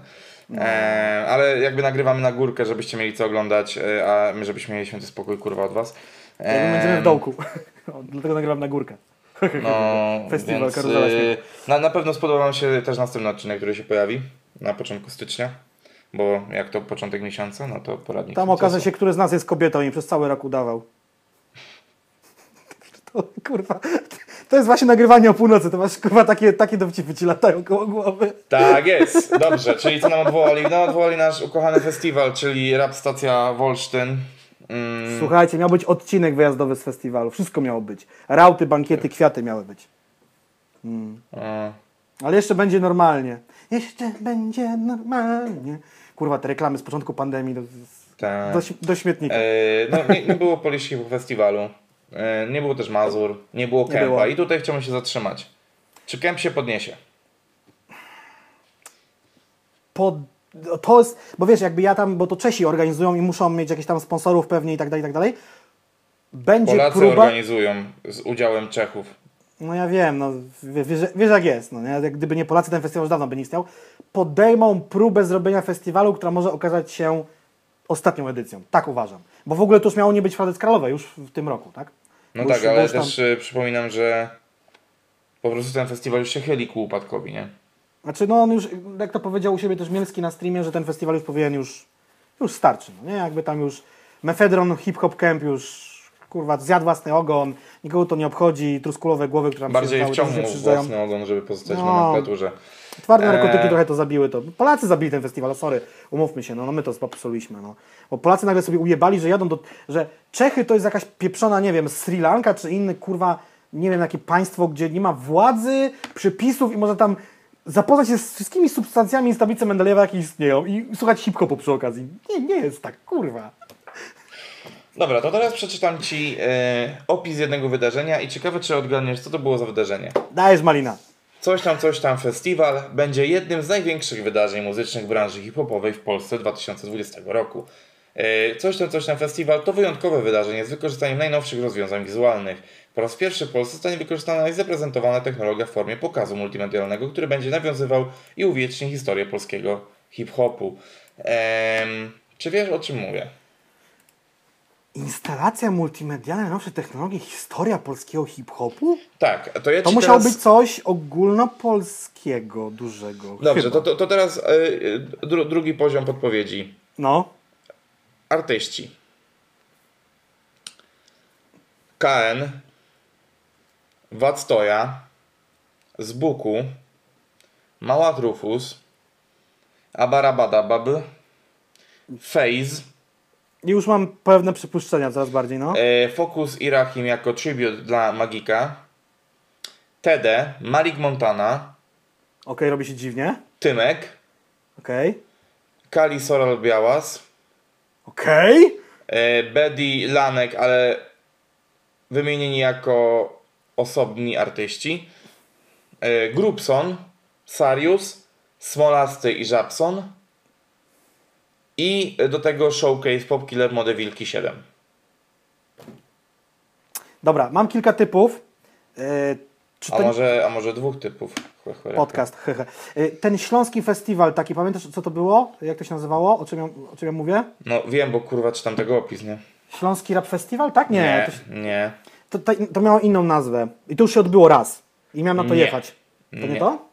E, ale jakby nagrywamy na górkę, żebyście mieli co oglądać, e, a my żebyśmy mieli święty spokój, kurwa, od was. Ja my będziemy w dołku. Dlatego nagrywam na górkę. No, Festiwal więc, Karuzela y, Śmiechu. na, na pewno spodoba Wam się też następny odcinek, który się pojawi na początku stycznia, bo jak to początek miesiąca, no to poradnik. Tam okaże się, który z nas jest kobietą i przez cały rok udawał. To, kurwa, to jest właśnie nagrywanie o północy. To masz kurwa takie, takie dowcipy ci latają koło głowy. Tak jest, dobrze, czyli co nam odwołali? No odwołali nasz ukochany festiwal, czyli Rap Stacja Wolsztyn. Mm, Słuchajcie, miał być odcinek wyjazdowy z festiwalu. Wszystko miało być. Rauty, bankiety, kwiaty miały być. o, Ale jeszcze będzie normalnie. Jeszcze będzie normalnie. Kurwa, te reklamy z początku pandemii do, tak. do, do śmietnika. E, no, nie, nie było Hop Festiwalu, e, nie było też Mazur, nie było Kępa było. i tutaj chciałbym się zatrzymać. Czy Kemp się podniesie? pod, to jest, bo wiesz, jakby ja tam, bo to Czesi organizują i muszą mieć jakieś tam sponsorów pewnie i tak dalej, i tak dalej. Będzie Polacy próba. organizują z udziałem Czechów. No ja wiem, no wiesz, wiesz, jak jest, no nie? Gdyby nie Polacy, ten festiwal już dawno by nie istniał. Podejmą próbę zrobienia festiwalu, która może okazać się ostatnią edycją. Tak uważam. Bo w ogóle to już miało nie być Fradec Kralowe już w tym roku, tak? No Bo tak, już- ale już tam- też y, przypominam, że po prostu ten festiwal już się chyli ku upadkowi, nie? Znaczy, no on już, jak to powiedział u siebie też Mielski na streamie, że ten festiwal już powinien już, już starczy, no nie? Jakby tam już Mefedron Hip Hop Camp już, kurwa, zjadł własny ogon, nikogo to nie obchodzi, truskulowe głowy, które tam Bardziej się wciągnął własny ogon, żeby pozostać No. nomenklaturze. Twarde narkotyki Eee. trochę to zabiły to. Polacy zabili ten festiwal, sorry, umówmy się, no, no my to popsuliśmy, no. Bo Polacy nagle sobie ujebali, że jadą do, że Czechy to jest jakaś pieprzona, nie wiem, Sri Lanka czy inny, kurwa, nie wiem, jakie państwo, gdzie nie ma władzy, przepisów i może tam zapoznać się z wszystkimi substancjami z tablicy Mendelejewa, jakie istnieją i słuchać hip-hopu przy okazji. Nie, nie jest tak, kurwa. Dobra, to teraz przeczytam Ci e, opis jednego wydarzenia i ciekawe, czy odgadniesz, co to było za wydarzenie. Dajesz Malina. Coś tam, coś tam festiwal będzie jednym z największych wydarzeń muzycznych w branży hip-hopowej w Polsce 2020 roku. E, Coś tam, coś tam festiwal to wyjątkowe wydarzenie z wykorzystaniem najnowszych rozwiązań wizualnych. Po raz pierwszy w Polsce zostanie wykorzystana i zaprezentowana technologia w formie pokazu multimedialnego, który będzie nawiązywał i uwieczni historię polskiego hip-hopu. Em, czy wiesz o czym mówię? Instalacja multimedialna, najnowsze technologie, historia polskiego hip-hopu? Tak, to ja To musiało teraz... być coś ogólnopolskiego, dużego. Dobrze, to, to, to teraz e, dru, drugi poziom podpowiedzi. No. Artyści. KN, Wactoja, Zbuku, Mała Trufus, Abarabadabab, Phase, I już mam pewne przypuszczenia coraz bardziej, no. e, Focus i Rahim jako tribute dla Magika, TD, Malik Montana, Okej, robi się dziwnie. Tymek, Okej. Kali Soral Białas, Okej. e, Bedi Lanek, ale wymienieni jako osobni artyści. E, Grubson, Sarius, Smolasty i Żabson. I do tego showcase Popkiller Mode Wilki 7. Dobra, mam kilka typów. E, A to może, a może dwóch typów? Podcast? E, Ten śląski festiwal taki, pamiętasz co to było? Jak to się nazywało? O czym ja, o czym ja mówię? No wiem, bo kurwa czytam tego opis, nie? Śląski Rap Festival? Tak? Nie. Nie, To, się- nie. to, to, to miało inną nazwę. I to już się odbyło raz. I miałem na to Nie. jechać. To nie, Nie. to?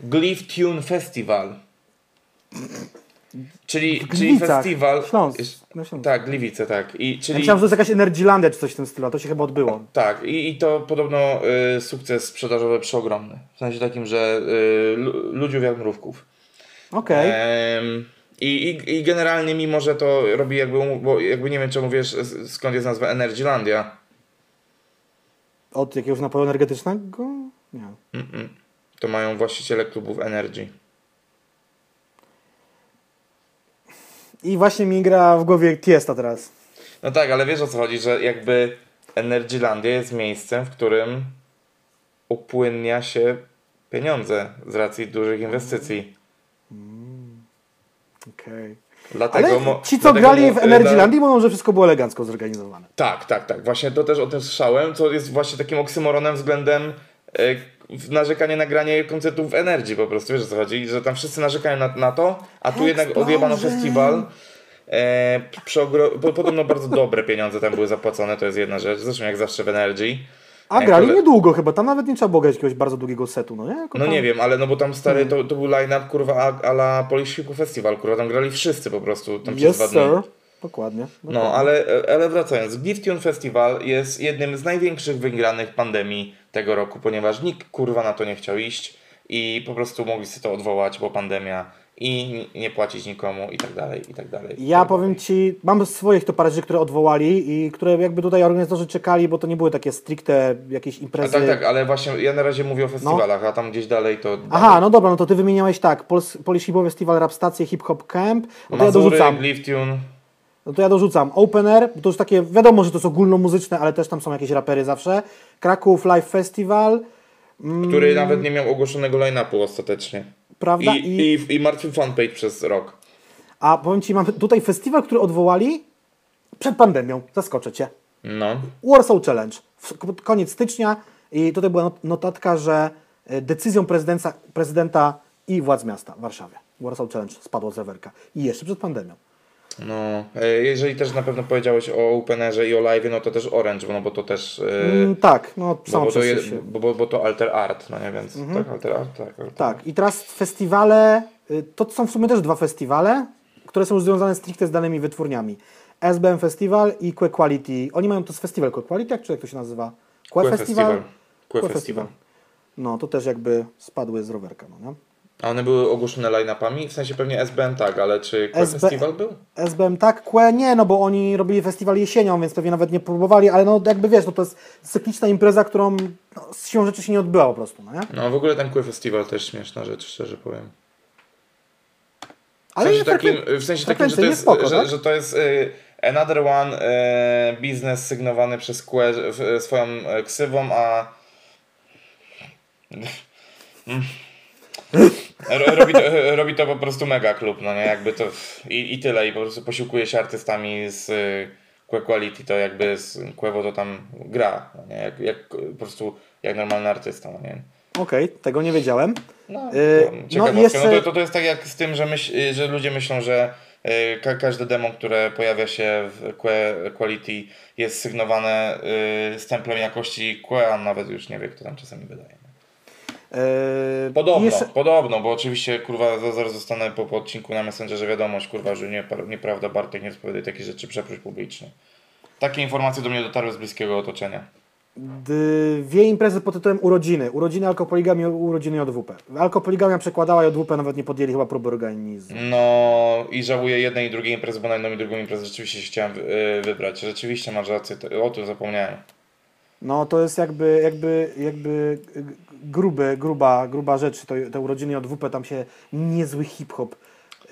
Glyph Tune Festival. Czyli, czyli Gliwicach. festiwal. Śląsk. No, Śląsk. Tak, Gliwice, tak. I, Ja czyli, myślałem, że to jest jakaś Energylandia czy coś w tym stylu, a to się chyba odbyło. tak, i, i to podobno y, sukces sprzedażowy przeogromny. W sensie takim, że y, lu- ludziów jak mrówków. Okej. Em, i, i, I generalnie, mimo że to robi jakby, bo jakby nie wiem, czemu wiesz, skąd jest nazwa Energylandia. Od jakiegoś napoju energetycznego? Nie. Mm-mm. To mają właściciele klubów Energy. I właśnie mi gra w głowie Tiesta teraz. No tak, ale wiesz o co chodzi, że jakby Energylandia jest miejscem, w którym upłynnia się pieniądze z racji dużych inwestycji. Okej. Dlatego Ale ci, co grali w Energylandii, mówią, że wszystko było elegancko zorganizowane. Tak, tak, tak. Właśnie to też o tym słyszałem, co jest właśnie takim oksymoronem względem w- narzekanie na granie koncertów w Energy po prostu, wiesz o co chodzi, że tam wszyscy narzekają na, na to, a tu jednak odjebano festiwal. E, ogro- po, podobno bardzo dobre pieniądze tam były zapłacone, to jest jedna rzecz, zresztą jak zawsze w Energy. A Jak grali kole- niedługo chyba, tam nawet nie trzeba było grać jakiegoś bardzo długiego setu, no nie? Jako No tam... nie wiem, ale no bo tam stary, to, to był line-up kurwa a, a la Polish Festival, kurwa, tam grali wszyscy po prostu tam przez Yes, dwa dni. sir. Dokładnie. No, ale, ale wracając, Gift Tune Festival jest jednym z największych wygranych pandemii tego roku, ponieważ nikt kurwa na to nie chciał iść i po prostu mogli sobie to odwołać, bo pandemia i nie płacić nikomu i tak dalej, i tak dalej. Ja powiem Ci, mam swoich to parę rzeczy, które odwołali i które jakby tutaj organizatorzy czekali, bo to nie były takie stricte jakieś A imprezy. tak, tak, ale właśnie ja na razie mówię o festiwalach, a tam gdzieś dalej to... Aha, no dobra, no to Ty wymieniałeś tak, Pols- Polish Hip Hop Festival, Rap Stacje, Hip Hop Camp, no to ja Mazury, dorzucam, Gift Tune... no to ja dorzucam Open Air, bo to już takie, wiadomo, że to jest ogólnomuzyczne, ale też tam są jakieś rapery zawsze, Kraków Live Festival, który nawet nie miał ogłoszonego line-upu ostatecznie. Mm. prawda? I, i, i martwy fanpage przez rok. A powiem Ci, mam tutaj festiwal, który odwołali przed pandemią, zaskoczę Cię. No. Warsaw Challenge. Koniec stycznia i tutaj była not- notatka, że e, decyzją prezydenta, prezydenta i władz miasta w Warszawie. Warsaw Challenge spadło z rewerka. I jeszcze przed pandemią. No, e, jeżeli też na pewno powiedziałeś o Openerze i o live, no to też Orange, no bo to też... e, Mm, tak, no bo, samo bo, to przez je, się. Mhm. bo, bo, bo to Alter Art, no nie, więc tak, Alter Art, tak. Alter Tak, i teraz festiwale, y, to są w sumie też dwa festiwale, które są już związane stricte z danymi wytwórniami. SBM Festival i Que Quality. Oni mają to z festiwal Que Quality, jak, czy jak to się nazywa? Que, Festival? Festival. Que Que Festival. No, to też jakby spadły z rowerka, no nie? A one były ogłoszone line-upami? W sensie pewnie SBN tak, ale czy Que SB Festival był? SBM tak, Kłe nie, no bo oni robili festiwal jesienią, więc pewnie nawet nie próbowali, ale no jakby wiesz, no to jest cykliczna impreza, którą no, z siłą rzeczy się nie odbyła po prostu, no nie? No w ogóle ten Que Festival też śmieszna rzecz, szczerze powiem. W Ale sensie takim, w sensie takim że, to jest, spoko, że, tak? że to jest y, another one y, biznes sygnowany przez Que w, swoją y, ksywą, a Ro- Robi to, robi to po prostu mega klub, no nie, jakby to i, i tyle, i po prostu posiłkuje się artystami z y, Que Quality, to jakby z Quevo to tam gra, no nie, jak, jak po prostu jak normalny artysta, no nie. Okej, tego nie wiedziałem. No, Yy, to no ciekawostka. jeszcze- No, to, to, to jest tak jak z tym, że, myśl, y, że ludzie myślą, że y, ka każde demo, które pojawia się w Que Quality jest sygnowane y, stemplem jakości Que, a nawet już nie wie, kto tam czasami wydaje. Yy, Podobno, jeszcze- podobno, bo oczywiście kurwa za- zaraz zostanę po, po odcinku na Messengerze wiadomość, kurwa, że nie, nieprawda, Bartek nie rozpowiadaj takich rzeczy, przeproś publicznie. Takie informacje do mnie dotarły z bliskiego otoczenia. Dwie imprezy pod tytułem Urodziny. Urodziny Alkopoligamii, urodziny JWP. Alkopoligamia przekładała JWP, nawet nie podjęli chyba próby organizmu. No i żałuję jednej i drugiej imprezy, bo na jedną i drugą imprezę rzeczywiście się chciałem y, wybrać. Rzeczywiście masz rację, o tym zapomniałem. No to jest jakby, jakby, jakby gruby, gruba, gruba rzecz, to, te urodziny JWP, tam się niezły hip-hop,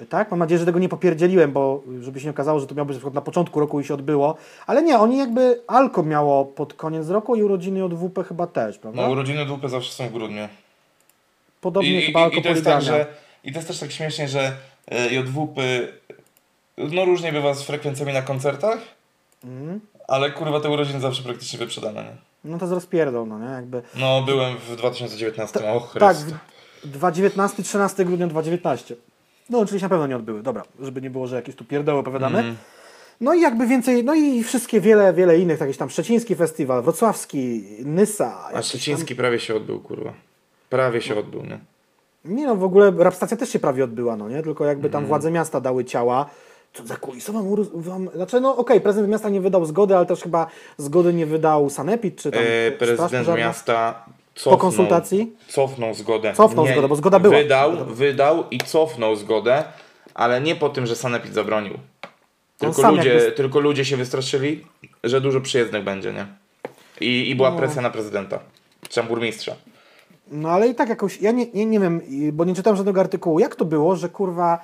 tak? Mam nadzieję, że tego nie popierdzieliłem, bo żeby się nie okazało, że to miało być na przykład na początku roku i się odbyło, ale nie, oni jakby Alko miało pod koniec roku i urodziny JWP chyba też, prawda? No urodziny dupy zawsze są w grudniu. Podobnie I, chyba i, i, to jest tak, że, I to jest też tak śmiesznie, że JWP no różnie bywa z frekwencjami na koncertach, Mhm. ale kurwa te urodziny zawsze praktycznie wyprzedane, nie? No to jest rozpierdol, no nie? Jakby... No byłem w 2019, o Chryste. Tak, w 2019, 13 grudnia 2019. No oczywiście na pewno nie odbyły. Dobra, żeby nie było, że jakieś tu pierdoły opowiadamy. Mhm. No i jakby więcej, no i wszystkie wiele, wiele innych, takich tam Szczeciński Festiwal, Wrocławski, Nysa. A Szczeciński prawie się odbył, kurwa. Prawie się odbył, nie? Tam, nie no, w ogóle Rapstacja też się prawie odbyła, no nie? Tylko jakby tam władze miasta dały ciała. Co za kulisową uru- wam, Znaczy, no okej, prezydent miasta nie wydał zgody, ale też chyba zgody nie wydał Sanepid, czy tam E, Straż prezydent miasta cofnął, konsultacji? Cofnął zgodę. Cofnął zgodę, bo zgoda była. Wydał, wydał i cofnął zgodę, ale nie po tym, że Sanepid zabronił. Tylko ludzie, jakby- tylko ludzie się wystraszyli, że dużo przyjezdnych będzie, nie? I, i była No. presja na prezydenta, czy tam burmistrza. No ale i tak jakoś, ja nie, nie, nie wiem, bo nie czytałem żadnego artykułu, jak to było, że kurwa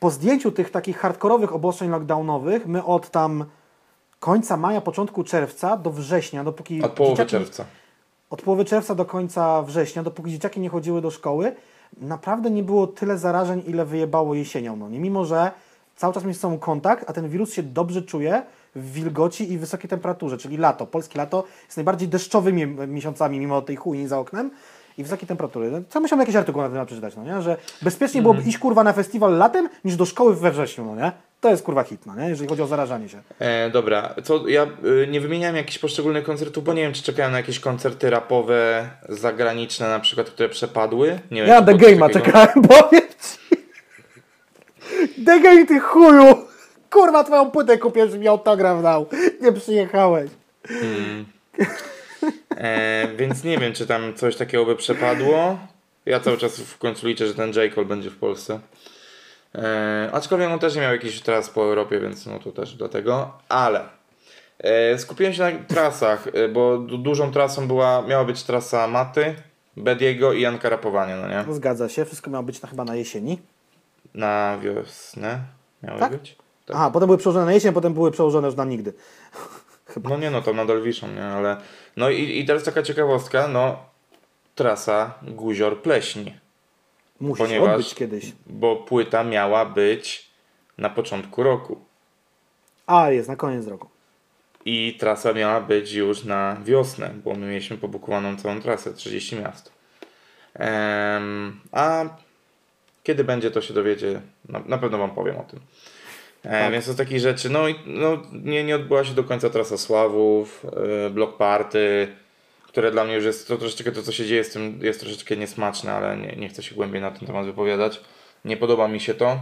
po zdjęciu tych takich hardkorowych obostrzeń lockdownowych, my od tam końca maja, początku czerwca do września, dopóki Od połowy dzieciaki, czerwca. od połowy czerwca do końca września, dopóki dzieciaki nie chodziły do szkoły, naprawdę nie było tyle zarażeń, ile wyjebało jesienią. No nie, mimo że cały czas mieć ze sobą kontakt, a ten wirus się dobrze czuje w wilgoci i wysokiej temperaturze, czyli lato. Polskie lato jest najbardziej deszczowymi miesiącami, mimo tej chujni za oknem i wysokiej temperatury. No, Co musiałem jakiś artykuł na ten temat przeczytać, no nie? Że bezpiecznie byłoby iść kurwa na festiwal latem niż do szkoły we wrześniu, no nie? To jest kurwa hit, no nie? Jeżeli chodzi o zarażanie się. E, dobra, co ja y, nie wymieniałem jakichś poszczególnych koncertów, bo nie wiem, czy czekałem na jakieś koncerty rapowe zagraniczne, na przykład, które przepadły. Nie wiem, Ja czy The Game'a czekałem, powiem ci. The Game, ty chuju! Kurwa, twoją płytę kupię, żeby mi autograf dał. Nie przyjechałeś. E, więc nie wiem, czy tam coś takiego by przepadło. Ja cały czas w końcu liczę, że ten J. Cole będzie w Polsce. E, aczkolwiek on też nie miał jakiś tras po Europie, więc no to też dlatego. Ale e, skupiłem się na trasach, e, bo du- dużą trasą była, miała być trasa Maty, Bediego i Janka Rapowania, no nie? Zgadza się, wszystko miało być na, chyba na jesieni. Na wiosnę miały Tak? być. Tak. Aha, potem były przełożone na jesień, potem były przełożone już na nigdy. No nie no, to nadal wiszą, nie? Ale... No i, i teraz taka ciekawostka, no trasa Guzior-Pleśń. Musi Ponieważ- się odbyć kiedyś. bo płyta miała być na początku roku A, jest, na koniec roku. i trasa miała być już na wiosnę, bo my mieliśmy pobukowaną całą trasę, 30 miast. A kiedy będzie, to się dowiecie, na, na pewno Wam powiem o tym. E, Tak. Więc to z takich rzeczy, no i no, nie, nie odbyła się do końca trasa Sławów, e, Block Party, które dla mnie już jest, to troszeczkę to co się dzieje z tym jest troszeczkę niesmaczne, ale nie, nie chcę się głębiej na ten temat wypowiadać. Nie podoba mi się to.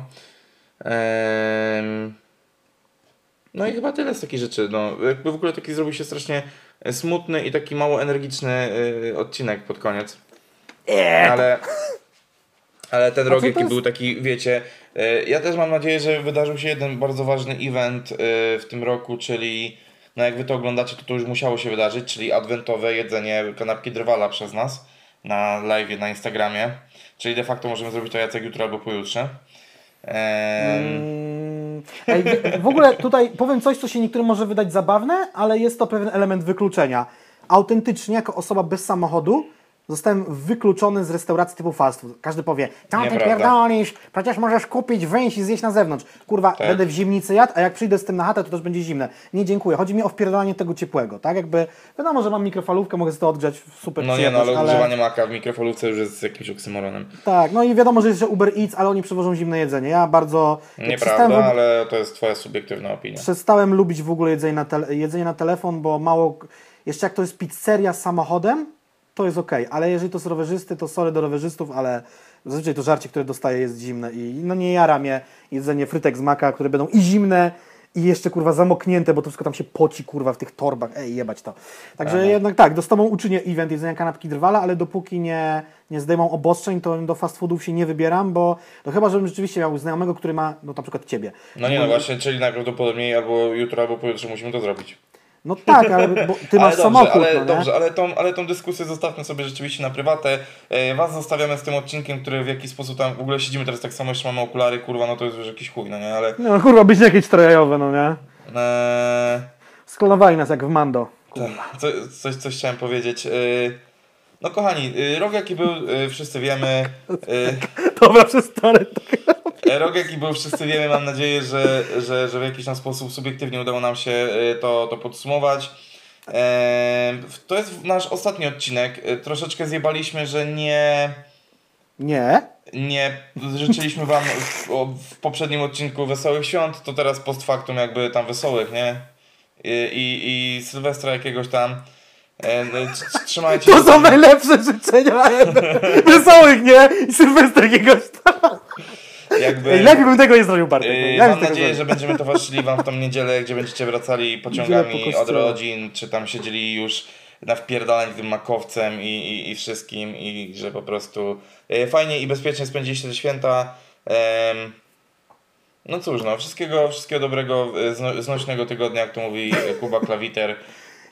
No i chyba tyle z takich rzeczy. No, jakby w ogóle taki zrobił się strasznie e, smutny i taki mało energiczny y, odcinek pod koniec. Ale, ale ten rok jaki był taki, wiecie, ja też mam nadzieję, że wydarzył się jeden bardzo ważny event y, w tym roku, czyli no jak wy to oglądacie, to to już musiało się wydarzyć, czyli adwentowe jedzenie kanapki drwala przez nas na live na Instagramie. Czyli de facto możemy zrobić to Jacek jutro albo pojutrze. Mm, Ej, w ogóle tutaj powiem coś, co się niektórym może wydać zabawne, ale jest to pewien element wykluczenia. Autentycznie, jako osoba bez samochodu, zostałem wykluczony z restauracji typu fast food. Każdy powie, co ty pierdolisz, przecież możesz kupić, wyjść i zjeść na zewnątrz. Kurwa, Tak. będę w zimnicy jadł, a jak przyjdę z tym na chatę, to też będzie zimne. Nie, dziękuję. Chodzi mi o wpierdolanie tego ciepłego, tak? Jakby, wiadomo, że mam mikrofalówkę, mogę sobie to odgrzać w super no nie, no przyjemność, ale używanie maka w mikrofalówce już jest jakimś oksymoronem. Tak, no i wiadomo, że jest, że Uber Eats, ale oni przywożą zimne jedzenie. Ja bardzo... Nieprawda, ogóle- ale to jest twoja subiektywna opinia. Przestałem lubić w ogóle jedzenie na, jedzenie na telefon, bo mało. Jeszcze jak to jest pizzeria z samochodem, to jest ok, ale jeżeli to są rowerzysty, to sorry do rowerzystów, ale zazwyczaj to żarcie, które dostaję jest zimne i no nie jara mnie jedzenie frytek z maka, które będą i zimne i jeszcze kurwa zamoknięte, bo to wszystko tam się poci kurwa w tych torbach, ej jebać to. Także Aha. jednak tak, do tobą uczynię event jedzenia kanapki drwala, ale dopóki nie, nie zdejmą obostrzeń, to do fast foodów się nie wybieram, bo no chyba, żebym rzeczywiście miał znajomego, który ma, no na przykład ciebie. No nie, no właśnie, czyli najprawdopodobniej albo jutro, albo pojutrze musimy to zrobić. No tak, ale ty ale masz dobrze, samochód, ale, no dobrze, ale tą, ale tą dyskusję zostawmy sobie rzeczywiście na prywatę. E, was zostawiamy z tym odcinkiem, który w jakiś sposób tam, w ogóle siedzimy teraz tak samo, jeszcze mamy okulary, kurwa, no to jest już jakiś chuj, no nie, ale... No kurwa, być jakieś trojajowe, no nie? E, Sklonowali nas jak w Mando. Kurwa. co, coś, coś chciałem powiedzieć. E, no kochani, e, rok jaki był, wszyscy wiemy. Dobra, przestary. E, Rok jaki był, wszyscy wiemy, mam nadzieję, że, że, że w jakiś tam sposób subiektywnie udało nam się e, to, to podsumować. E, To jest nasz ostatni odcinek. E, Troszeczkę zjebaliśmy, że nie, Nie. nie życzyliśmy wam w, poprzednim odcinku wesołych świąt, to teraz post factum jakby tam wesołych, nie? I, i, i Sylwestra jakiegoś tam. E, no, tr- Trzymajcie To są najlepsze życzenia. Wesołych, nie? I Sylwester jakiegoś tam. Jakby, Ej, lepiej bym tego nie zrobił, Bartek. Yy, Ja mam nadzieję, że będziemy towarzyszyli Wam w tą niedzielę, gdzie będziecie wracali pociągami od rodzin, czy tam siedzieli już na wpierdalaniu tym makowcem i, i, i wszystkim i że po prostu yy, fajnie i bezpiecznie spędziliście te święta. Em, no cóż, no, wszystkiego, wszystkiego dobrego, yy, zno, znośnego tygodnia, jak to mówi yy, Kuba Klawiter.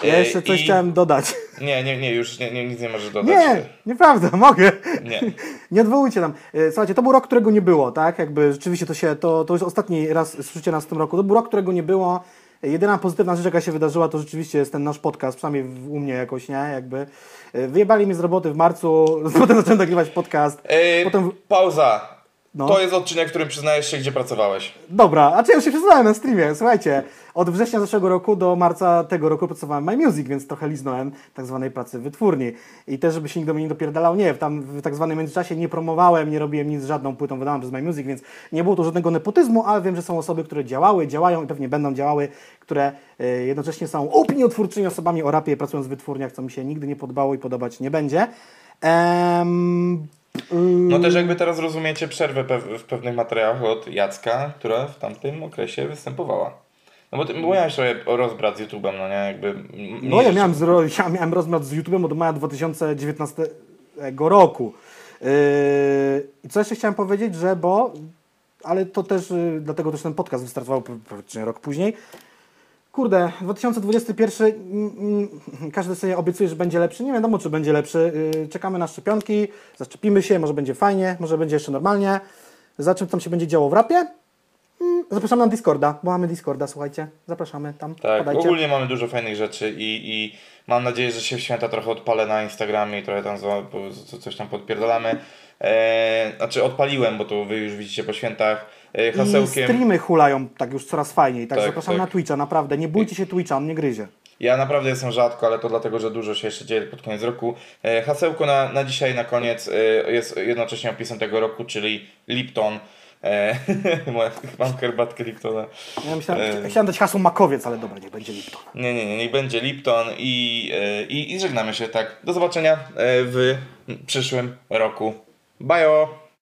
Ja jeszcze coś i- chciałem dodać. Nie, nie, nie, już nie, nie, nic nie możesz dodać. Nie, nieprawda, mogę. Nie. Nie odwołujcie nam. E, Słuchajcie, to był rok, którego nie było, tak? Jakby rzeczywiście to się, to, to już ostatni raz słyszycie nas w tym roku. To był rok, którego nie było. E, Jedyna pozytywna rzecz, jaka się wydarzyła, to rzeczywiście jest ten nasz podcast, przynajmniej u mnie jakoś, nie? Jakby e, wyjebali mnie z roboty w marcu, potem zacząłem nagrywać podcast. Yy, Potem- Pauza. No. To jest odcinek, w którym przyznajesz się, gdzie pracowałeś. Dobra, a czy ja już się przyznałem na streamie, słuchajcie, od września zeszłego roku do marca tego roku pracowałem My Music, więc trochę liznąłem tak zwanej pracy wytwórni. I też, żeby się nikt do mnie nie dopierdalał, nie, tam w tak zwanym międzyczasie nie promowałem, nie robiłem nic z żadną płytą wydaną przez My Music, więc nie było tu żadnego nepotyzmu, ale wiem, że są osoby, które działały, działają i pewnie będą działały, które e, jednocześnie są opiniotwórczymi osobami o rapie, pracują w wytwórniach, co mi się nigdy nie podobało i podobać nie będzie. Em, No też jakby teraz rozumiecie przerwę w pewnych materiałach od Jacka, która w tamtym okresie występowała. No bo ty bo miałeś trochę rozbrat z YouTube'em, no nie? Jakby No ja miałem, zro, ja miałem rozmiar z YouTube'em od maja 2019 roku. Yy, I co jeszcze chciałem powiedzieć, że bo, ale to też, yy, dlatego też ten podcast wystartował praktycznie rok później. Kurde, 2021, mm, mm, każdy sobie obiecuje, że będzie lepszy. Nie wiadomo, czy będzie lepszy. Yy, czekamy na szczepionki, zaszczepimy się, może będzie fajnie, może będzie jeszcze normalnie. Za czym tam się będzie działo w rapie? Mm, Zapraszamy na Discorda, bo mamy Discorda, słuchajcie. Zapraszamy tam, Tak, podajcie. ogólnie mamy dużo fajnych rzeczy i, i mam nadzieję, że się w święta trochę odpalę na Instagramie i trochę tam coś tam podpierdolamy. E, znaczy odpaliłem, bo to wy już widzicie po świętach. E, I hasełkiem. streamy hulają tak już coraz fajniej, tak, Tak, zapraszam tak. na Twitcha, naprawdę, nie bójcie się Twitcha, on nie gryzie. Ja naprawdę jestem rzadko, ale to dlatego, że dużo się jeszcze dzieje pod koniec roku. E, Hasełko na, na dzisiaj, na koniec e, jest jednocześnie opisem tego roku, czyli Lipton. Moja- Mam herbatkę Liptona. Ja myślałem, E. chciałem dać hasło Makowiec, ale dobra, nie będzie Lipton. Nie, nie, nie, niech będzie Lipton i, i, i żegnamy się tak. Do zobaczenia w przyszłym roku. Bajo!